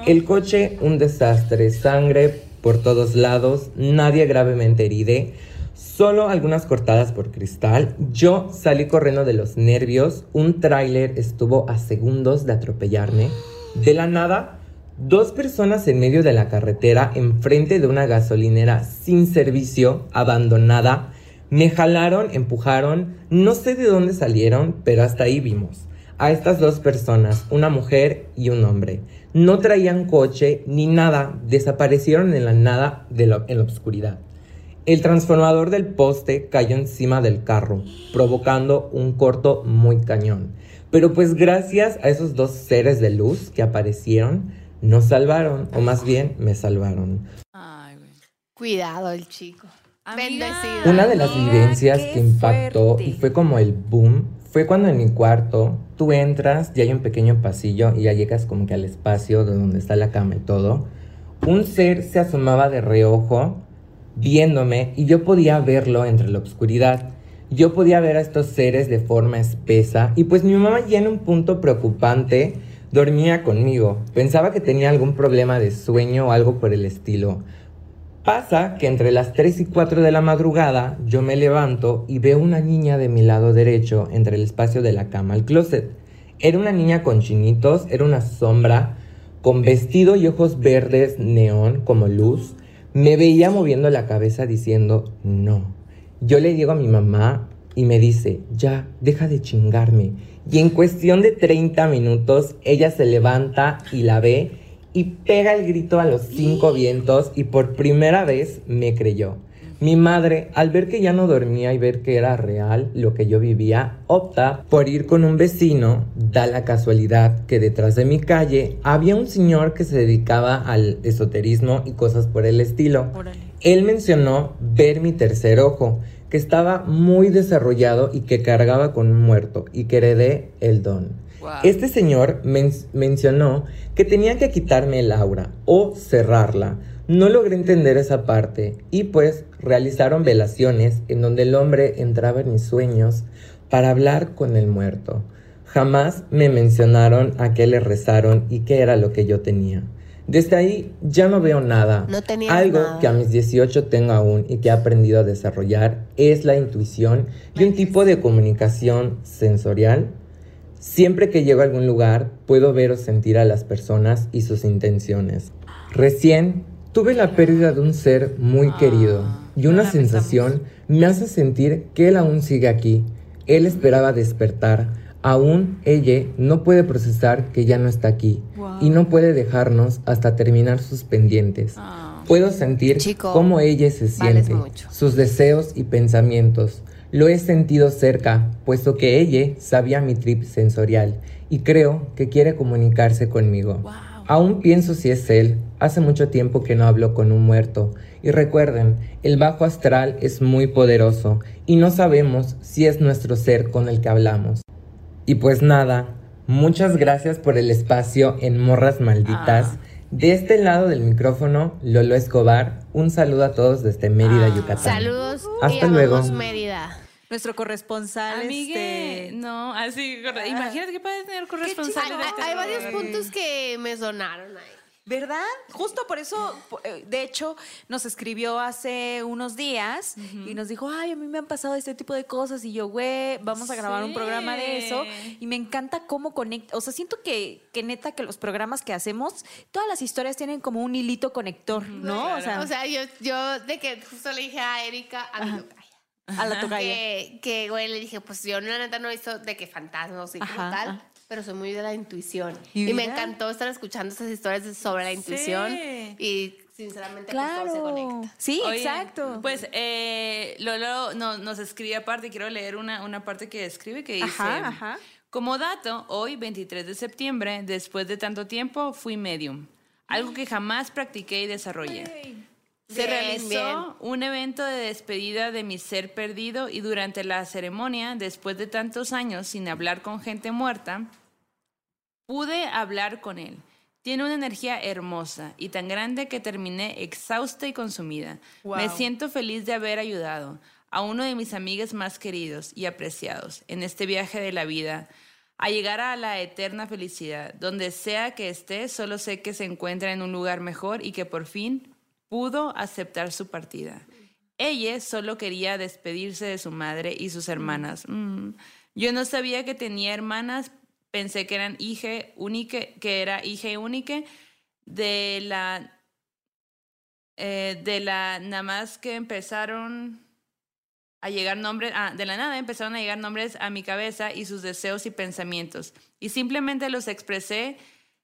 Speaker 4: El coche, un desastre, sangre por todos lados, nadie gravemente heride, solo algunas cortadas por cristal. Yo salí corriendo de los nervios, un tráiler estuvo a segundos de atropellarme. De la nada, Dos personas en medio de la carretera, enfrente de una gasolinera sin servicio, abandonada, me jalaron, empujaron, no sé de dónde salieron, pero hasta ahí vimos. A estas dos personas, una mujer y un hombre. No traían coche ni nada, desaparecieron en la nada en la oscuridad. El transformador del poste cayó encima del carro, provocando un corto muy cañón. Pero pues gracias a esos dos seres de luz que aparecieron, nos salvaron, o más bien me salvaron.
Speaker 2: Ay, güey. Cuidado el chico.
Speaker 4: Bendecido. Una de las vivencias que impactó y fue como el boom fue cuando en mi cuarto tú entras y hay un pequeño pasillo y ya llegas como que al espacio de donde está la cama y todo. Un ser se asomaba de reojo viéndome y yo podía verlo entre la oscuridad. Yo podía ver a estos seres de forma espesa y pues mi mamá ya en un punto preocupante dormía conmigo. Pensaba que tenía algún problema de sueño o algo por el estilo. Pasa que entre las 3 y 4 de la madrugada yo me levanto y veo una niña de mi lado derecho entre el espacio de la cama al closet. Era una niña con chinitos, era una sombra, con vestido y ojos verdes neón como luz. Me veía moviendo la cabeza diciendo no. Yo le digo a mi mamá y me dice, ya, deja de chingarme. Y en cuestión de 30 minutos, ella se levanta y la ve y pega el grito a los cinco vientos y por primera vez me creyó. Mi madre, al ver que ya no dormía y ver que era real lo que yo vivía, opta por ir con un vecino. Da la casualidad que detrás de mi calle había un señor que se dedicaba al esoterismo y cosas por el estilo. Él mencionó ver mi tercer ojo, que estaba muy desarrollado y que cargaba con un muerto y que heredé el don. Este señor mencionó que tenía que quitarme el aura o cerrarla. No logré entender esa parte y pues realizaron velaciones en donde el hombre entraba en mis sueños para hablar con el muerto. Jamás me mencionaron a qué le rezaron y qué era lo que yo tenía. Desde ahí ya no veo nada.
Speaker 2: No
Speaker 4: Algo que a mis 18 tengo aún y que he aprendido a desarrollar es la intuición y un tipo de comunicación sensorial. Siempre que llego a algún lugar puedo ver o sentir a las personas y sus intenciones. Recién tuve la pérdida de un ser muy ah, querido y una sensación me hace sentir que él aún sigue aquí. Él esperaba despertar Aún ella no puede procesar que ya no está aquí y no puede dejarnos hasta terminar sus pendientes. Ah. Puedo sentir cómo ella se siente, sus deseos y pensamientos. Lo he sentido cerca, puesto que ella sabía mi trip sensorial y creo que quiere comunicarse conmigo. Aún pienso si es él. Hace mucho tiempo que no hablo con un muerto. Y recuerden, el bajo astral es muy poderoso y no sabemos si es nuestro ser con el que hablamos. Y pues nada, muchas gracias por el espacio en Morras Malditas. Ah. De este lado del micrófono, Lolo Escobar. Un saludo a todos desde Mérida, ah. Yucatán.
Speaker 2: Saludos.
Speaker 4: Hasta luego.
Speaker 2: Mérida.
Speaker 3: Nuestro corresponsal.
Speaker 1: Amigue, este... no, así. Imagínate que puedes tener corresponsal.
Speaker 2: Hay, hay varios puntos que me sonaron ahí.
Speaker 3: ¿Verdad? Justo por eso, eh, de hecho, nos escribió hace unos días y nos dijo, ay, a mí me han pasado este tipo de cosas y yo, güey, vamos a grabar un programa de eso. Y me encanta cómo conecta, o sea, siento que, que neta que los programas que hacemos, todas las historias tienen como un hilito conector, ¿no?
Speaker 2: O sea, o sea yo, yo de que justo le dije a Erika, a mi
Speaker 3: a la tocaya.
Speaker 2: Que, que, güey, le dije, pues yo la neta no he visto de que fantasmas y tal pero soy muy de la intuición. Y, me encantó estar escuchando esas historias sobre la intuición y sinceramente pues, todo se conecta.
Speaker 3: Sí, exacto.
Speaker 1: Pues eh, Lolo nos escribe aparte, quiero leer una, una parte que escribe que dice... Como dato, hoy, 23 de septiembre, después de tanto tiempo, fui medium. Algo que jamás practiqué y desarrollé. Se realizó un evento de despedida de mi ser perdido y durante la ceremonia, después de tantos años sin hablar con gente muerta, Pude hablar con él. Tiene una energía hermosa y tan grande que terminé exhausta y consumida. Me siento feliz de haber ayudado a uno de mis amigos más queridos y apreciados en este viaje de la vida a llegar a la eterna felicidad. Donde sea que esté, solo sé que se encuentra en un lugar mejor y que por fin pudo aceptar su partida. Ella solo quería despedirse de su madre y sus hermanas. Mm. Yo no sabía que tenía hermanas, pensé que eran única, que era hija única de la eh, de la nada más que empezaron a llegar nombres, ah, de la nada empezaron a llegar nombres a mi cabeza y sus deseos y pensamientos. Y simplemente los expresé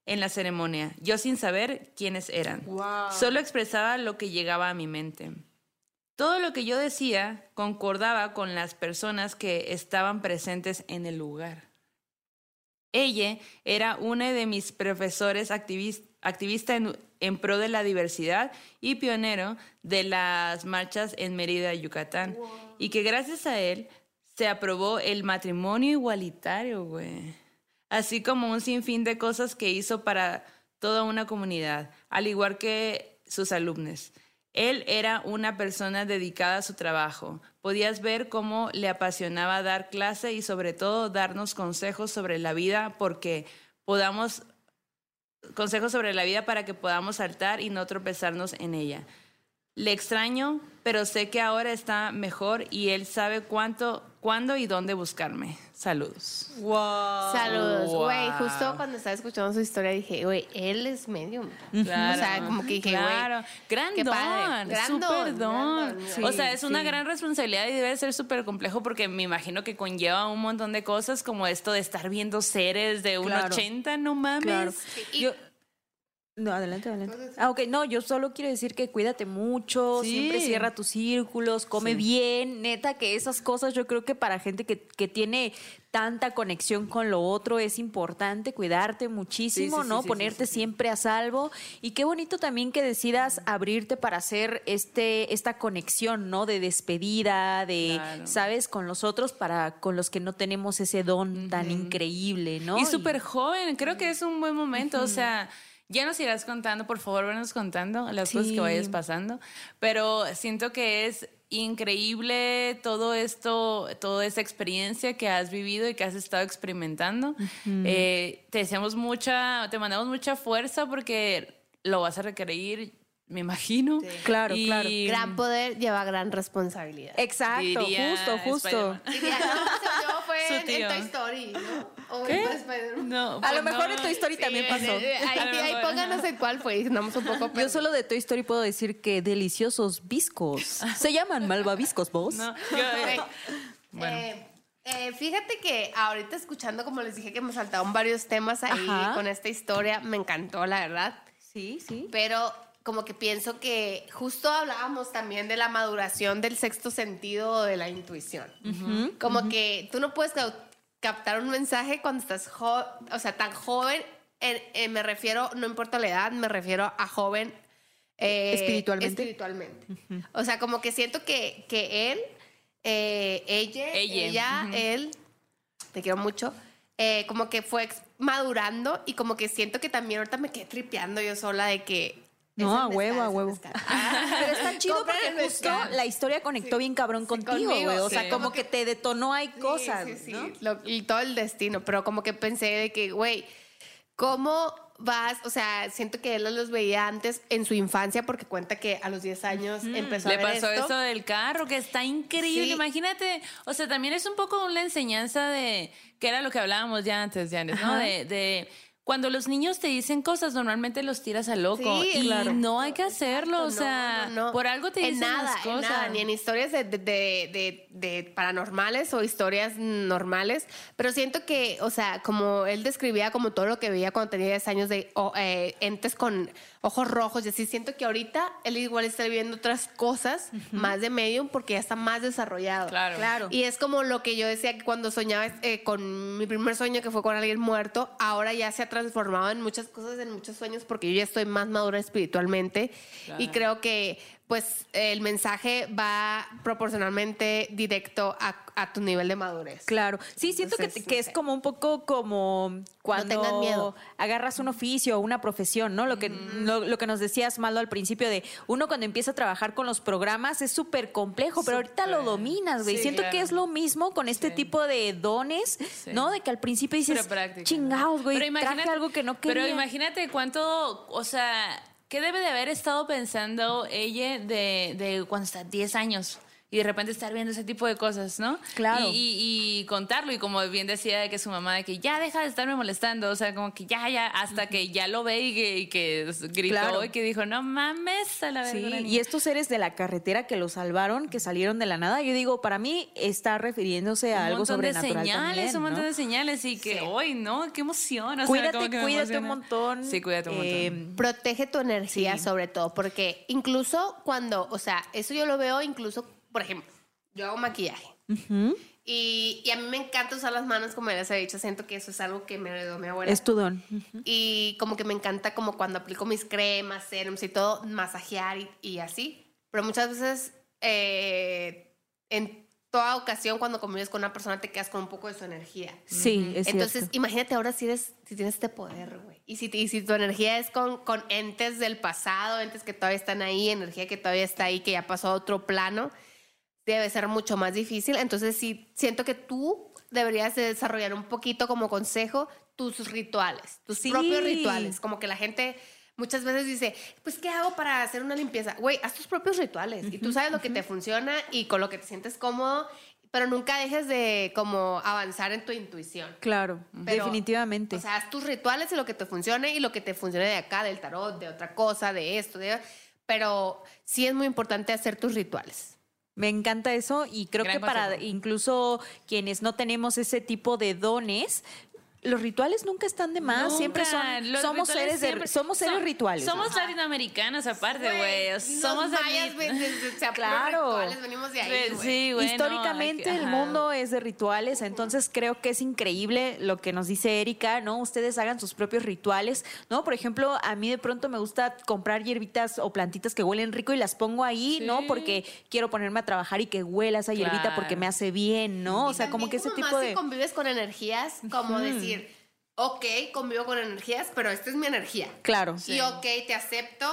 Speaker 1: en la ceremonia, yo sin saber quiénes eran. Solo expresaba lo que llegaba a mi mente. Todo lo que yo decía concordaba con las personas que estaban presentes en el lugar. Ella era una de mis profesores activista en, pro de la diversidad y pionero de las marchas en Mérida, Yucatán. Y que gracias a él se aprobó el matrimonio igualitario, güey. Así como un sinfín de cosas que hizo para toda una comunidad, al igual que sus alumnos. Él era una persona dedicada a su trabajo. Podías ver cómo le apasionaba dar clase y sobre todo darnos consejos sobre la vida porque podamos consejos sobre la vida para que podamos saltar y no tropezarnos en ella. Le extraño, pero sé que ahora está mejor y él sabe cuánto, cuándo y dónde buscarme. Saludos.
Speaker 3: Wow.
Speaker 2: Saludos,
Speaker 1: Wow.
Speaker 2: güey. Justo cuando estaba escuchando su historia dije, güey, él es medium.
Speaker 1: Claro.
Speaker 2: O sea, como que dije, güey.
Speaker 1: Claro. Gran
Speaker 2: qué
Speaker 1: don.
Speaker 2: padre. Gran
Speaker 1: Súper
Speaker 2: don,
Speaker 1: don.
Speaker 2: gran don.
Speaker 3: Sí,
Speaker 1: o sea, es una gran responsabilidad y debe ser súper complejo porque me imagino que conlleva un montón de cosas como esto de estar viendo seres de un
Speaker 3: Claro.
Speaker 1: 80, no mames.
Speaker 3: Claro.
Speaker 2: Y-
Speaker 3: Yo- no, adelante, adelante. Ah, ok. No, yo solo quiero decir que cuídate mucho,
Speaker 1: Sí.
Speaker 3: siempre cierra tus círculos, come bien, neta, que esas cosas yo creo que para gente que, que tiene tanta conexión con lo otro es importante cuidarte muchísimo,
Speaker 1: Sí,
Speaker 3: ¿no? Ponerte siempre a salvo. Y qué bonito también que decidas abrirte para hacer este, esta conexión, ¿no? De despedida, de,
Speaker 1: Claro.
Speaker 3: ¿sabes? Con los otros, para con los que no tenemos ese don tan increíble, ¿no?
Speaker 1: Y súper joven, creo que es un buen momento. O sea, ya nos irás contando, por favor, venos contando las cosas que vayas pasando. Pero siento que es increíble todo esto, toda esa experiencia que has vivido y que has estado experimentando. Eh, te deseamos mucha, te mandamos mucha fuerza porque lo vas a requerir, me imagino.
Speaker 3: Claro,
Speaker 1: Y-
Speaker 3: claro.
Speaker 2: Gran poder lleva gran responsabilidad.
Speaker 3: Exacto,
Speaker 1: Diría
Speaker 3: justo, justo.
Speaker 2: Diría, no, yo fue en. Toy Story, ¿no? O
Speaker 1: ¿Qué?
Speaker 2: en Spider-Man.
Speaker 1: No,
Speaker 3: A
Speaker 1: pues
Speaker 3: lo mejor
Speaker 1: no.
Speaker 3: en Toy Story también
Speaker 2: Sí,
Speaker 3: pasó.
Speaker 2: eh, eh, Ahí,
Speaker 1: A
Speaker 2: ahí pónganos en cuál fue, andamos un poco
Speaker 3: Yo solo de Toy Story puedo decir que deliciosos viscos. Se llaman malvaviscos, vos.
Speaker 1: No, yo-
Speaker 2: Ok.
Speaker 1: Bueno.
Speaker 2: Eh, eh, fíjate que ahorita escuchando, como les dije, que me saltaron varios temas ahí
Speaker 3: Ajá.
Speaker 2: con esta historia, me encantó, la verdad.
Speaker 3: Sí, sí.
Speaker 2: Pero como que pienso que justo hablábamos también de la maduración del sexto sentido o de la intuición. como que tú no puedes captar un mensaje cuando estás, o sea, tan joven. En- en- me refiero, no importa la edad, me refiero a joven. eh,
Speaker 3: Espiritualmente.
Speaker 2: Espiritualmente. O sea, como que siento que, que él, eh, ella,
Speaker 1: Ella,
Speaker 2: él, te quiero mucho. eh, como que fue madurando y como que siento que también ahorita me quedé tripeando yo sola de que
Speaker 3: No, a huevo, a huevo. Pero está chido porque justo la historia conectó bien cabrón contigo, güey. O
Speaker 2: sí.
Speaker 3: sea, como que te detonó hay cosas,
Speaker 2: Sí, sí, sí,
Speaker 3: ¿no?
Speaker 2: lo- y todo el destino, pero como que pensé de que, güey, ¿cómo vas? O sea, siento que él los veía antes en su infancia porque cuenta que a los 10 años empezó a
Speaker 1: Le
Speaker 2: ver
Speaker 1: pasó
Speaker 2: esto.
Speaker 1: eso del carro, que está increíble.
Speaker 2: Sí.
Speaker 1: Imagínate, o sea, también es un poco una enseñanza de, que era lo que hablábamos ya antes, Janes, ¿no?
Speaker 3: Ajá.
Speaker 1: De, de cuando los niños te dicen cosas, normalmente los tiras a loco.
Speaker 2: Sí,
Speaker 1: y
Speaker 2: claro.
Speaker 1: no hay que hacerlo, o sea,
Speaker 2: no, no.
Speaker 1: por algo te
Speaker 2: en
Speaker 1: dicen
Speaker 2: nada,
Speaker 1: las cosas.
Speaker 2: En nada, ni en historias de, de- de- paranormales o historias normales, pero siento que, o sea, como él describía como todo lo que veía cuando tenía 10 años de eh, entes con ojos rojos y así, siento que ahorita él igual está viviendo otras cosas más de medium porque ya está más desarrollado.
Speaker 1: Claro.
Speaker 3: Claro.
Speaker 2: Y es como lo que yo decía que cuando soñaba eh, con mi primer sueño que fue con alguien muerto, ahora ya se ha transformado en muchas cosas, en muchos sueños, porque yo ya estoy más madura espiritualmente y creo que pues el mensaje va proporcionalmente directo a, a tu nivel de madurez.
Speaker 3: Claro. Sí, siento
Speaker 2: Entonces,
Speaker 3: que, que
Speaker 2: no
Speaker 3: es como un poco como cuando
Speaker 2: tengan miedo.
Speaker 3: agarras un oficio o una profesión, ¿no? Lo que, lo, lo que nos decías, Malo, al principio de uno cuando empieza a trabajar con los programas es súper complejo, pero ahorita lo dominas, güey.
Speaker 1: Sí,
Speaker 3: siento que es lo mismo con este
Speaker 1: Sí.
Speaker 3: tipo de dones, ¿no? De que al principio dices, chingados, güey,
Speaker 1: Pero
Speaker 3: traje
Speaker 1: imagínate-
Speaker 3: algo que no quería.
Speaker 1: Pero imagínate cuánto, o sea, ¿qué debe de haber estado pensando ella de, de cuando está 10 años? Y de repente estar viendo ese tipo de cosas, ¿no?
Speaker 3: Claro.
Speaker 1: Y, y- y contarlo. Y como bien decía de que su mamá, de que ya deja de estarme molestando. O sea, como que ya, ya, hasta que ya lo ve y que, y que gritó
Speaker 3: Claro.
Speaker 1: y que dijo, no mames a la
Speaker 3: Sí, y estos seres de la carretera que lo salvaron, que salieron de la nada, yo digo, para mí está refiriéndose a
Speaker 1: un
Speaker 3: algo
Speaker 1: montón de
Speaker 3: sobrenatural
Speaker 1: señales,
Speaker 3: también,
Speaker 1: un montón de señales y que
Speaker 2: Sí.
Speaker 1: hoy, ¿no? Qué emoción. o sea,
Speaker 3: Cuídate,
Speaker 1: que
Speaker 3: cuídate un montón.
Speaker 1: Sí, cuídate un montón.
Speaker 3: Eh,
Speaker 2: Protege tu energía
Speaker 3: Sí.
Speaker 2: sobre todo, porque incluso cuando, o sea, eso yo lo veo incluso, por ejemplo, yo hago maquillaje. Y, y a mí me encanta usar las manos, como ya les he dicho, siento que eso es algo que me heredó mi abuela.
Speaker 3: es tu don.
Speaker 2: Y como que me encanta como cuando aplico mis cremas, serums y todo, masajear y, y así. Pero muchas veces, eh, en toda ocasión, cuando convives con una persona, te quedas con un poco de su energía.
Speaker 3: Sí, es
Speaker 2: Entonces,
Speaker 3: cierto.
Speaker 2: imagínate ahora si, eres, si tienes este poder, güey. Y si, y si tu energía es con, con entes del pasado, entes que todavía están ahí, energía que todavía está ahí, que ya pasó a otro plano, debe ser mucho más difícil. Entonces, sí, siento que tú deberías de desarrollar un poquito como consejo tus rituales, tus
Speaker 3: Sí.
Speaker 2: propios rituales. Como que la gente muchas veces dice, pues, ¿qué hago para hacer una limpieza? Güey, haz tus propios rituales y tú sabes lo que te funciona y con lo que te sientes cómodo, pero nunca dejes de como avanzar en tu intuición.
Speaker 3: Claro,
Speaker 2: Pero,
Speaker 3: definitivamente.
Speaker 2: O sea, haz tus rituales y lo que te funcione y lo que te funcione de acá, del tarot, de otra cosa, de esto, de... Pero sí es muy importante hacer tus rituales.
Speaker 3: Me encanta eso y creo
Speaker 1: Gran
Speaker 3: que para incluso quienes no tenemos ese tipo de dones, los rituales nunca están de más,
Speaker 1: Nunca.
Speaker 3: siempre son
Speaker 1: Los
Speaker 3: somos seres de
Speaker 1: siempre-
Speaker 3: somos seres
Speaker 1: son-
Speaker 3: rituales.
Speaker 1: Somos latinoamericanos aparte, güey. Somos de
Speaker 2: mayas, o sea,
Speaker 3: Claro.
Speaker 2: rituales, venimos de ahí, güey.
Speaker 1: Sí, güey. no,
Speaker 3: Históricamente el mundo es de rituales, entonces creo que es increíble lo que nos dice Erika, ¿no? Ustedes hagan sus propios rituales, ¿no? Por ejemplo, a mí de pronto me gusta comprar hierbitas o plantitas que huelen rico y las pongo ahí,
Speaker 1: Sí.
Speaker 3: ¿no? Porque quiero ponerme a trabajar y que huela esa hierbita
Speaker 1: Claro.
Speaker 3: porque me hace bien, ¿no? O sea, como que ese
Speaker 2: como
Speaker 3: tipo
Speaker 2: más
Speaker 3: de
Speaker 2: Si convives con energías, como decir, ok, convivo con energías, pero esta es mi energía.
Speaker 3: Claro.
Speaker 2: Y ok, te acepto,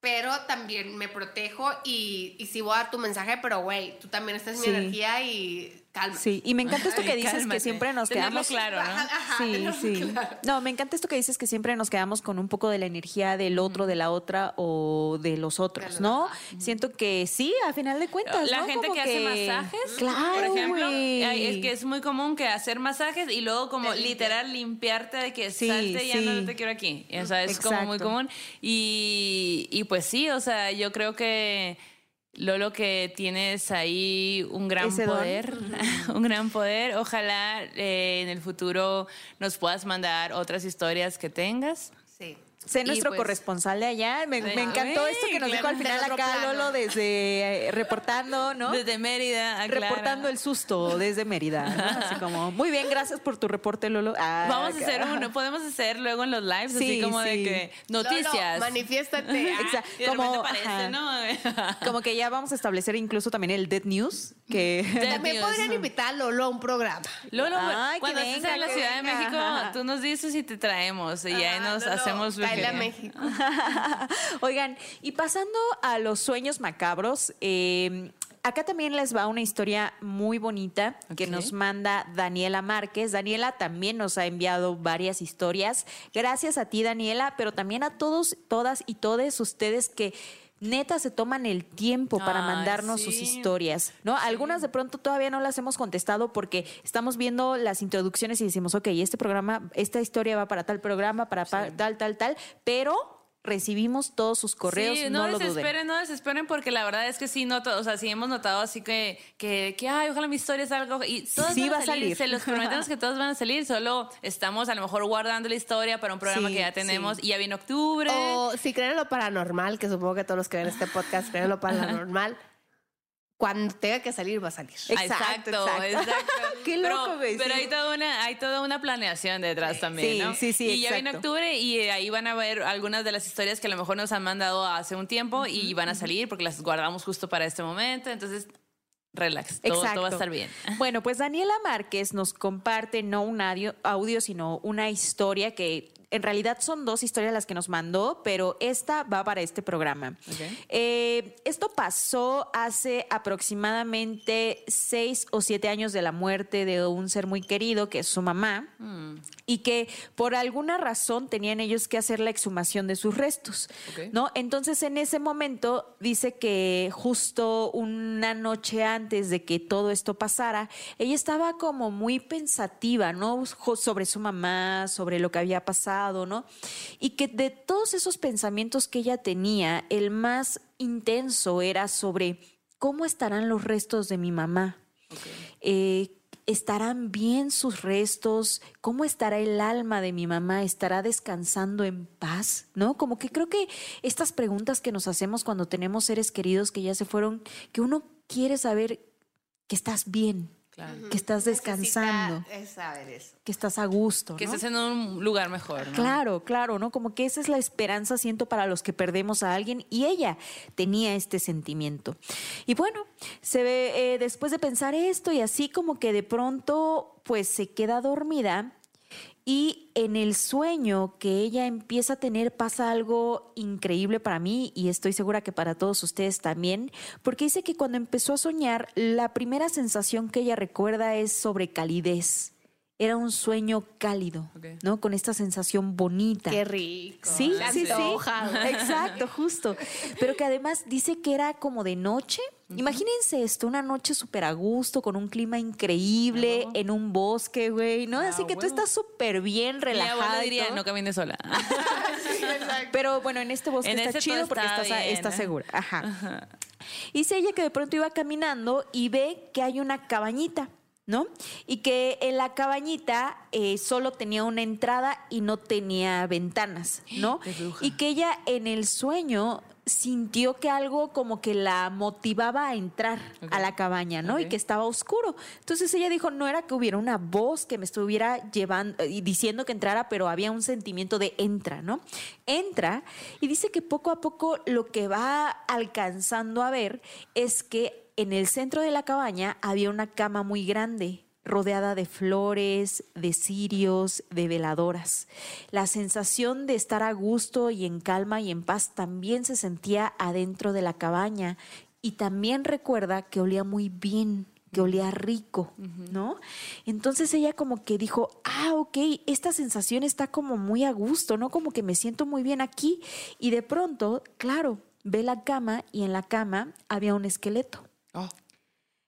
Speaker 2: pero también me protejo y, y sí voy a dar tu mensaje, pero güey, tú también esta es mi
Speaker 3: Sí.
Speaker 2: energía y calma.
Speaker 3: Sí, y me encanta esto que dices que siempre nos
Speaker 1: Tenerlo
Speaker 3: quedamos
Speaker 1: claro, ¿no?
Speaker 2: Ajá,
Speaker 3: Sí, sí.
Speaker 2: claro.
Speaker 3: No, me encanta esto que dices que siempre nos quedamos con un poco de la energía del otro, de la otra o de los otros, ¿no? Siento que sí, a final de cuentas.
Speaker 1: La
Speaker 3: ¿no?
Speaker 1: gente
Speaker 3: Como
Speaker 1: que, hace masajes,
Speaker 3: Claro,
Speaker 1: por ejemplo, es que es muy común que hacer masajes y luego como literal limpiarte de que
Speaker 3: Sí,
Speaker 1: salte ya
Speaker 3: sí.
Speaker 1: no te quiero aquí. O sea, es como muy común. Y, y pues sí, o sea, yo creo que Lolo que tienes ahí un gran
Speaker 3: Ese
Speaker 1: poder, un gran poder. Ojalá eh, en el futuro nos puedas mandar otras historias que tengas.
Speaker 2: Sí.
Speaker 3: Sé nuestro
Speaker 1: pues-
Speaker 3: corresponsal de allá. Me, me encantó
Speaker 1: Ay,
Speaker 3: esto que nos dijo al final acá,
Speaker 2: plano.
Speaker 3: Lolo, desde eh, reportando, ¿no?
Speaker 1: Desde Mérida, a Clara.
Speaker 3: Reportando el susto desde Mérida. ¿no? Así como, muy bien, gracias por tu reporte, Lolo. Ah,
Speaker 1: Vamos a hacer uno, podemos hacer luego en los lives, así
Speaker 3: Sí,
Speaker 1: como de
Speaker 3: sí.
Speaker 1: que noticias.
Speaker 2: Lolo, manifiéstate.
Speaker 3: Exacto.
Speaker 1: Y de
Speaker 3: Como,
Speaker 1: aparece. ¿no?
Speaker 3: Como que ya vamos a establecer incluso también el Dead News, que
Speaker 1: Dead
Speaker 2: También
Speaker 1: News.
Speaker 2: podrían invitar a Lolo a un programa.
Speaker 1: Lolo,
Speaker 3: Ay, que
Speaker 1: cuando estés en la Ciudad de. México, tú nos dices y te traemos. Y ahí
Speaker 2: Ah,
Speaker 1: nos
Speaker 2: Lolo,
Speaker 1: hacemos
Speaker 2: cáele a
Speaker 1: brujería.
Speaker 2: México.
Speaker 3: Oigan, y pasando a los sueños macabros, eh, acá también les va una historia muy bonita que nos manda Daniela Márquez. Daniela también nos ha enviado varias historias. Gracias a ti, Daniela, pero también a todos, todas y todes ustedes que neta se toman el tiempo para
Speaker 1: Ay,
Speaker 3: mandarnos
Speaker 1: sí.
Speaker 3: sus historias, ¿no? Algunas de pronto todavía no las hemos contestado porque estamos viendo las introducciones y decimos, ok, este programa, esta historia va para tal programa, para pa- tal, tal, tal, pero recibimos todos sus correos,
Speaker 1: Sí,
Speaker 3: no,
Speaker 1: no,
Speaker 3: lo
Speaker 1: desesperen, no desesperen, porque la verdad es que sí, noto, o sea, sí hemos notado así que, que, que ay, ojalá mi historia salga, y todas
Speaker 3: Sí
Speaker 1: van
Speaker 3: va a salir.
Speaker 1: se los prometemos que todas van a salir, solo estamos a lo mejor guardando la historia para un programa
Speaker 3: Sí,
Speaker 1: que ya tenemos,
Speaker 3: sí.
Speaker 1: y ya viene octubre.
Speaker 2: O si creen en lo paranormal, que supongo que todos los que ven este podcast creen en lo paranormal, cuando tenga que salir, va a salir.
Speaker 1: Exacto, exacto.
Speaker 3: Qué
Speaker 1: Pero-
Speaker 3: loco, güey,
Speaker 1: Pero,
Speaker 3: sí.
Speaker 1: hay toda una, hay toda una planeación detrás también,
Speaker 3: Sí,
Speaker 1: ¿no?
Speaker 3: sí, sí,
Speaker 1: Y ya viene octubre y ahí van a ver algunas de las historias que a lo mejor nos han mandado hace un tiempo y van a salir porque las guardamos justo para este momento. Entonces, relax, todo,
Speaker 3: Exacto.
Speaker 1: todo va a estar bien.
Speaker 3: Bueno, pues Daniela Márquez nos comparte no un audio, audio, sino una historia que en realidad son dos historias las que nos mandó, pero esta va para este programa. Eh, esto pasó hace aproximadamente seis o siete años de la muerte de un ser muy querido, que es su mamá, y que por alguna razón tenían ellos que hacer la exhumación de sus restos. ¿no? Entonces, en ese momento, dice que justo una noche antes de que todo esto pasara, ella estaba como muy pensativa, ¿no? Sobre su mamá, sobre lo que había pasado, ¿no? Y que de todos esos pensamientos que ella tenía, el más intenso era sobre cómo estarán los restos de mi mamá. Eh, ¿Estarán bien sus restos? ¿Cómo estará el alma de mi mamá? ¿Estará descansando en paz? ¿No? Como que creo que estas preguntas que nos hacemos cuando tenemos seres queridos que ya se fueron, que uno quiere saber que estás bien,
Speaker 1: Claro.
Speaker 3: que estás descansando,
Speaker 2: Necesita, saber eso.
Speaker 3: que estás a gusto.
Speaker 1: Que
Speaker 3: ¿no?
Speaker 1: estés en un lugar mejor, ¿no?
Speaker 3: Claro, claro, ¿no? Como que esa es la esperanza, siento, para los que perdemos a alguien y ella tenía este sentimiento. Y bueno, se ve, eh, después de pensar esto y así como que de pronto, pues se queda dormida y en el sueño que ella empieza a tener pasa algo increíble para mí y estoy segura que para todos ustedes también, porque dice que cuando empezó a soñar, la primera sensación que ella recuerda es sobre calidez era un sueño cálido. ¿no? Con esta sensación bonita.
Speaker 2: Qué rico.
Speaker 3: Sí,
Speaker 2: Se
Speaker 3: sí, sí. Exacto, justo. Pero que además dice que era como de noche. Imagínense esto, una noche súper a gusto, con un clima increíble, en un bosque, güey, ¿no?
Speaker 1: Ah,
Speaker 3: Así que tú estás súper bien
Speaker 1: Mi
Speaker 3: relajada. y
Speaker 1: diría, no camines sola.
Speaker 3: Pero bueno, en este bosque
Speaker 1: En
Speaker 3: está
Speaker 1: ese
Speaker 3: chido porque
Speaker 1: está
Speaker 3: estás,
Speaker 1: bien,
Speaker 3: estás
Speaker 1: ¿eh?
Speaker 3: segura. Ajá. Y dice ella que de pronto iba caminando y ve que hay una cabañita, ¿no? Y que en la cabañita eh, solo tenía una entrada y no tenía ventanas, ¿no? Y que ella en el sueño sintió que algo como que la motivaba a entrar a la cabaña, ¿no? Y que estaba oscuro. Entonces ella dijo, no era que hubiera una voz que me estuviera llevando y diciendo que entrara, pero había un sentimiento de entra, ¿no? Entra y dice que poco a poco lo que va alcanzando a ver es que en el centro de la cabaña había una cama muy grande rodeada de flores, de cirios, de veladoras. La sensación de estar a gusto y en calma y en paz también se sentía adentro de la cabaña y también recuerda que olía muy bien, que olía rico, ¿no? Entonces ella como que dijo, ah, ok, esta sensación está como muy a gusto, ¿no? Como que me siento muy bien aquí. Y de pronto, claro, ve la cama y en la cama había un esqueleto.
Speaker 1: Oh.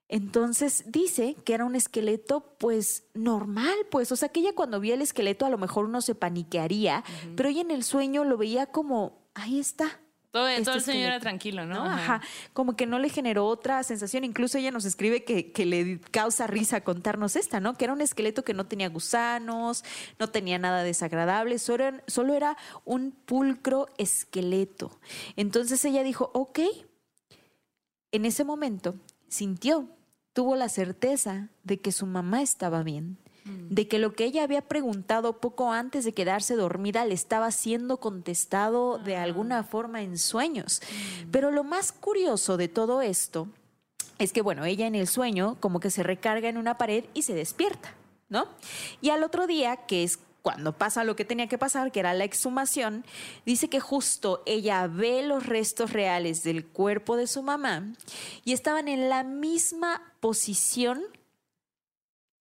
Speaker 3: Entonces dice que era un esqueleto pues normal, pues, o sea que ella cuando vio el esqueleto a lo mejor uno se paniquearía, pero ella en el sueño lo veía como, ahí está.
Speaker 1: Todo,
Speaker 3: este
Speaker 1: todo el sueño era
Speaker 3: esqueleto".
Speaker 1: tranquilo, ¿no?
Speaker 3: ¿no? Ajá. Como que no le generó otra sensación. Incluso ella nos escribe que, que le causa risa contarnos esta, ¿no? Que era un esqueleto que no tenía gusanos, no tenía nada desagradable, solo era un pulcro esqueleto. Entonces ella dijo, ok. En ese momento sintió, tuvo la certeza de que su mamá estaba bien, de que lo que ella había preguntado poco antes de quedarse dormida le estaba siendo contestado de alguna forma en sueños. Pero lo más curioso de todo esto es que, bueno, ella en el sueño como que se recarga en una pared y se despierta, ¿no? Y al otro día, que es cuando pasa lo que tenía que pasar, que era la exhumación, dice que justo ella ve los restos reales del cuerpo de su mamá y estaban en la misma posición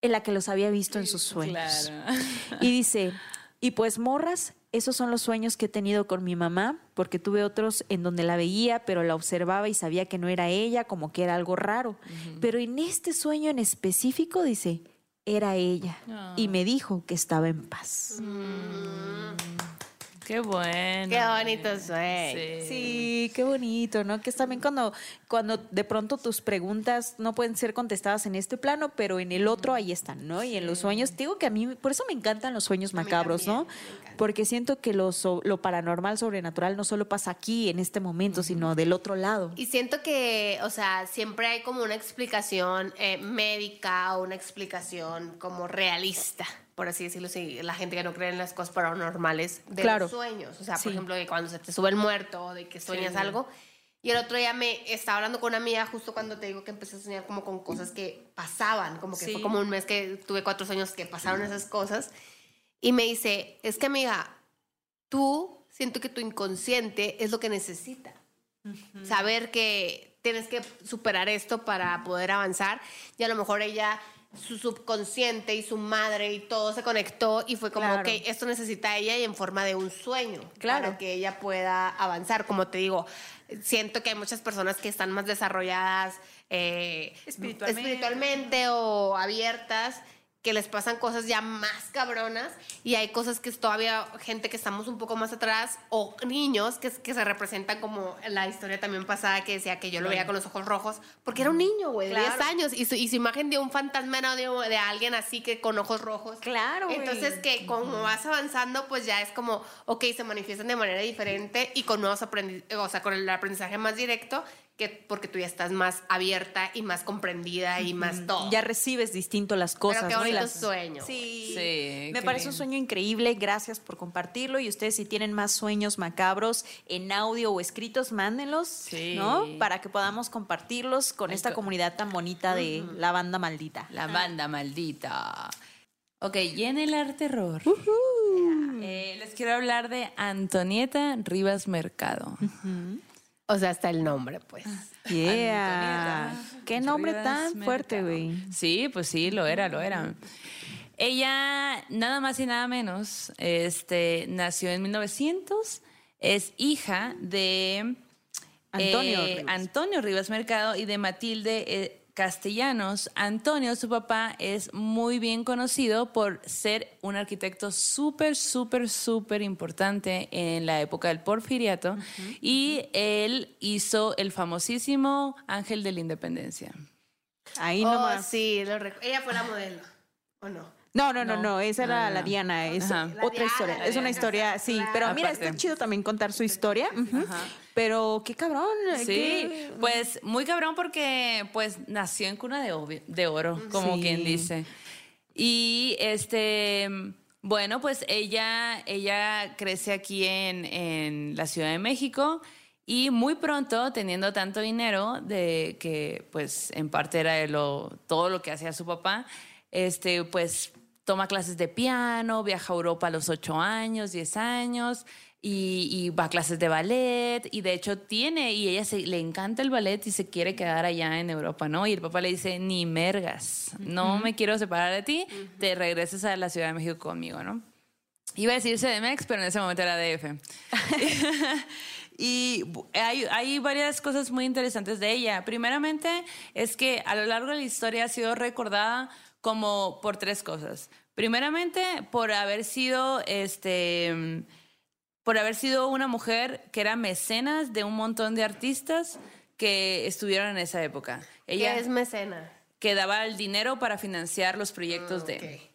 Speaker 3: en la que los había visto en sus sueños.
Speaker 1: Claro.
Speaker 3: Y dice, y pues morras, esos son los sueños que he tenido con mi mamá, porque tuve otros en donde la veía, pero la observaba y sabía que no era ella, como que era algo raro. Pero en este sueño en específico, dice, era ella.
Speaker 1: Ah.
Speaker 3: Y me dijo que estaba en paz.
Speaker 1: Qué bueno.
Speaker 2: Qué bonito sueño.
Speaker 1: Sí.
Speaker 3: Sí, qué bonito, ¿no? Que es también cuando, cuando de pronto tus preguntas no pueden ser contestadas en este plano, pero en el otro ahí están, ¿no? Y en los sueños, te digo que a mí, por eso me encantan los sueños macabros, ¿no? Porque siento que lo, so- lo paranormal, sobrenatural, no solo pasa aquí, en este momento, sino del otro lado.
Speaker 2: Y siento que, o sea, siempre hay como una explicación eh, médica o una explicación como realista, por así decirlo, si la gente que no cree en las cosas paranormales de
Speaker 3: Claro.
Speaker 2: los sueños. O sea,
Speaker 3: Sí.
Speaker 2: por ejemplo, de cuando se te sube el muerto o de que sueñas algo. Y el otro día me estaba hablando con una amiga justo cuando te digo que empecé a soñar como con cosas que pasaban, como que
Speaker 1: Sí.
Speaker 2: fue como un mes que tuve cuatro sueños que pasaron esas cosas. Y me dice, es que amiga, tú siento que tu inconsciente es lo que necesita. Saber que tienes que superar esto para poder avanzar. Y a lo mejor ella, su subconsciente y su madre y todo se conectó y fue como,
Speaker 3: Claro.
Speaker 2: ok, esto necesita ella y en forma de un sueño.
Speaker 3: Claro.
Speaker 2: Para que ella pueda avanzar. Como te digo, siento que hay muchas personas que están más desarrolladas eh,
Speaker 3: Espiritualmente.
Speaker 2: espiritualmente o abiertas que les pasan cosas ya más cabronas y hay cosas que es todavía gente que estamos un poco más atrás o niños que, que se representan como la historia también pasada que decía que yo lo veía con los ojos rojos porque era un niño, güey, de
Speaker 3: Claro.
Speaker 2: 10 años y su, y su imagen de un fantasma era de, de alguien así que con ojos rojos.
Speaker 3: Claro, güey.
Speaker 2: Entonces que como vas avanzando pues ya es como, ok, se manifiestan de manera diferente y con nuevos aprendizajes, o sea, con el aprendizaje más directo que porque tú ya estás más abierta y más comprendida y más todo.
Speaker 3: Ya recibes distinto las cosas.
Speaker 2: Pero qué
Speaker 3: ¿no?
Speaker 2: Bonito
Speaker 3: las-
Speaker 2: sueño.
Speaker 3: Sí,
Speaker 1: Sí,
Speaker 3: me parece un sueño increíble. Gracias por compartirlo. Y ustedes, si tienen más sueños macabros en audio o escritos, mándenlos,
Speaker 1: Sí.
Speaker 3: ¿no? Para que podamos compartirlos con esta comunidad tan bonita de la banda maldita.
Speaker 1: La banda maldita. Ok, y en el arte terror. Eh, les quiero hablar de Antonieta Rivas Mercado.
Speaker 2: O sea, hasta el nombre, pues.
Speaker 3: Yeah.
Speaker 1: Antonieta
Speaker 3: Qué nombre tan fuerte, güey.
Speaker 1: Sí, pues sí, lo era, lo era. Ella, nada más y nada menos, este, nació en 1900, es hija de
Speaker 3: Antonio
Speaker 1: eh,
Speaker 3: Rivas.
Speaker 1: Antonio Rivas Mercado y de Matilde eh, Castellanos. Antonio, su papá, es muy bien conocido por ser un arquitecto súper, súper, súper importante en la época del porfiriato y él hizo el famosísimo Ángel de la Independencia.
Speaker 3: Ahí
Speaker 2: Oh,
Speaker 3: nomás.
Speaker 2: sí, lo ella fue la modelo, ¿o no?
Speaker 3: No, no, no, no, esa era
Speaker 1: no,
Speaker 3: la. Diana, es
Speaker 1: Ajá.
Speaker 2: La
Speaker 3: otra
Speaker 2: Diana,
Speaker 3: historia, es una historia, sí,
Speaker 2: claro.
Speaker 3: pero mira, está chido también contar su historia, ujú. Pero qué cabrón,
Speaker 1: Sí,
Speaker 3: qué-
Speaker 1: pues muy cabrón porque pues nació en cuna de, obvi- de oro, como
Speaker 3: Sí.
Speaker 1: quien dice. Y este, bueno, pues ella, ella crece aquí en, en la Ciudad de México y muy pronto, teniendo tanto dinero, de que pues en parte era de lo, todo lo que hacía su papá, este, pues toma clases de piano, viaja a Europa a los 8 años, 10 años, y, y va a clases de ballet, y de hecho tiene, y ella se, le encanta el ballet y se quiere quedar allá en Europa, ¿no? Y el papá le dice, ni mergas, no me quiero separar de ti, te regresas a la Ciudad de México conmigo, ¿no? Iba a decir CDMX, pero en ese momento era DF. y hay, hay varias cosas muy interesantes de ella. Primeramente, es que a lo largo de la historia ha sido recordada como por tres cosas. Primeramente, por haber sido este por haber sido una mujer que era mecenas de un montón de artistas que estuvieron en esa época. Ella
Speaker 2: es mecena.
Speaker 1: que daba el dinero para financiar los proyectos
Speaker 2: Ah,
Speaker 1: de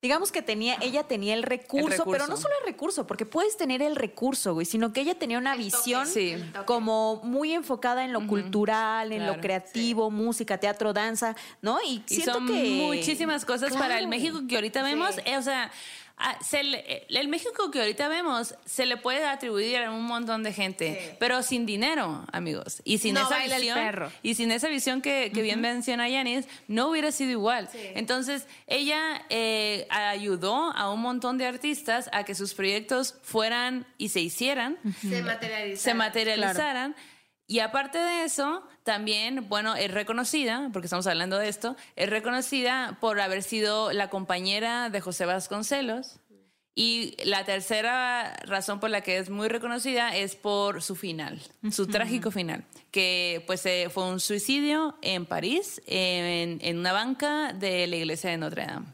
Speaker 3: Digamos que tenía, ella tenía el recurso,
Speaker 1: recurso.
Speaker 3: pero no solo el recurso, porque puedes tener el recurso, güey, sino que ella tenía una
Speaker 2: El toque.
Speaker 3: visión
Speaker 1: Sí.
Speaker 3: Como muy enfocada en lo cultural, en
Speaker 1: Claro.
Speaker 3: lo creativo, música, teatro, danza, ¿no? Y,
Speaker 1: Y
Speaker 3: siento
Speaker 1: son
Speaker 3: que
Speaker 1: muchísimas cosas para el. México que ahorita
Speaker 2: Sí.
Speaker 1: vemos. eh, o sea, ah, se le- el México que ahorita vemos se le puede atribuir a un montón de gente,
Speaker 2: Sí.
Speaker 1: pero sin dinero, amigos. Y sin
Speaker 2: No
Speaker 1: esa visión. Y sin esa visión que, que bien menciona Yanis, no hubiera sido igual.
Speaker 2: Sí.
Speaker 1: Entonces, ella eh, ayudó a un montón de artistas a que sus proyectos fueran y se hicieran
Speaker 2: se
Speaker 1: materializaran. Y aparte de eso, también, bueno, es reconocida, porque estamos hablando de esto, es reconocida por haber sido la compañera de José Vasconcelos. Y la tercera razón por la que es muy reconocida es por su final, su trágico final, que pues eh, fue un suicidio en París, en, en una banca de la iglesia de Notre Dame.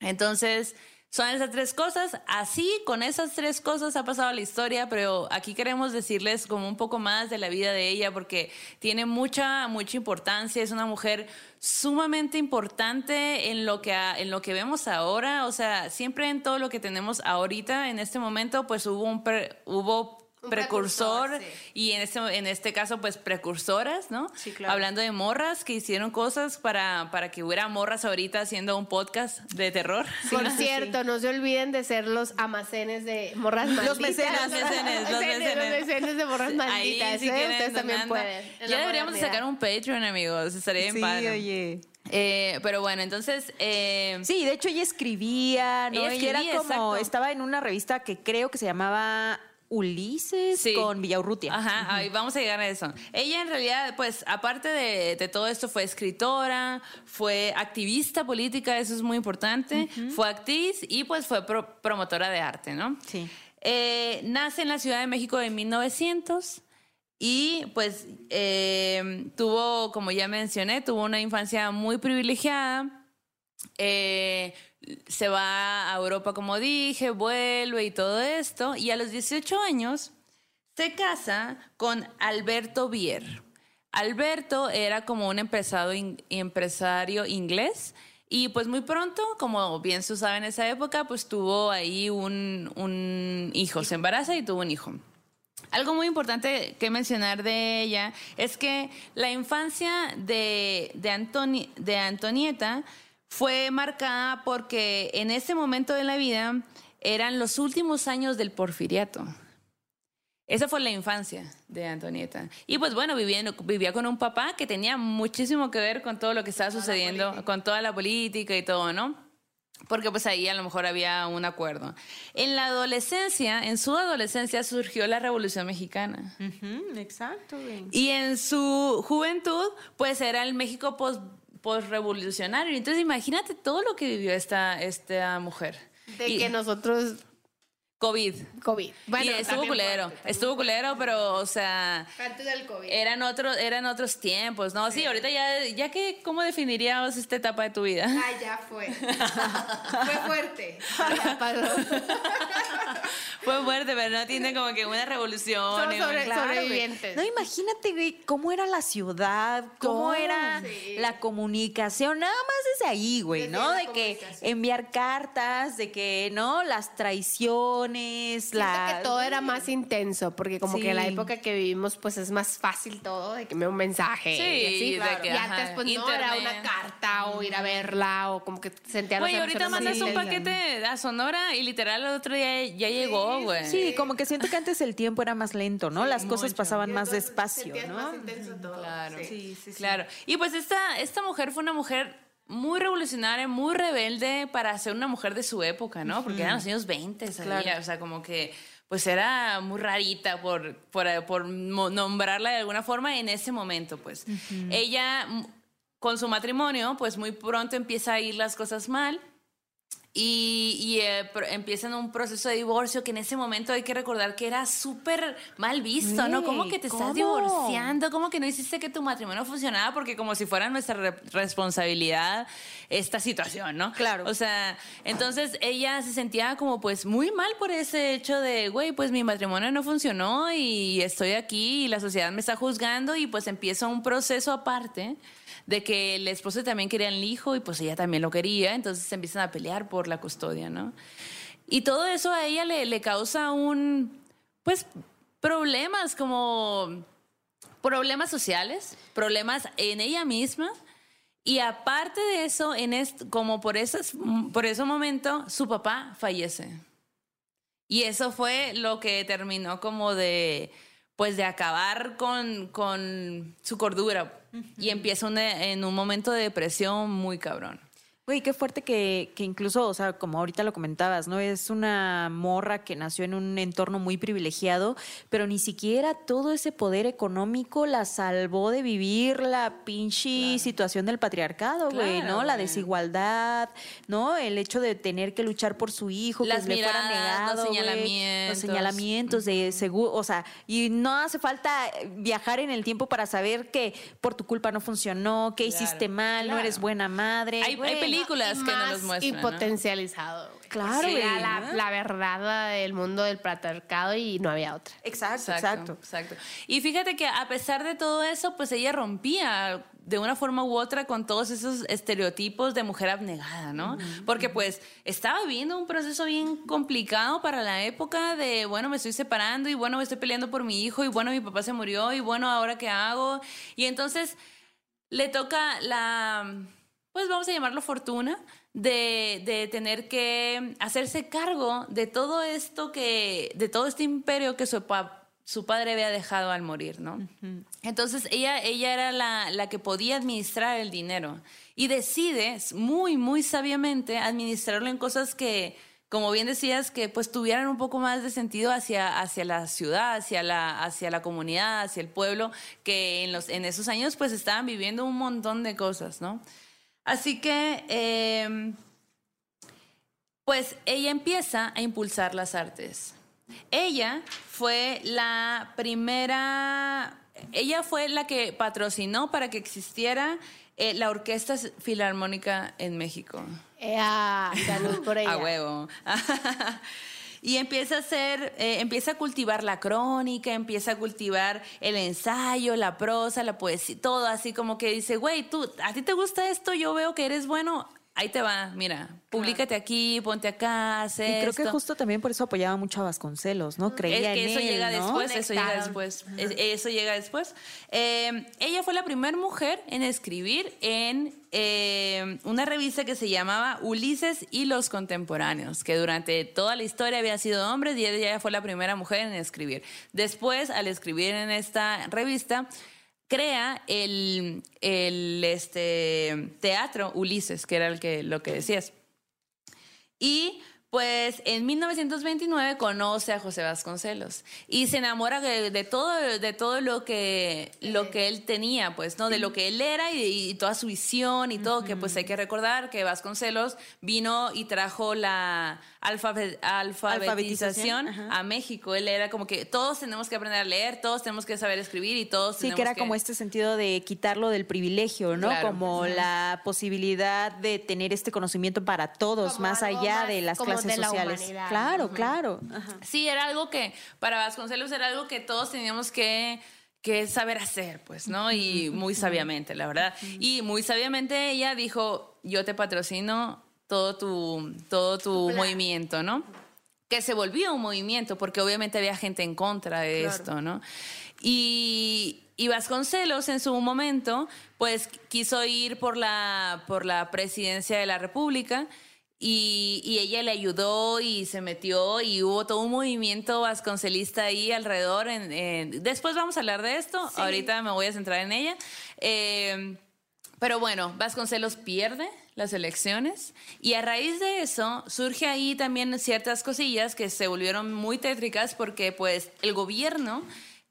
Speaker 1: Entonces, son esas tres cosas. Así, con esas tres cosas ha pasado la historia, pero aquí queremos decirles como un poco más de la vida de ella, porque tiene mucha, mucha importancia. Es una mujer sumamente importante en lo que, en lo que vemos ahora. O sea, siempre en todo lo que tenemos ahorita, en este momento, pues hubo un, pre- hubo precursor,
Speaker 2: precursor, sí.
Speaker 1: y en este, en este caso, pues precursoras, ¿no?
Speaker 2: Sí, claro.
Speaker 1: Hablando de morras que hicieron cosas para, para que hubiera morras ahorita haciendo un podcast de terror.
Speaker 2: Por cierto, no se olviden de ser los almacenes de morras malditas.
Speaker 3: mecenas.
Speaker 1: Los mecenes, los mecenes.
Speaker 2: Los mecenes de morras malditas.
Speaker 1: Ahí si
Speaker 2: ¿eh?
Speaker 1: quieren
Speaker 2: Ustedes también pueden. en
Speaker 1: Ya deberíamos de sacar un Patreon, amigos. Estaría bien
Speaker 3: Sí,
Speaker 1: padre.
Speaker 3: oye.
Speaker 1: Eh, pero bueno, entonces. eh,
Speaker 3: Sí, de hecho ella escribía, ¿no?
Speaker 1: Ella
Speaker 3: Ella, era
Speaker 1: escribía,
Speaker 3: como,
Speaker 1: exacto.
Speaker 3: estaba en una revista que creo que se llamaba Ulises
Speaker 1: Sí.
Speaker 3: con Villaurrutia.
Speaker 1: Ajá, ahí vamos a llegar a eso. Ella en realidad, pues, aparte de, de todo esto, fue escritora, fue activista política, eso es muy importante, fue actriz y pues fue pro- promotora de arte, ¿no?
Speaker 3: Sí.
Speaker 1: Eh, nace en la Ciudad de México en 1900 y pues eh, tuvo, como ya mencioné, tuvo una infancia muy privilegiada. Eh, se va a Europa, como dije, vuelve y todo esto. Y a los 18 años se casa con Alberto Bier. Alberto era como un empresario, in- empresario inglés y pues muy pronto, como bien se usaba en esa época, pues tuvo ahí un, un hijo, se embaraza y tuvo un hijo. Algo muy importante que mencionar de ella es que la infancia de, de, Antoni- de Antonieta fue marcada porque en ese momento de la vida eran los últimos años del porfiriato. Esa fue la infancia de Antonieta. Y pues bueno, vivía, vivía con un papá que tenía muchísimo que ver con todo lo que estaba sucediendo, con toda la política y todo, ¿no? Porque pues ahí a lo mejor había un acuerdo. En la adolescencia, en su adolescencia surgió la Revolución Mexicana.
Speaker 3: Ujú, exacto, güey.
Speaker 1: Y en su juventud, pues era el México post post-revolucionario. Entonces imagínate todo lo que vivió esta, esta mujer.
Speaker 2: De
Speaker 1: Y-
Speaker 2: que nosotros
Speaker 1: COVID.
Speaker 2: COVID.
Speaker 1: y estuvo culero, estuvo culero, pero, o sea,
Speaker 2: Antes del COVID.
Speaker 1: eran otros, eran otros tiempos, ¿no? Sí, ahorita ya, ya que, ¿cómo definiríamos esta etapa de tu vida?
Speaker 2: Ah, ya fue. fue fuerte. Ya pasó.
Speaker 1: Fue fuerte, pero no tiene como que una revolución.
Speaker 2: Somos sobre-
Speaker 3: Claro,
Speaker 2: sobrevivientes.
Speaker 3: No, imagínate, güey, cómo era la ciudad, cómo era
Speaker 2: Sí.
Speaker 3: la comunicación, nada más desde ahí, güey,
Speaker 2: Desde
Speaker 3: ¿no? De que enviar cartas, de que, ¿no? Las traiciones, La...
Speaker 2: que todo era más intenso, porque como
Speaker 3: Sí.
Speaker 2: que la época que vivimos, pues es más fácil todo, de que me un mensaje.
Speaker 1: Sí,
Speaker 2: y así.
Speaker 1: de
Speaker 2: Claro.
Speaker 1: que,
Speaker 2: y antes, pues no, era una carta o ir a verla, o como que sentía
Speaker 1: Güey, ahorita mandas un
Speaker 2: paquete
Speaker 1: a Sonora y literal el otro día ya llegó, güey.
Speaker 3: Sí, como que siento que antes el tiempo era más lento, ¿no? Las cosas
Speaker 1: mucho.
Speaker 3: pasaban más despacio, ¿no?
Speaker 2: Más intenso todo.
Speaker 1: Claro.
Speaker 2: Sí.
Speaker 1: Claro. Y pues esta, esta mujer fue una mujer muy revolucionaria, muy rebelde para ser una mujer de su época, ¿no? Porque eran los años 20, ¿sabía?
Speaker 3: Claro.
Speaker 1: O sea, como que pues era muy rarita por, por, por nombrarla de alguna forma en ese momento, pues. Ella, mm, con su matrimonio, pues muy pronto empieza a ir las cosas mal. Y, y, eh, empiezan un proceso de divorcio que en ese momento hay que recordar que era súper mal visto, ¿no? ¿Cómo que te estás divorciando? ¿Cómo que no hiciste que tu matrimonio funcionara? Porque como si fuera nuestra re- responsabilidad esta situación, ¿no?
Speaker 3: Claro.
Speaker 1: O sea, entonces ella se sentía como pues muy mal por ese hecho de, güey, pues mi matrimonio no funcionó y estoy aquí y la sociedad me está juzgando y pues empieza un proceso aparte de que el esposo también quería el hijo y pues ella también lo quería, entonces se empiezan a pelear por la custodia, ¿no? Y todo eso a ella le, le causa un, pues, problemas como problemas sociales, problemas en ella misma. Y aparte de eso, en como por, esas, por ese momento, su papá fallece. Y eso fue lo que terminó como de, pues de acabar con, con su cordura. Y empieza una- en un momento de depresión muy cabrón.
Speaker 3: Güey, qué fuerte que, que incluso, o sea, como ahorita lo comentabas, ¿no? Es una morra que nació en un entorno muy privilegiado, pero ni siquiera todo ese poder económico la salvó de vivir la pinche situación del patriarcado, güey, ¿no? La desigualdad, ¿no? El hecho de tener que luchar por su hijo,
Speaker 1: Las
Speaker 3: que le fuera
Speaker 1: miradas,
Speaker 3: negado,
Speaker 1: los
Speaker 3: güey,
Speaker 1: señalamientos.
Speaker 3: los señalamientos de seguro, o sea, y no hace falta viajar en el tiempo para saber que por tu culpa no funcionó, que
Speaker 1: Claro,
Speaker 3: hiciste mal, no eres buena madre.
Speaker 1: Hay- hay
Speaker 3: güey.
Speaker 1: Películas
Speaker 2: Y
Speaker 1: que nos
Speaker 2: más
Speaker 1: los muestran,
Speaker 2: Y
Speaker 1: ¿no?
Speaker 2: potencializado.
Speaker 3: Claro,
Speaker 2: Sí,
Speaker 3: güey,
Speaker 2: era la,
Speaker 3: ¿no?
Speaker 2: la verdad del mundo del patriarcado y no había otra.
Speaker 3: Exacto, exacto.
Speaker 1: exacto. Y fíjate que a pesar de todo eso, pues ella rompía de una forma u otra con todos esos estereotipos de mujer abnegada, ¿no? Porque pues estaba viviendo un proceso bien complicado para la época de, bueno, me estoy separando y bueno, me estoy peleando por mi hijo y bueno, mi papá se murió y bueno, ahora qué hago. Y entonces le toca la, pues vamos a llamarlo fortuna, de, de tener que hacerse cargo de todo esto que, de todo este imperio que su, pa- su padre había dejado al morir, ¿no? Entonces ella, ella era la, la que podía administrar el dinero y decide muy, muy sabiamente administrarlo en cosas que, como bien decías, que pues tuvieran un poco más de sentido hacia, hacia la ciudad, hacia la, hacia la comunidad, hacia el pueblo, que en, los, en esos años pues estaban viviendo un montón de cosas, ¿no? Así que, eh, pues ella empieza a impulsar las artes. Ella fue la primera, ella fue la que patrocinó para que existiera eh, la Orquesta Filarmónica en México.
Speaker 2: Ea, salud por ella.
Speaker 1: A huevo. y empieza a hacer, eh, empieza a cultivar la crónica, empieza a cultivar el ensayo, la prosa, la poesía, todo así como que dice, güey, tú, a ti te gusta esto, yo veo que eres bueno, ahí te va, mira, públicate aquí, ponte acá, haz
Speaker 3: Y creo que justo también por eso apoyaba mucho a Vasconcelos, ¿no? Creía
Speaker 1: Es que
Speaker 3: en
Speaker 1: eso
Speaker 3: él,
Speaker 1: llega
Speaker 3: ¿no?
Speaker 1: después, eso llega después. Es- Eso llega después. Eh, ella fue la primera mujer en escribir en eh, una revista que se llamaba Ulises y los Contemporáneos, que durante toda la historia habían sido hombres y ella fue la primera mujer en escribir. Después, al escribir en esta revista, crea el, el este, teatro Ulises, que era el que, lo que decías. Y pues en 1929 conoce a José Vasconcelos y se enamora de, de todo, de todo lo que, lo que él tenía, pues, ¿no? De lo que él era y, y toda su visión y todo, que pues hay que recordar que Vasconcelos vino y trajo la alfabe- alfabetización
Speaker 3: Alfabetización,
Speaker 1: a México. Él era como que todos tenemos que aprender a leer, todos tenemos que saber escribir y todos
Speaker 3: Sí,
Speaker 1: tenemos
Speaker 3: que era como este sentido de quitarlo del privilegio, ¿no?
Speaker 1: Claro.
Speaker 3: Como la posibilidad de tener este conocimiento para todos,
Speaker 2: Como
Speaker 3: más allá
Speaker 2: más
Speaker 3: de las
Speaker 2: como
Speaker 3: clases
Speaker 2: de la
Speaker 3: sociales.
Speaker 2: humanidad.
Speaker 3: Claro, claro. Ajá.
Speaker 1: Sí, era algo que para Vasconcelos era algo que todos teníamos que que saber hacer, pues, ¿no? Y muy sabiamente, la verdad. Y muy sabiamente ella dijo, yo te patrocino todo tu, todo tu
Speaker 2: plan.
Speaker 1: movimiento, ¿no? Que se volvió un movimiento, porque obviamente había gente en contra de
Speaker 2: Claro.
Speaker 1: esto, ¿no? Y, y Vasconcelos en su momento, pues quiso ir por la, por la presidencia de la República y, y ella le ayudó y se metió y hubo todo un movimiento vasconcelista ahí alrededor. En, en- después vamos a hablar de esto, ahorita me voy a centrar en ella. Eh, pero bueno, Vasconcelos pierde las elecciones y a raíz de eso surge ahí también ciertas cosillas que se volvieron muy tétricas porque pues el gobierno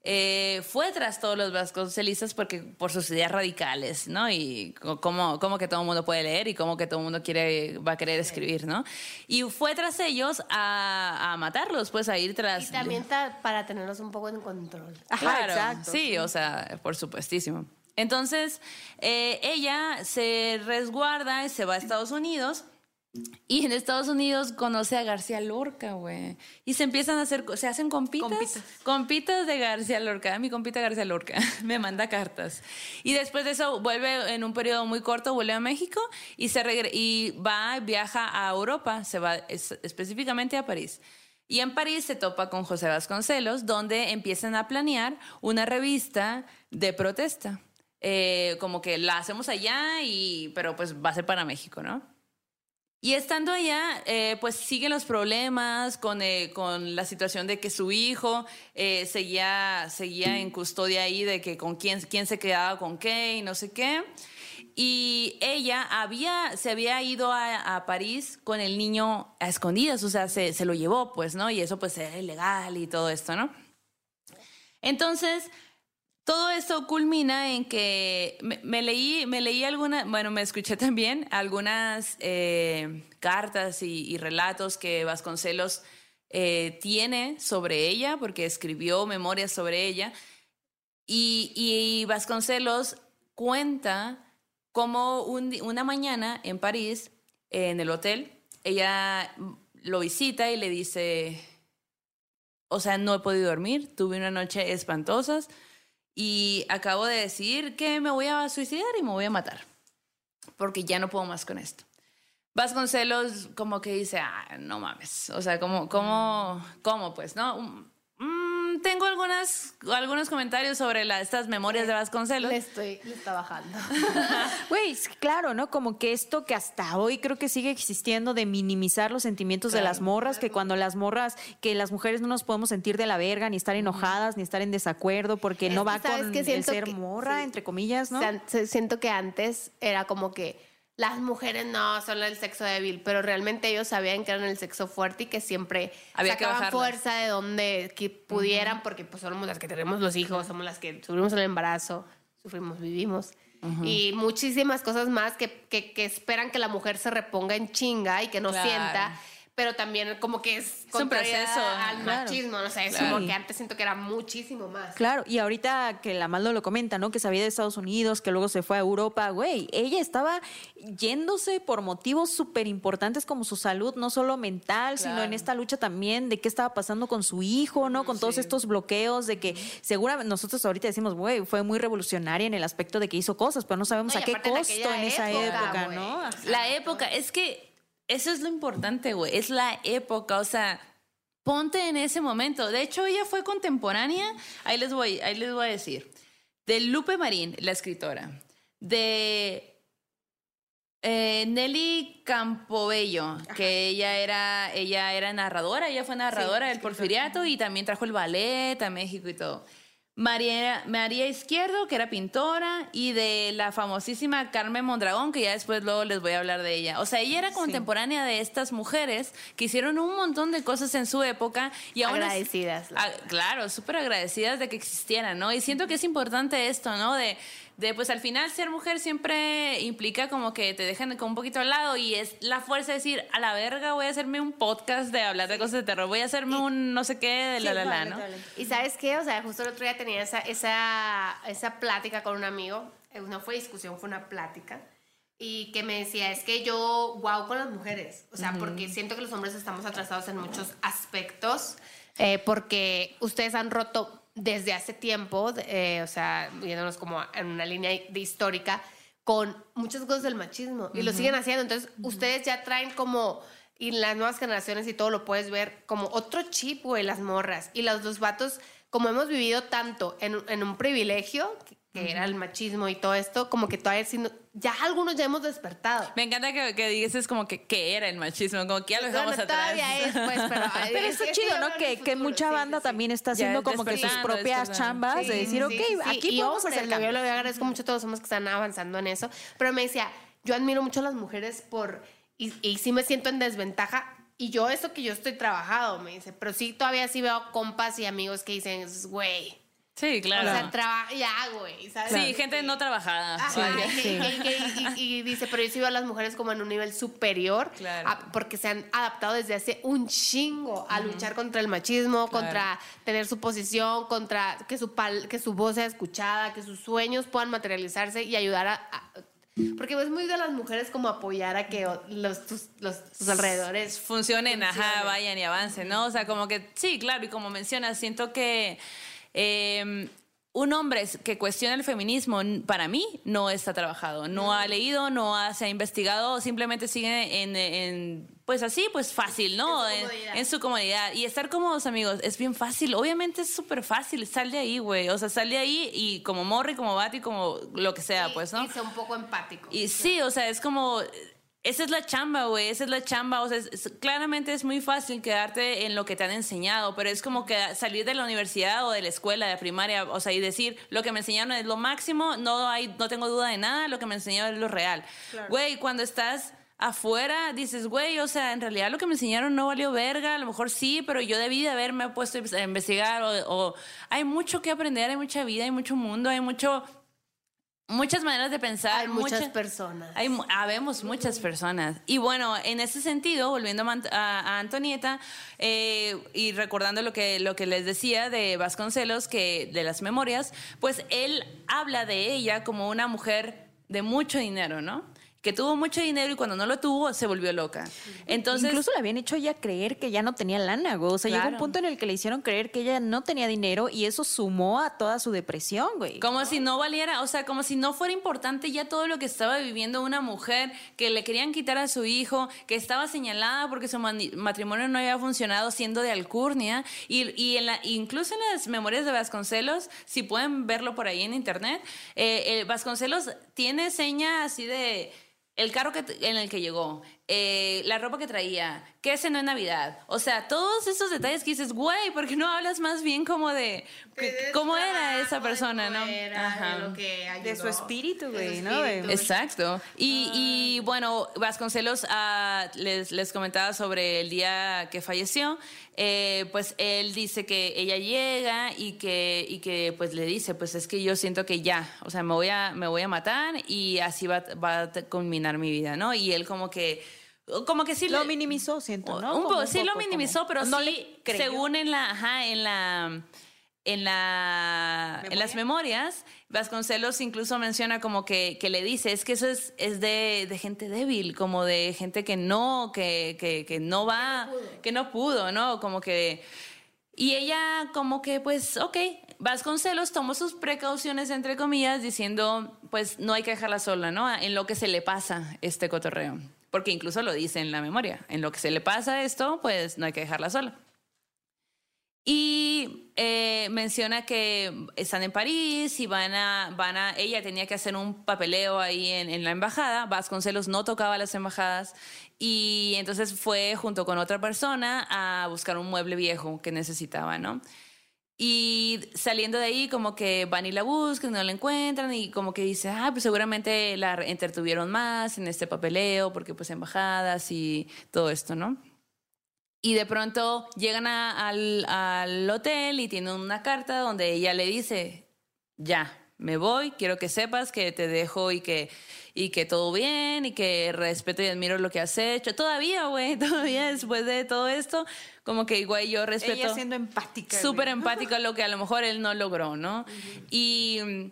Speaker 1: eh, fue tras todos los vasconcelistas porque por sus ideas radicales, ¿no? Y cómo, cómo que todo el mundo puede leer y cómo que todo el mundo quiere, va a querer escribir, ¿no? Y fue tras ellos a, a matarlos, pues a ir tras...
Speaker 2: Y también ta- para tenerlos un poco en control.
Speaker 3: Ajá,
Speaker 1: Claro,
Speaker 3: exacto.
Speaker 1: Sí, o sea, por supuestísimo. Entonces, eh, ella se resguarda y se va a Estados Unidos. Y en Estados Unidos conoce a García Lorca, güey. Y se empiezan a hacer, se hacen compitas.
Speaker 3: Compitas.
Speaker 1: Compitas de García Lorca. Mi compita García Lorca me manda cartas. Y después de eso vuelve en un periodo muy corto, vuelve a México y se regre- y va, viaja a Europa, se va es- específicamente a París. Y en París se topa con José Vasconcelos, donde empiezan a planear una revista de protesta. Eh, como que la hacemos allá, y, pero pues va a ser para México, ¿no? Y estando allá, eh, pues siguen los problemas con, eh, con la situación de que su hijo eh, seguía, seguía en custodia ahí, de que con quién, quién se quedaba con qué y no sé qué. Y ella había, se había ido a, a París con el niño a escondidas, o sea, se, se lo llevó, pues, ¿no? Y eso pues era ilegal y todo esto, ¿no? Entonces, todo esto culmina en que me, me leí, me leí algunas, bueno, me escuché también algunas eh, cartas y, y relatos que Vasconcelos eh, tiene sobre ella, porque escribió memorias sobre ella. Y, y Vasconcelos cuenta cómo un una mañana en París, en el hotel, ella lo visita y le dice, o sea, no he podido dormir, tuve una noche espantosas y acabo de decir que me voy a suicidar y me voy a matar, porque ya no puedo más con esto. Vasconcelos como que dice, ah, no mames, o sea, ¿cómo, cómo, cómo pues, no? Tengo algunas, algunos comentarios sobre la- estas memorias de Vasconcelos.
Speaker 2: Le estoy, le está bajando.
Speaker 3: Güey, claro, ¿no? Como que esto que hasta hoy creo que sigue existiendo de minimizar los sentimientos de las morras, que cuando las morras, que las mujeres no nos podemos sentir de la verga, ni estar enojadas, ni estar en desacuerdo, porque
Speaker 2: Es
Speaker 3: no va
Speaker 2: ¿sabes
Speaker 3: con el ser
Speaker 2: que-
Speaker 3: morra,
Speaker 2: sí.
Speaker 3: entre comillas, ¿no?
Speaker 2: O sea, se- siento que antes era como que las mujeres no son el sexo débil, pero realmente ellos sabían que eran el sexo fuerte y que siempre
Speaker 1: Había
Speaker 2: sacaban fuerza de donde que pudieran, porque pues somos las que tenemos los hijos, somos las que sufrimos el embarazo, sufrimos, vivimos. Y muchísimas cosas más que, que, que esperan que la mujer se reponga en chinga y que no
Speaker 1: Claro.
Speaker 2: sienta. Pero también como que es,
Speaker 1: un proceso.
Speaker 2: al
Speaker 3: Claro.
Speaker 2: machismo, no sé, es
Speaker 3: Claro.
Speaker 2: como que antes siento que era muchísimo más.
Speaker 3: Claro, y ahorita que la Maldo lo comenta, ¿no? Que sabía de Estados Unidos, que luego se fue a Europa, güey. Ella estaba yéndose por motivos súper importantes como su salud, no solo mental, sino en esta lucha también de qué estaba pasando con su hijo, ¿no? Con todos estos bloqueos de que seguramente nosotros ahorita decimos, güey, fue muy revolucionaria en el aspecto de que hizo cosas, pero no sabemos
Speaker 2: No,
Speaker 3: a qué costo en, esa
Speaker 2: época.
Speaker 3: ¿no?
Speaker 1: La época, es que eso es lo importante, güey. Es la época, o sea, ponte en ese momento. De hecho, ella fue contemporánea, ahí les voy, ahí les voy a decir, de Lupe Marín, la escritora, de eh, Nelly Campobello, que ella era, ella era narradora, ella fue narradora del Porfiriato y también trajo el ballet a México y todo. María, María Izquierdo, que era pintora, y de la famosísima Carmen Mondragón, que ya después luego les voy a hablar de ella. O sea, ella era contemporánea de estas mujeres que hicieron un montón de cosas en su época y aún es-
Speaker 2: Agradecidas.
Speaker 1: Ah, claro, súper agradecidas de que existieran, ¿no? Y siento que es importante esto, ¿no? De, de, pues al final ser mujer siempre implica como que te dejen como un poquito al lado y es la fuerza de decir, a la verga voy a hacerme un podcast de hablar de cosas de terror, voy a hacerme un no sé qué de la la la, ¿no?
Speaker 2: Y sabes qué, o sea, justo el otro día tenía esa, esa, esa plática con un amigo, eh, no fue discusión, fue una plática, y que me decía, es que yo, wow con las mujeres, o sea, porque siento que los hombres estamos atrasados en muchos aspectos, eh, porque ustedes han roto desde hace tiempo, eh, o sea, viéndonos como en una línea de histórica, con muchas cosas del machismo, y lo siguen haciendo, entonces ustedes ya traen como... Y las nuevas generaciones y todo lo puedes ver como otro chip, güey, las morras. Y los dos vatos, como hemos vivido tanto en, en un privilegio, que, que era el machismo y todo esto, como que todavía sí no- ya algunos ya hemos despertado.
Speaker 1: Me encanta que, que digas es como que, ¿qué era el machismo? Como que ya lo dejamos
Speaker 2: Bueno,
Speaker 1: atrás.
Speaker 2: todavía es, pues, pero...
Speaker 3: Pero
Speaker 2: es
Speaker 3: está
Speaker 2: que
Speaker 3: chido, ¿no? Que, que mucha banda
Speaker 2: sí, sí.
Speaker 3: también está haciendo como que sus propias chambas de
Speaker 2: Sí,
Speaker 3: decir, ok,
Speaker 2: sí,
Speaker 3: aquí
Speaker 2: y
Speaker 3: podemos hacer
Speaker 2: Yo le agradezco mucho a todos los hombres que están avanzando en eso. Pero me decía, yo admiro mucho a las mujeres por... Y, y sí me siento en desventaja. Y yo, eso que yo estoy trabajado, me dice. Pero sí, todavía sí veo compas y amigos que dicen, güey.
Speaker 1: Sí, claro.
Speaker 2: O sea, trabaja, ya, güey. ¿sabes?
Speaker 1: sí, gente no trabajada.
Speaker 2: Ajá,
Speaker 1: Vaya.
Speaker 2: y, dice, pero yo sí veo a las mujeres como en un nivel superior,
Speaker 1: Claro.
Speaker 2: a- porque se han adaptado desde hace un chingo a luchar contra el machismo,
Speaker 1: Claro.
Speaker 2: contra tener su posición, contra que su, pal- que su voz sea escuchada, que sus sueños puedan materializarse y ayudar a... a- porque es muy de las mujeres como apoyar a que los, tus, los, tus alrededores
Speaker 1: funcionen, ajá,
Speaker 2: funcionen.
Speaker 1: vayan y avancen, ¿no? O sea, como que sí, claro, y como mencionas, siento que eh, un hombre que cuestiona el feminismo, para mí, no está trabajado, no ha leído, no ha, se ha investigado, simplemente sigue en, en, pues así, pues fácil, ¿no?
Speaker 2: En su
Speaker 1: En,
Speaker 2: comodidad.
Speaker 1: en su comodidad. Y estar cómodos, amigos, es bien fácil, obviamente es súper fácil, sal de ahí, güey, o sea, sal de ahí y como morri, como bati, como lo que sea,
Speaker 2: y,
Speaker 1: pues, ¿no?
Speaker 2: y sea un poco empático.
Speaker 1: Y sí, o sea, es como. Esa es la chamba, güey, esa es la chamba. O sea, es- es- claramente es muy fácil quedarte en lo que te han enseñado, pero es como que salir de la universidad o de la escuela, de primaria, o sea, y decir lo que me enseñaron es lo máximo, no, hay, no tengo duda de nada, lo que me enseñaron es lo real. Güey, cuando estás afuera dices, güey, o sea, en realidad lo que me enseñaron no valió verga, a lo mejor sí, pero yo debí de haberme puesto a investigar o, o hay mucho que aprender, hay mucha vida, hay mucho mundo, hay mucho muchas maneras de pensar,
Speaker 2: Hay muchas
Speaker 1: mucha-
Speaker 2: personas.
Speaker 1: hay, habemos muchas personas. Y bueno, en ese sentido, volviendo a- a Antonieta eh, y recordando lo que, lo que les decía de Vasconcelos, que de las memorias, pues él habla de ella como una mujer de mucho dinero, ¿no? Que tuvo mucho dinero y cuando no lo tuvo se volvió loca. Entonces,
Speaker 3: Incluso le habían hecho ella creer que ya no tenía lana, güey. O sea, llegó un punto en el que le hicieron creer que ella no tenía dinero y eso sumó a toda su depresión, güey.
Speaker 1: Como si no valiera, o sea, como si no fuera importante ya todo lo que estaba viviendo una mujer, que le querían quitar a su hijo, que estaba señalada porque su matrimonio no había funcionado siendo de alcurnia, y, y en la, incluso en las memorias de Vasconcelos, si pueden verlo por ahí en internet, eh, eh, Vasconcelos tiene seña así de el carro que, en el que llegó, eh, la ropa que traía, qué cenó en Navidad. O sea, todos esos detalles que dices, güey, ¿por qué no hablas más bien como de que- cómo era esa persona, no? Ajá.
Speaker 3: De su espíritu, güey,
Speaker 2: De su
Speaker 3: ¿no?
Speaker 2: espíritu.
Speaker 1: Exacto. Y, y, bueno, Vasconcelos ah, les, les comentaba sobre el día que falleció. Eh, pues él dice que ella llega y que, y que pues le dice, pues es que yo siento que ya, o sea, me voy a, me voy a matar y así va, va a culminar mi vida, ¿no? Y él como que, como que sí
Speaker 3: Lo
Speaker 1: le-
Speaker 3: minimizó, siento, ¿no?
Speaker 1: un poco, sí lo minimizó,
Speaker 3: como-
Speaker 1: pero
Speaker 3: no
Speaker 1: sí,
Speaker 3: le creyó.
Speaker 1: según en la, ajá, en la, en la, en las memorias, Vasconcelos incluso menciona como que, que le dice, es que eso es, es de, de gente débil, como de gente que no, que, que, que no va, que no pudo, ¿no? Como que, y ella como que, pues, ok, Vasconcelos tomó sus precauciones, entre comillas, diciendo, pues, no hay que dejarla sola, ¿no? En lo que se le pasa este cotorreo. Porque incluso lo dice en la memoria. En lo que se le pasa esto, pues, no hay que dejarla sola. Y eh, menciona que están en París y van a, van a, ella tenía que hacer un papeleo ahí en, en la embajada. Vasconcelos no tocaba las embajadas y entonces fue junto con otra persona a buscar un mueble viejo que necesitaba, ¿no? Y saliendo de ahí, como que van y la buscan, no la encuentran y como que dice, ah, pues seguramente la entretuvieron más en este papeleo, porque pues embajadas y todo esto, ¿no? Y de pronto llegan al, al hotel y tienen una carta donde ella le dice, ya, me voy, quiero que sepas que te dejo y que, y que todo bien y que respeto y admiro lo que has hecho. Todavía, güey, todavía después de todo esto, como que igual yo respeto.
Speaker 3: Ella siendo empática.
Speaker 1: Súper empática lo que a lo mejor él no logró, ¿no? Y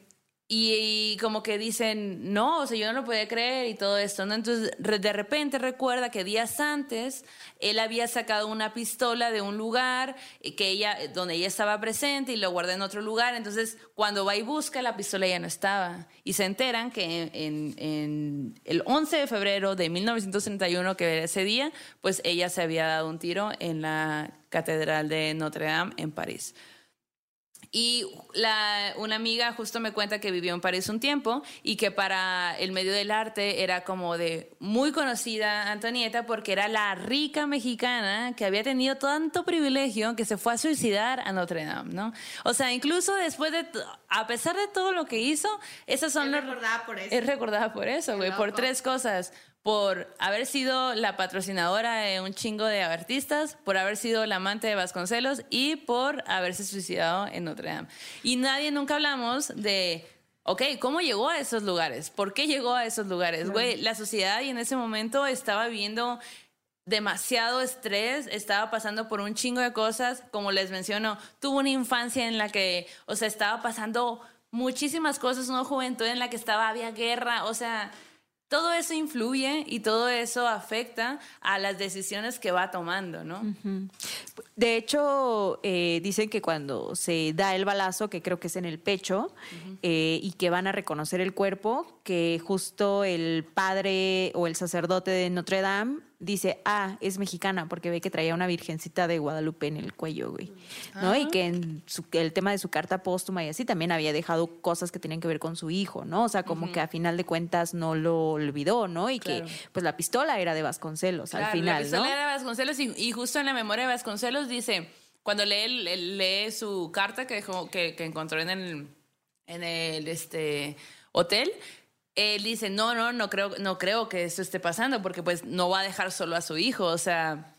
Speaker 1: y, como que dicen, no, o sea, yo no lo podía creer y todo esto, ¿no? Entonces, de repente recuerda que días antes él había sacado una pistola de un lugar que ella, donde ella estaba presente y lo guarda en otro lugar. Entonces, cuando va y busca, la pistola ya no estaba. Y se enteran que en, en el 11 de febrero de 1931, que era ese día, pues ella se había dado un tiro en la Catedral de Notre Dame en París. Y la, una amiga justo me cuenta que vivió en París un tiempo y que para el medio del arte era como de muy conocida Antonieta porque era la rica mexicana que había tenido tanto privilegio que se fue a suicidar a Notre Dame, ¿no? O sea, incluso después de, a pesar de todo lo que hizo, esas son
Speaker 3: es recordada por eso.
Speaker 1: Es recordada por eso, güey, por tres cosas por haber sido la patrocinadora de un chingo de artistas, por haber sido la amante de Vasconcelos y por haberse suicidado en Notre Dame. Y nadie nunca hablamos de, ok, ¿cómo llegó a esos lugares? ¿Por qué llegó a esos lugares? Güey, la sociedad y en ese momento estaba viviendo demasiado estrés, estaba pasando por un chingo de cosas, como les menciono, tuvo una infancia en la que, o sea, estaba pasando muchísimas cosas, una juventud en la que estaba, había guerra, o sea, todo eso influye y todo eso afecta a las decisiones que va tomando, ¿no?
Speaker 3: De hecho, eh, dicen que cuando se da el balazo, que creo que es en el pecho, eh, y que van a reconocer el cuerpo, que justo el padre o el sacerdote de Notre Dame dice, ah, es mexicana, porque ve que traía una virgencita de Guadalupe en el cuello, güey. ¿No? Y que en el tema de su carta póstuma y así también había dejado cosas que tenían que ver con su hijo, ¿no? O sea, como que a final de cuentas no lo olvidó, ¿no? Y que pues la pistola era de Vasconcelos al final,
Speaker 1: la pistola era de Vasconcelos y, justo en la memoria de Vasconcelos dice, cuando lee, lee su carta que, dejó, que, que encontró en el, en el este, hotel, él dice, no, no, no creo, no creo que esto esté pasando porque pues no va a dejar solo a su hijo, o sea,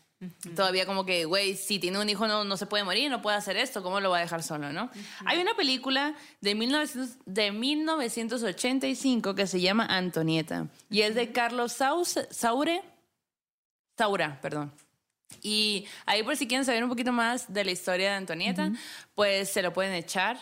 Speaker 1: todavía como que, güey, si tiene un hijo no, no se puede morir, no puede hacer esto, ¿cómo lo va a dejar solo, no? Hay una película de, 1900, de 1985 que se llama Antonieta y es de Carlos Saure, Saura, perdón. Y ahí por si quieren saber un poquito más de la historia de Antonieta, pues se lo pueden echar.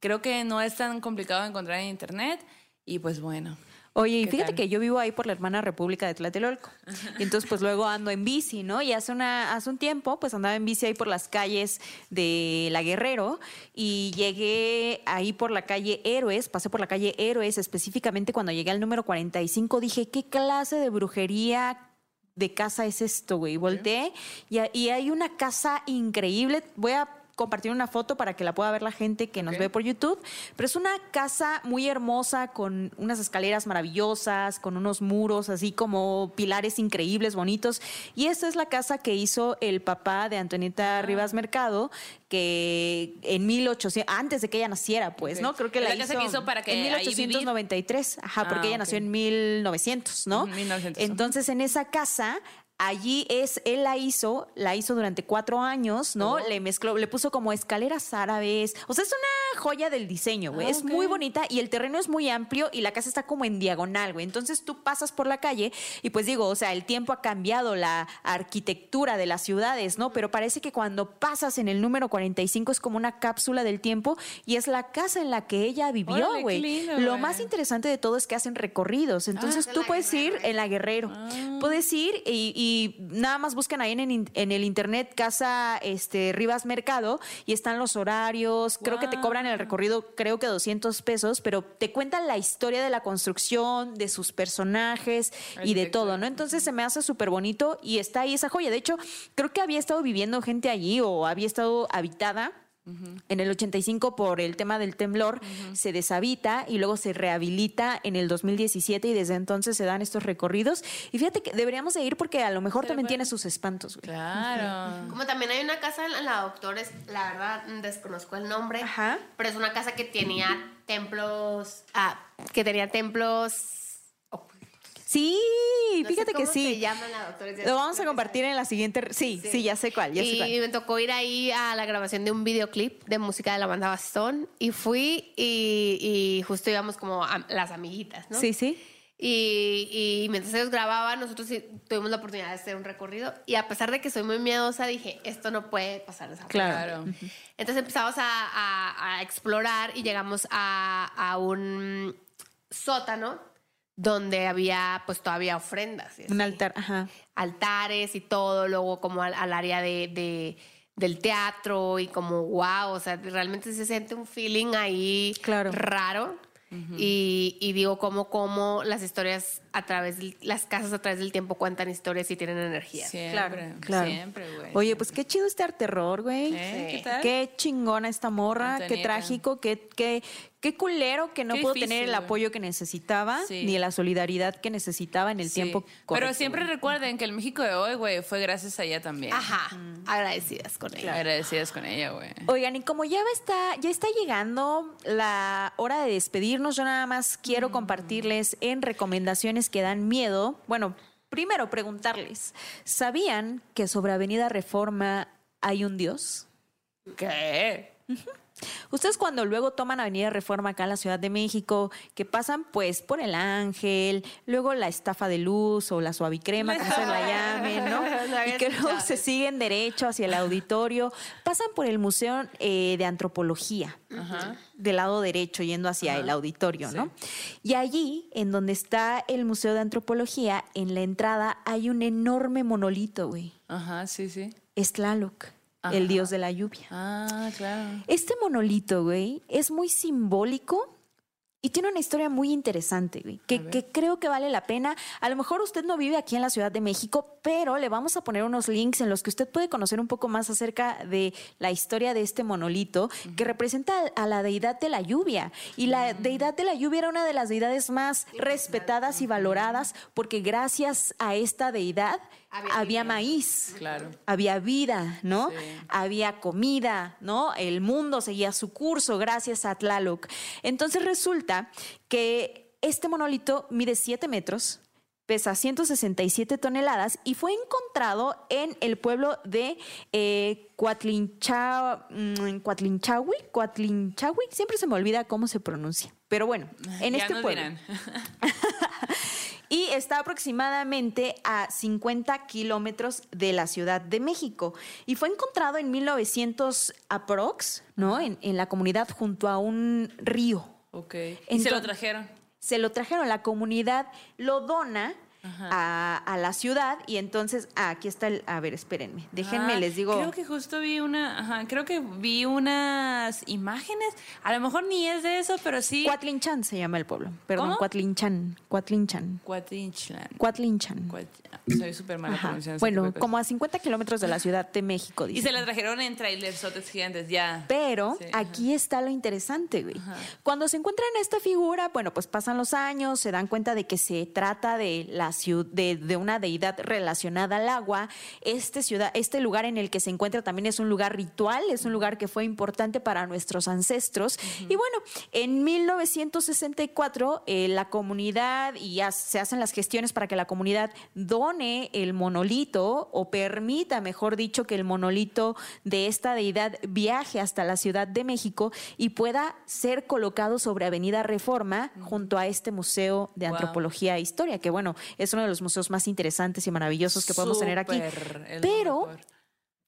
Speaker 1: Creo que no es tan complicado de encontrar en internet. Y pues bueno.
Speaker 3: Oye, y fíjate que yo vivo ahí por la hermana República de Tlatelolco. Y entonces, pues luego ando en bici, ¿no? Y hace, una, hace un tiempo, pues andaba en bici ahí por las calles de La Guerrero y llegué ahí por la calle Héroes, pasé por la calle Héroes, específicamente cuando llegué al número 45, dije, ¿qué clase de brujería de casa es esto, güey? Volteé y, y hay una casa increíble. Voy a compartir una foto para que la pueda ver la gente que nos ve por YouTube. Pero es una casa muy hermosa con unas escaleras maravillosas, con unos muros así como pilares increíbles, bonitos. Y esta es la casa que hizo el papá de Antonieta ah. Rivas Mercado, que en 1800, antes de que ella naciera, pues, ¿no? Creo que la,
Speaker 1: casa hizo, para que
Speaker 3: en 1893, ajá, porque ah, ella nació en 1900, ¿no? 1900, Entonces, en esa casa Allí es, él la hizo, la hizo durante cuatro años, ¿no? Oh. Le mezcló, le puso como escaleras árabes. O sea, es una joya del diseño, güey. es muy bonita y el terreno es muy amplio y la casa está como en diagonal, güey. Entonces tú pasas por la calle y pues digo, o sea, el tiempo ha cambiado la arquitectura de las ciudades, ¿no? Pero parece que cuando pasas en el número 45 es como una cápsula del tiempo y es la casa en la que ella vivió, güey. Lo más interesante de todo es que hacen recorridos. Entonces ah, tú puedes ir en la Guerrero. Ah. Puedes ir y y nada más buscan ahí en, el internet Casa este, Rivas Mercado y están los horarios, creo que te cobran el recorrido creo que 200 pesos, pero te cuentan la historia de la construcción, de sus personajes y de todo, ¿no? Entonces se me hace súper bonito y está ahí esa joya. De hecho, creo que había estado viviendo gente allí o había estado habitada En el 85 por el tema del temblor se deshabita y luego se rehabilita en el 2017 y desde entonces se dan estos recorridos. Y fíjate que deberíamos de ir porque a lo mejor también tiene sus espantos, güey.
Speaker 1: Claro.
Speaker 2: Como también hay una casa en la Doctores, la verdad desconozco el nombre,
Speaker 3: Ajá.
Speaker 2: pero es una casa que tenía templos, ah, que tenía templos.
Speaker 3: Sí,
Speaker 2: no sé
Speaker 3: fíjate que
Speaker 2: cómo
Speaker 3: sí.
Speaker 2: se llama la Doctores,
Speaker 3: Lo
Speaker 2: sé,
Speaker 3: vamos a compartir en la siguiente. Sí, sí, ya sé cuál, ya sé
Speaker 2: y
Speaker 3: cuál.
Speaker 2: me tocó ir ahí a la grabación de un videoclip de música de la banda Bastón y fui y, y justo íbamos como a- las amiguitas, ¿no?
Speaker 3: Sí, sí.
Speaker 2: Y, y mientras ellos grababan, nosotros tuvimos la oportunidad de hacer un recorrido. Y a pesar de que soy muy miedosa, dije, esto no puede pasar
Speaker 3: Claro.
Speaker 1: Claro.
Speaker 2: Entonces empezamos a, a- a explorar y llegamos a, a un sótano donde había pues todavía ofrendas. y
Speaker 3: Un altar, ajá.
Speaker 2: Altares y todo, luego como al, al área de, de- del teatro y como wow, o sea, realmente se siente un feeling ahí
Speaker 3: Claro.
Speaker 2: raro. y, y digo como como las historias a través del- las casas a través del tiempo cuentan historias y tienen energía.
Speaker 1: Siempre,
Speaker 3: Claro.
Speaker 1: siempre, güey.
Speaker 3: Oye, pues qué chido este terror, güey.
Speaker 2: Sí.
Speaker 1: ¿Qué tal?
Speaker 3: Qué chingona esta morra, qué trágico, qué, qué, qué culero que no
Speaker 1: Qué
Speaker 3: pudo
Speaker 1: difícil,
Speaker 3: tener el apoyo que necesitaba,
Speaker 1: Sí.
Speaker 3: ni la solidaridad que necesitaba en el
Speaker 1: Sí.
Speaker 3: tiempo
Speaker 1: Pero siempre recuerden que el México de hoy, güey, fue gracias a ella también.
Speaker 2: Ajá, agradecidas con ella.
Speaker 1: Agradecidas con ella, güey.
Speaker 3: Oigan, y como ya está, ya está llegando la hora de despedirnos, yo nada más quiero compartirles en recomendaciones que dan miedo. Bueno, primero preguntarles, ¿sabían que sobre Avenida Reforma hay un Dios?
Speaker 1: ¿Qué?
Speaker 3: Ustedes cuando luego toman Avenida Reforma acá en la Ciudad de México, que pasan pues por el Ángel, luego la estafa de luz o la suavicrema, como se la llamen, ¿no? Y que luego se siguen derecho hacia el auditorio, pasan por el Museo eh, de Antropología, del lado derecho, yendo hacia el auditorio, ¿no? Y allí, en donde está el Museo de Antropología, en la entrada hay un enorme monolito, güey.
Speaker 1: Ajá, sí, sí.
Speaker 3: Es Tlaloc,
Speaker 1: Ajá.
Speaker 3: el dios de la lluvia.
Speaker 1: Ah, claro.
Speaker 3: Este monolito, güey, es muy simbólico y tiene una historia muy interesante, güey, que, que creo que vale la pena. A lo mejor usted no vive aquí en la Ciudad de México, pero le vamos a poner unos links en los que usted puede conocer un poco más acerca de la historia de este monolito que representa a la deidad de la lluvia. Y la deidad de la lluvia era una de las deidades más respetadas y valoradas porque gracias a esta deidad
Speaker 2: Había
Speaker 3: maíz
Speaker 1: Claro.
Speaker 3: había vida, ¿no?
Speaker 1: Sí.
Speaker 3: Había comida, ¿no? El mundo seguía su curso gracias a Tlaloc. Entonces resulta que este monolito mide 7 metros, pesa 167 toneladas y fue encontrado en el pueblo de eh, Cuatlincha- mm, Cuatlinchahui, siempre se me olvida cómo se pronuncia. Pero bueno, en
Speaker 1: Ya
Speaker 3: este pueblo. Y está aproximadamente a 50 kilómetros de la Ciudad de México. Y fue encontrado en 1900 aprox, ¿no? En, en la comunidad junto a un río.
Speaker 1: ok. Y se lo trajeron.
Speaker 3: Se lo trajeron, la comunidad lo dona a, a la ciudad y entonces, ah, aquí está el, a ver, espérenme, déjenme,
Speaker 1: Ah,
Speaker 3: les digo.
Speaker 1: Creo que justo vi una, ajá, creo que vi unas imágenes. A lo mejor ni es de eso, pero sí.
Speaker 3: Cuatlinchan se llama el pueblo, perdón,
Speaker 1: ¿Cómo?
Speaker 3: Cuatlinchan, Cuatlinchan. Cuatlinchan.
Speaker 1: Cuat- Soy súper mala pronunciando
Speaker 3: Bueno, como a 50 kilómetros de la Ciudad de México.
Speaker 1: Y
Speaker 3: dice.
Speaker 1: se la trajeron en trailersotes gigantes, ya.
Speaker 3: Pero
Speaker 1: Sí,
Speaker 3: aquí está lo interesante, güey. Cuando se encuentran esta figura, bueno, pues pasan los años, se dan cuenta de que se trata de la ciudad, de, de una deidad relacionada al agua. Este ciudad, este lugar en el que se encuentra también es un lugar ritual, es un lugar que fue importante para nuestros ancestros. Y bueno, en 1964 eh, la comunidad y ya se hacen las gestiones para que la comunidad done el monolito o permita, mejor dicho, que el monolito de esta deidad viaje hasta la Ciudad de México y pueda ser colocado sobre Avenida Reforma junto a este Museo de
Speaker 1: Wow.
Speaker 3: Antropología e Historia, que bueno, es uno de los museos más interesantes y maravillosos que podemos tener aquí. Pero
Speaker 1: mejor.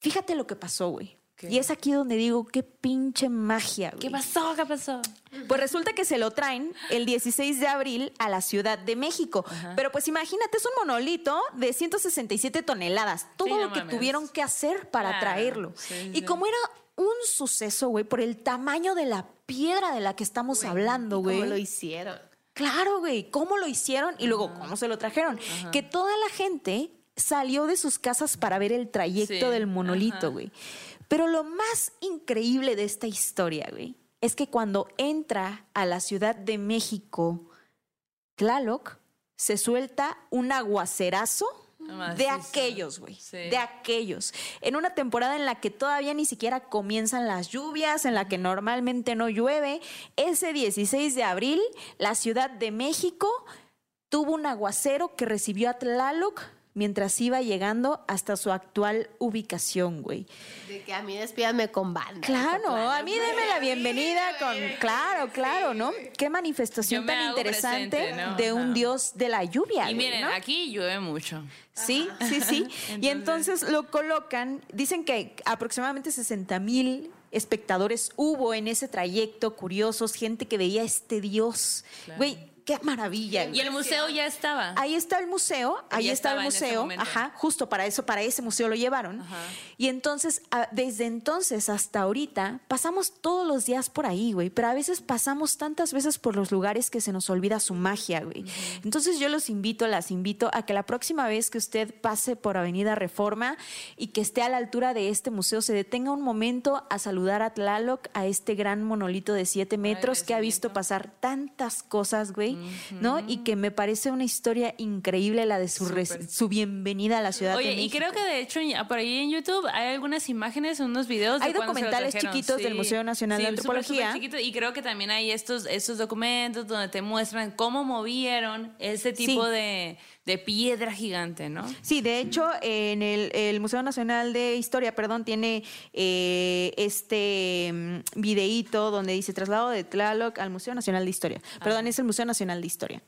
Speaker 3: fíjate lo que pasó, güey. Y es aquí donde digo, qué pinche magia, güey.
Speaker 1: ¿Qué pasó? ¿Qué pasó?
Speaker 3: Pues resulta que se lo traen el 16 de abril a la Ciudad de México. Pero pues imagínate, es un monolito de 167 toneladas. Todo
Speaker 1: Sí, no
Speaker 3: lo que tuvieron que hacer para
Speaker 1: Claro,
Speaker 3: traerlo.
Speaker 1: sí,
Speaker 3: y
Speaker 1: sí.
Speaker 3: como era un suceso, güey, por el tamaño de la piedra de la que estamos hablando,
Speaker 2: ¿Y
Speaker 3: güey.
Speaker 2: ¿Cómo lo hicieron?
Speaker 3: Claro, güey, cómo lo hicieron y luego cómo se lo trajeron. Que toda la gente salió de sus casas para ver el trayecto
Speaker 1: Sí,
Speaker 3: del monolito, güey. Pero lo más increíble de esta historia, güey, es que cuando entra a la Ciudad de México Tlaloc, se suelta un aguacerazo de aquellos, güey.
Speaker 1: Sí.
Speaker 3: De aquellos. En una temporada en la que todavía ni siquiera comienzan las lluvias, en la que normalmente no llueve, ese 16 de abril, la Ciudad de México tuvo un aguacero que recibió a Tlaloc mientras iba llegando hasta su actual ubicación, güey.
Speaker 2: De que a mí despídame con banda.
Speaker 3: Claro,
Speaker 2: Con
Speaker 3: a mí deme la bienvenida con, claro, claro, ¿no? Qué manifestación tan interesante
Speaker 1: presente, ¿no?
Speaker 3: de un dios de la lluvia.
Speaker 1: Y
Speaker 3: güey,
Speaker 1: miren,
Speaker 3: ¿no?
Speaker 1: aquí llueve mucho.
Speaker 3: Sí, sí, sí. y entonces lo colocan, dicen que aproximadamente 60 mil espectadores hubo en ese trayecto, curiosos, gente que veía a este dios.
Speaker 1: Claro.
Speaker 3: Güey, qué maravilla.
Speaker 1: Y el museo ya estaba.
Speaker 3: Ahí está el museo, ahí
Speaker 1: Ya
Speaker 3: está el museo, ajá, justo para eso, para ese museo lo llevaron.
Speaker 1: Ajá.
Speaker 3: Y entonces, desde entonces hasta ahorita, pasamos todos los días por ahí, güey, pero a veces pasamos tantas veces por los lugares que se nos olvida su magia, güey. Entonces yo los invito, las invito a que la próxima vez que usted pase por Avenida Reforma y que esté a la altura de este museo, se detenga un momento a saludar a Tlaloc, a este gran monolito de siete metros que ha visto pasar tantas cosas, güey, ¿no? Y que me parece una historia increíble la de su, res- su bienvenida a la ciudad
Speaker 1: Oye,
Speaker 3: de
Speaker 1: y
Speaker 3: México.
Speaker 1: creo que de hecho por ahí en YouTube hay algunas imágenes, unos videos. de
Speaker 3: Hay
Speaker 1: lo
Speaker 3: documentales chiquitos del Museo Nacional de Antropología.
Speaker 1: y creo que también hay estos, estos documentos donde te muestran cómo movieron ese tipo
Speaker 3: Sí.
Speaker 1: de, de piedra gigante, ¿no?
Speaker 3: Sí, de hecho, en el, el Museo Nacional de Historia, perdón, tiene eh, este mm, videíto donde dice traslado de Tlaloc al Museo Nacional de Historia. Perdón, es el Museo Nacional de Historia.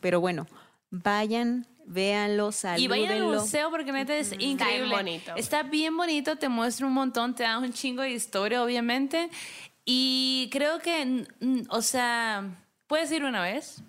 Speaker 3: Pero bueno, vayan, véanlo,
Speaker 1: Y vayan al
Speaker 3: salúdenlo.
Speaker 1: museo porque neta es increíble.
Speaker 2: bien bonito.
Speaker 1: Está bien bonito, te muestra un montón, te da un chingo de historia, obviamente. Y creo que, o sea, puedes ir una vez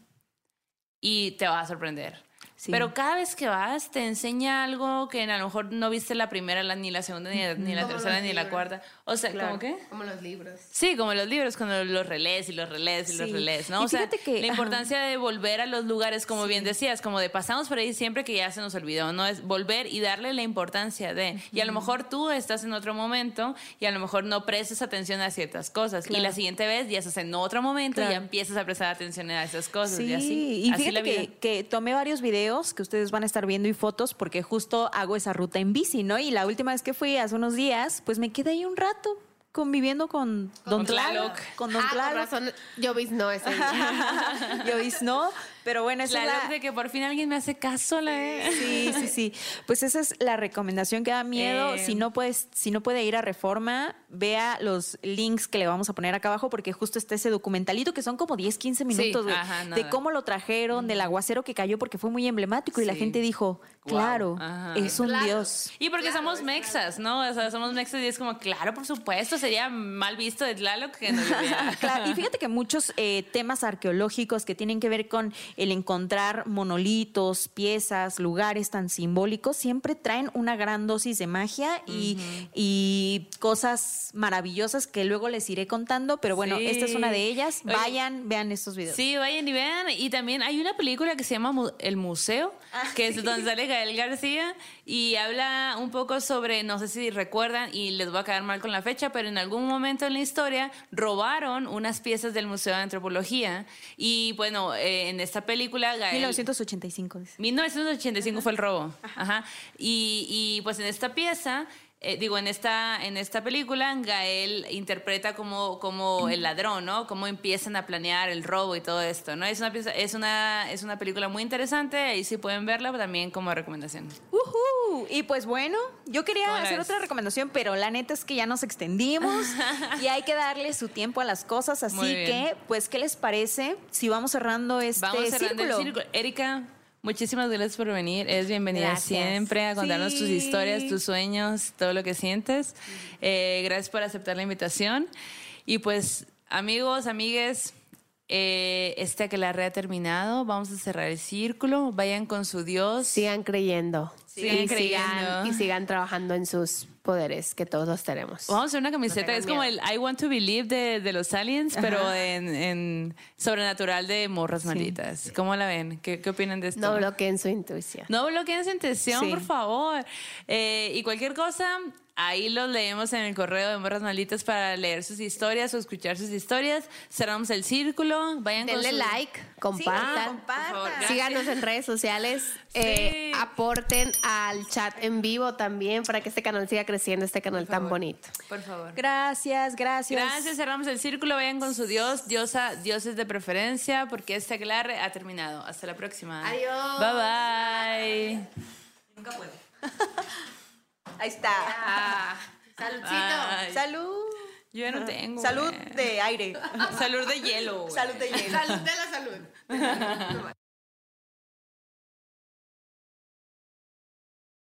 Speaker 1: y te va a sorprender.
Speaker 3: Sí.
Speaker 1: Pero cada vez que vas te enseña algo que a lo mejor no viste la primera, la- ni la segunda, ni la, ni la tercera,
Speaker 2: los
Speaker 1: ni la cuarta. O sea, ¿cómo qué?
Speaker 2: Como los libros.
Speaker 1: Sí, como los libros, cuando los relés y los relés y los
Speaker 3: Sí.
Speaker 1: relés, ¿no?
Speaker 3: Y
Speaker 1: o sea,
Speaker 3: fíjate que-
Speaker 1: la
Speaker 3: ajá.
Speaker 1: importancia de volver a los lugares, como bien decías, como de pasamos por ahí siempre que ya se nos olvidó, ¿no? Es volver y darle la importancia de. Y a lo mejor tú estás en otro momento y a lo mejor no prestes atención a ciertas cosas. Y la siguiente vez ya estás en otro momento y
Speaker 3: Claro.
Speaker 1: ya empiezas a prestar atención a esas cosas.
Speaker 3: Sí,
Speaker 1: y así.
Speaker 3: y
Speaker 1: así
Speaker 3: fíjate
Speaker 1: la vida.
Speaker 3: que, que tomé varios videos que ustedes van a estar viendo y fotos porque justo hago esa ruta en bici, ¿no? Y la última vez que fui hace unos días, pues me quedé ahí un rato conviviendo con Don
Speaker 1: Tlaloc.
Speaker 3: Tlaloc. Con Don
Speaker 2: ah, con
Speaker 3: Tlaloc.
Speaker 2: razón, yo vi no ese día.
Speaker 3: Yo dije, no, pero bueno, esa
Speaker 1: La
Speaker 3: es la...
Speaker 1: de que por fin alguien me hace caso, la
Speaker 3: Sí, sí, sí. Pues esa es la recomendación que da miedo.
Speaker 1: Eh.
Speaker 3: Si no puedes, si no puede ir a Reforma, vea los links que le vamos a poner acá abajo, porque justo está ese documentalito que son como 10, 15 minutos
Speaker 1: ajá,
Speaker 3: de cómo lo trajeron, del aguacero que cayó, porque fue muy emblemático. Y la gente dijo, claro, es un
Speaker 2: Claro.
Speaker 3: dios.
Speaker 1: Y porque somos mexas, ¿no? O sea, somos mexas y es como, claro, por supuesto, sería mal visto de Tlaloc que no.
Speaker 3: Claro, y fíjate que muchos eh, temas arqueológicos que tienen que ver con el encontrar monolitos, piezas, lugares tan simbólicos, siempre traen una gran dosis de magia y, y cosas maravillosas que luego les iré contando, pero bueno,
Speaker 1: Sí.
Speaker 3: esta es una de ellas.
Speaker 1: Oye,
Speaker 3: Vayan, vean estos videos.
Speaker 1: Sí, vayan y vean. Y también hay una película que se llama El Museo,
Speaker 3: Ah,
Speaker 1: que es donde sale Gael García y habla un poco sobre, no sé si recuerdan, y les voy a quedar mal con la fecha, pero en algún momento en la historia robaron unas piezas del Museo de Antropología. Y bueno, eh, en esta película Gael...
Speaker 3: 1985. dice.
Speaker 1: 1985 fue el robo. Ajá. Y, y, pues en esta pieza, eh, digo, en esta, en esta película, Gael interpreta como, como el ladrón, ¿no? Cómo empiezan a planear el robo y todo esto, ¿no? Es una, es una, es una película muy interesante, ahí sí pueden verla también como recomendación.
Speaker 3: Ujú. Y pues bueno, yo quería
Speaker 1: ¿Cómo la
Speaker 3: hacer
Speaker 1: ves?
Speaker 3: otra recomendación, pero la neta es que ya nos extendimos y hay que darle su tiempo a las cosas. Así que, pues, ¿qué les parece si vamos cerrando este
Speaker 1: Vamos cerrando
Speaker 3: círculo?
Speaker 1: el círculo. Erika, muchísimas gracias por venir. Es bienvenida
Speaker 2: Gracias.
Speaker 1: siempre a contarnos tus historias, tus sueños, todo lo que sientes. Eh, gracias por aceptar la invitación. Y pues, amigos, amigues, eh, este que la red ha terminado. Vamos a cerrar el círculo. Vayan con su Dios.
Speaker 2: Sigan creyendo.
Speaker 1: Sigan
Speaker 2: y
Speaker 1: creyendo.
Speaker 2: Sigan, y sigan trabajando en sus poderes, que todos los tenemos.
Speaker 1: Vamos a hacer una camiseta. es como el I Want to Believe de, de los aliens, pero en, en sobrenatural de morras malditas. ¿Cómo la ven? ¿Qué, qué opinan de esto?
Speaker 2: No bloqueen su intuición.
Speaker 1: No bloqueen su intención,
Speaker 3: Sí.
Speaker 1: por favor. Eh, y cualquier cosa, Ahí los leemos en el correo de Morras Malditas para leer sus historias o escuchar sus historias. Cerramos el círculo. Vayan con
Speaker 2: Denle
Speaker 1: sus-
Speaker 2: like, compartan.
Speaker 3: compartan.
Speaker 1: Favor, gracias.
Speaker 2: Síganos en redes sociales. eh, aporten al chat en vivo también para que este canal siga creciendo, este canal tan bonito.
Speaker 1: Por favor.
Speaker 3: Gracias, gracias.
Speaker 1: Gracias, cerramos el círculo. Vayan con su Dios, diosa, dioses de preferencia, porque este aclarre ha terminado. Hasta la próxima.
Speaker 2: Adiós.
Speaker 1: Bye bye.
Speaker 3: Nunca puedo. Ahí está.
Speaker 2: Ah, saludcito.
Speaker 3: Salud.
Speaker 1: Yo ya no tengo.
Speaker 3: Salud de aire.
Speaker 1: Salud de hielo.
Speaker 3: Salud de hielo.
Speaker 2: Salud de la salud.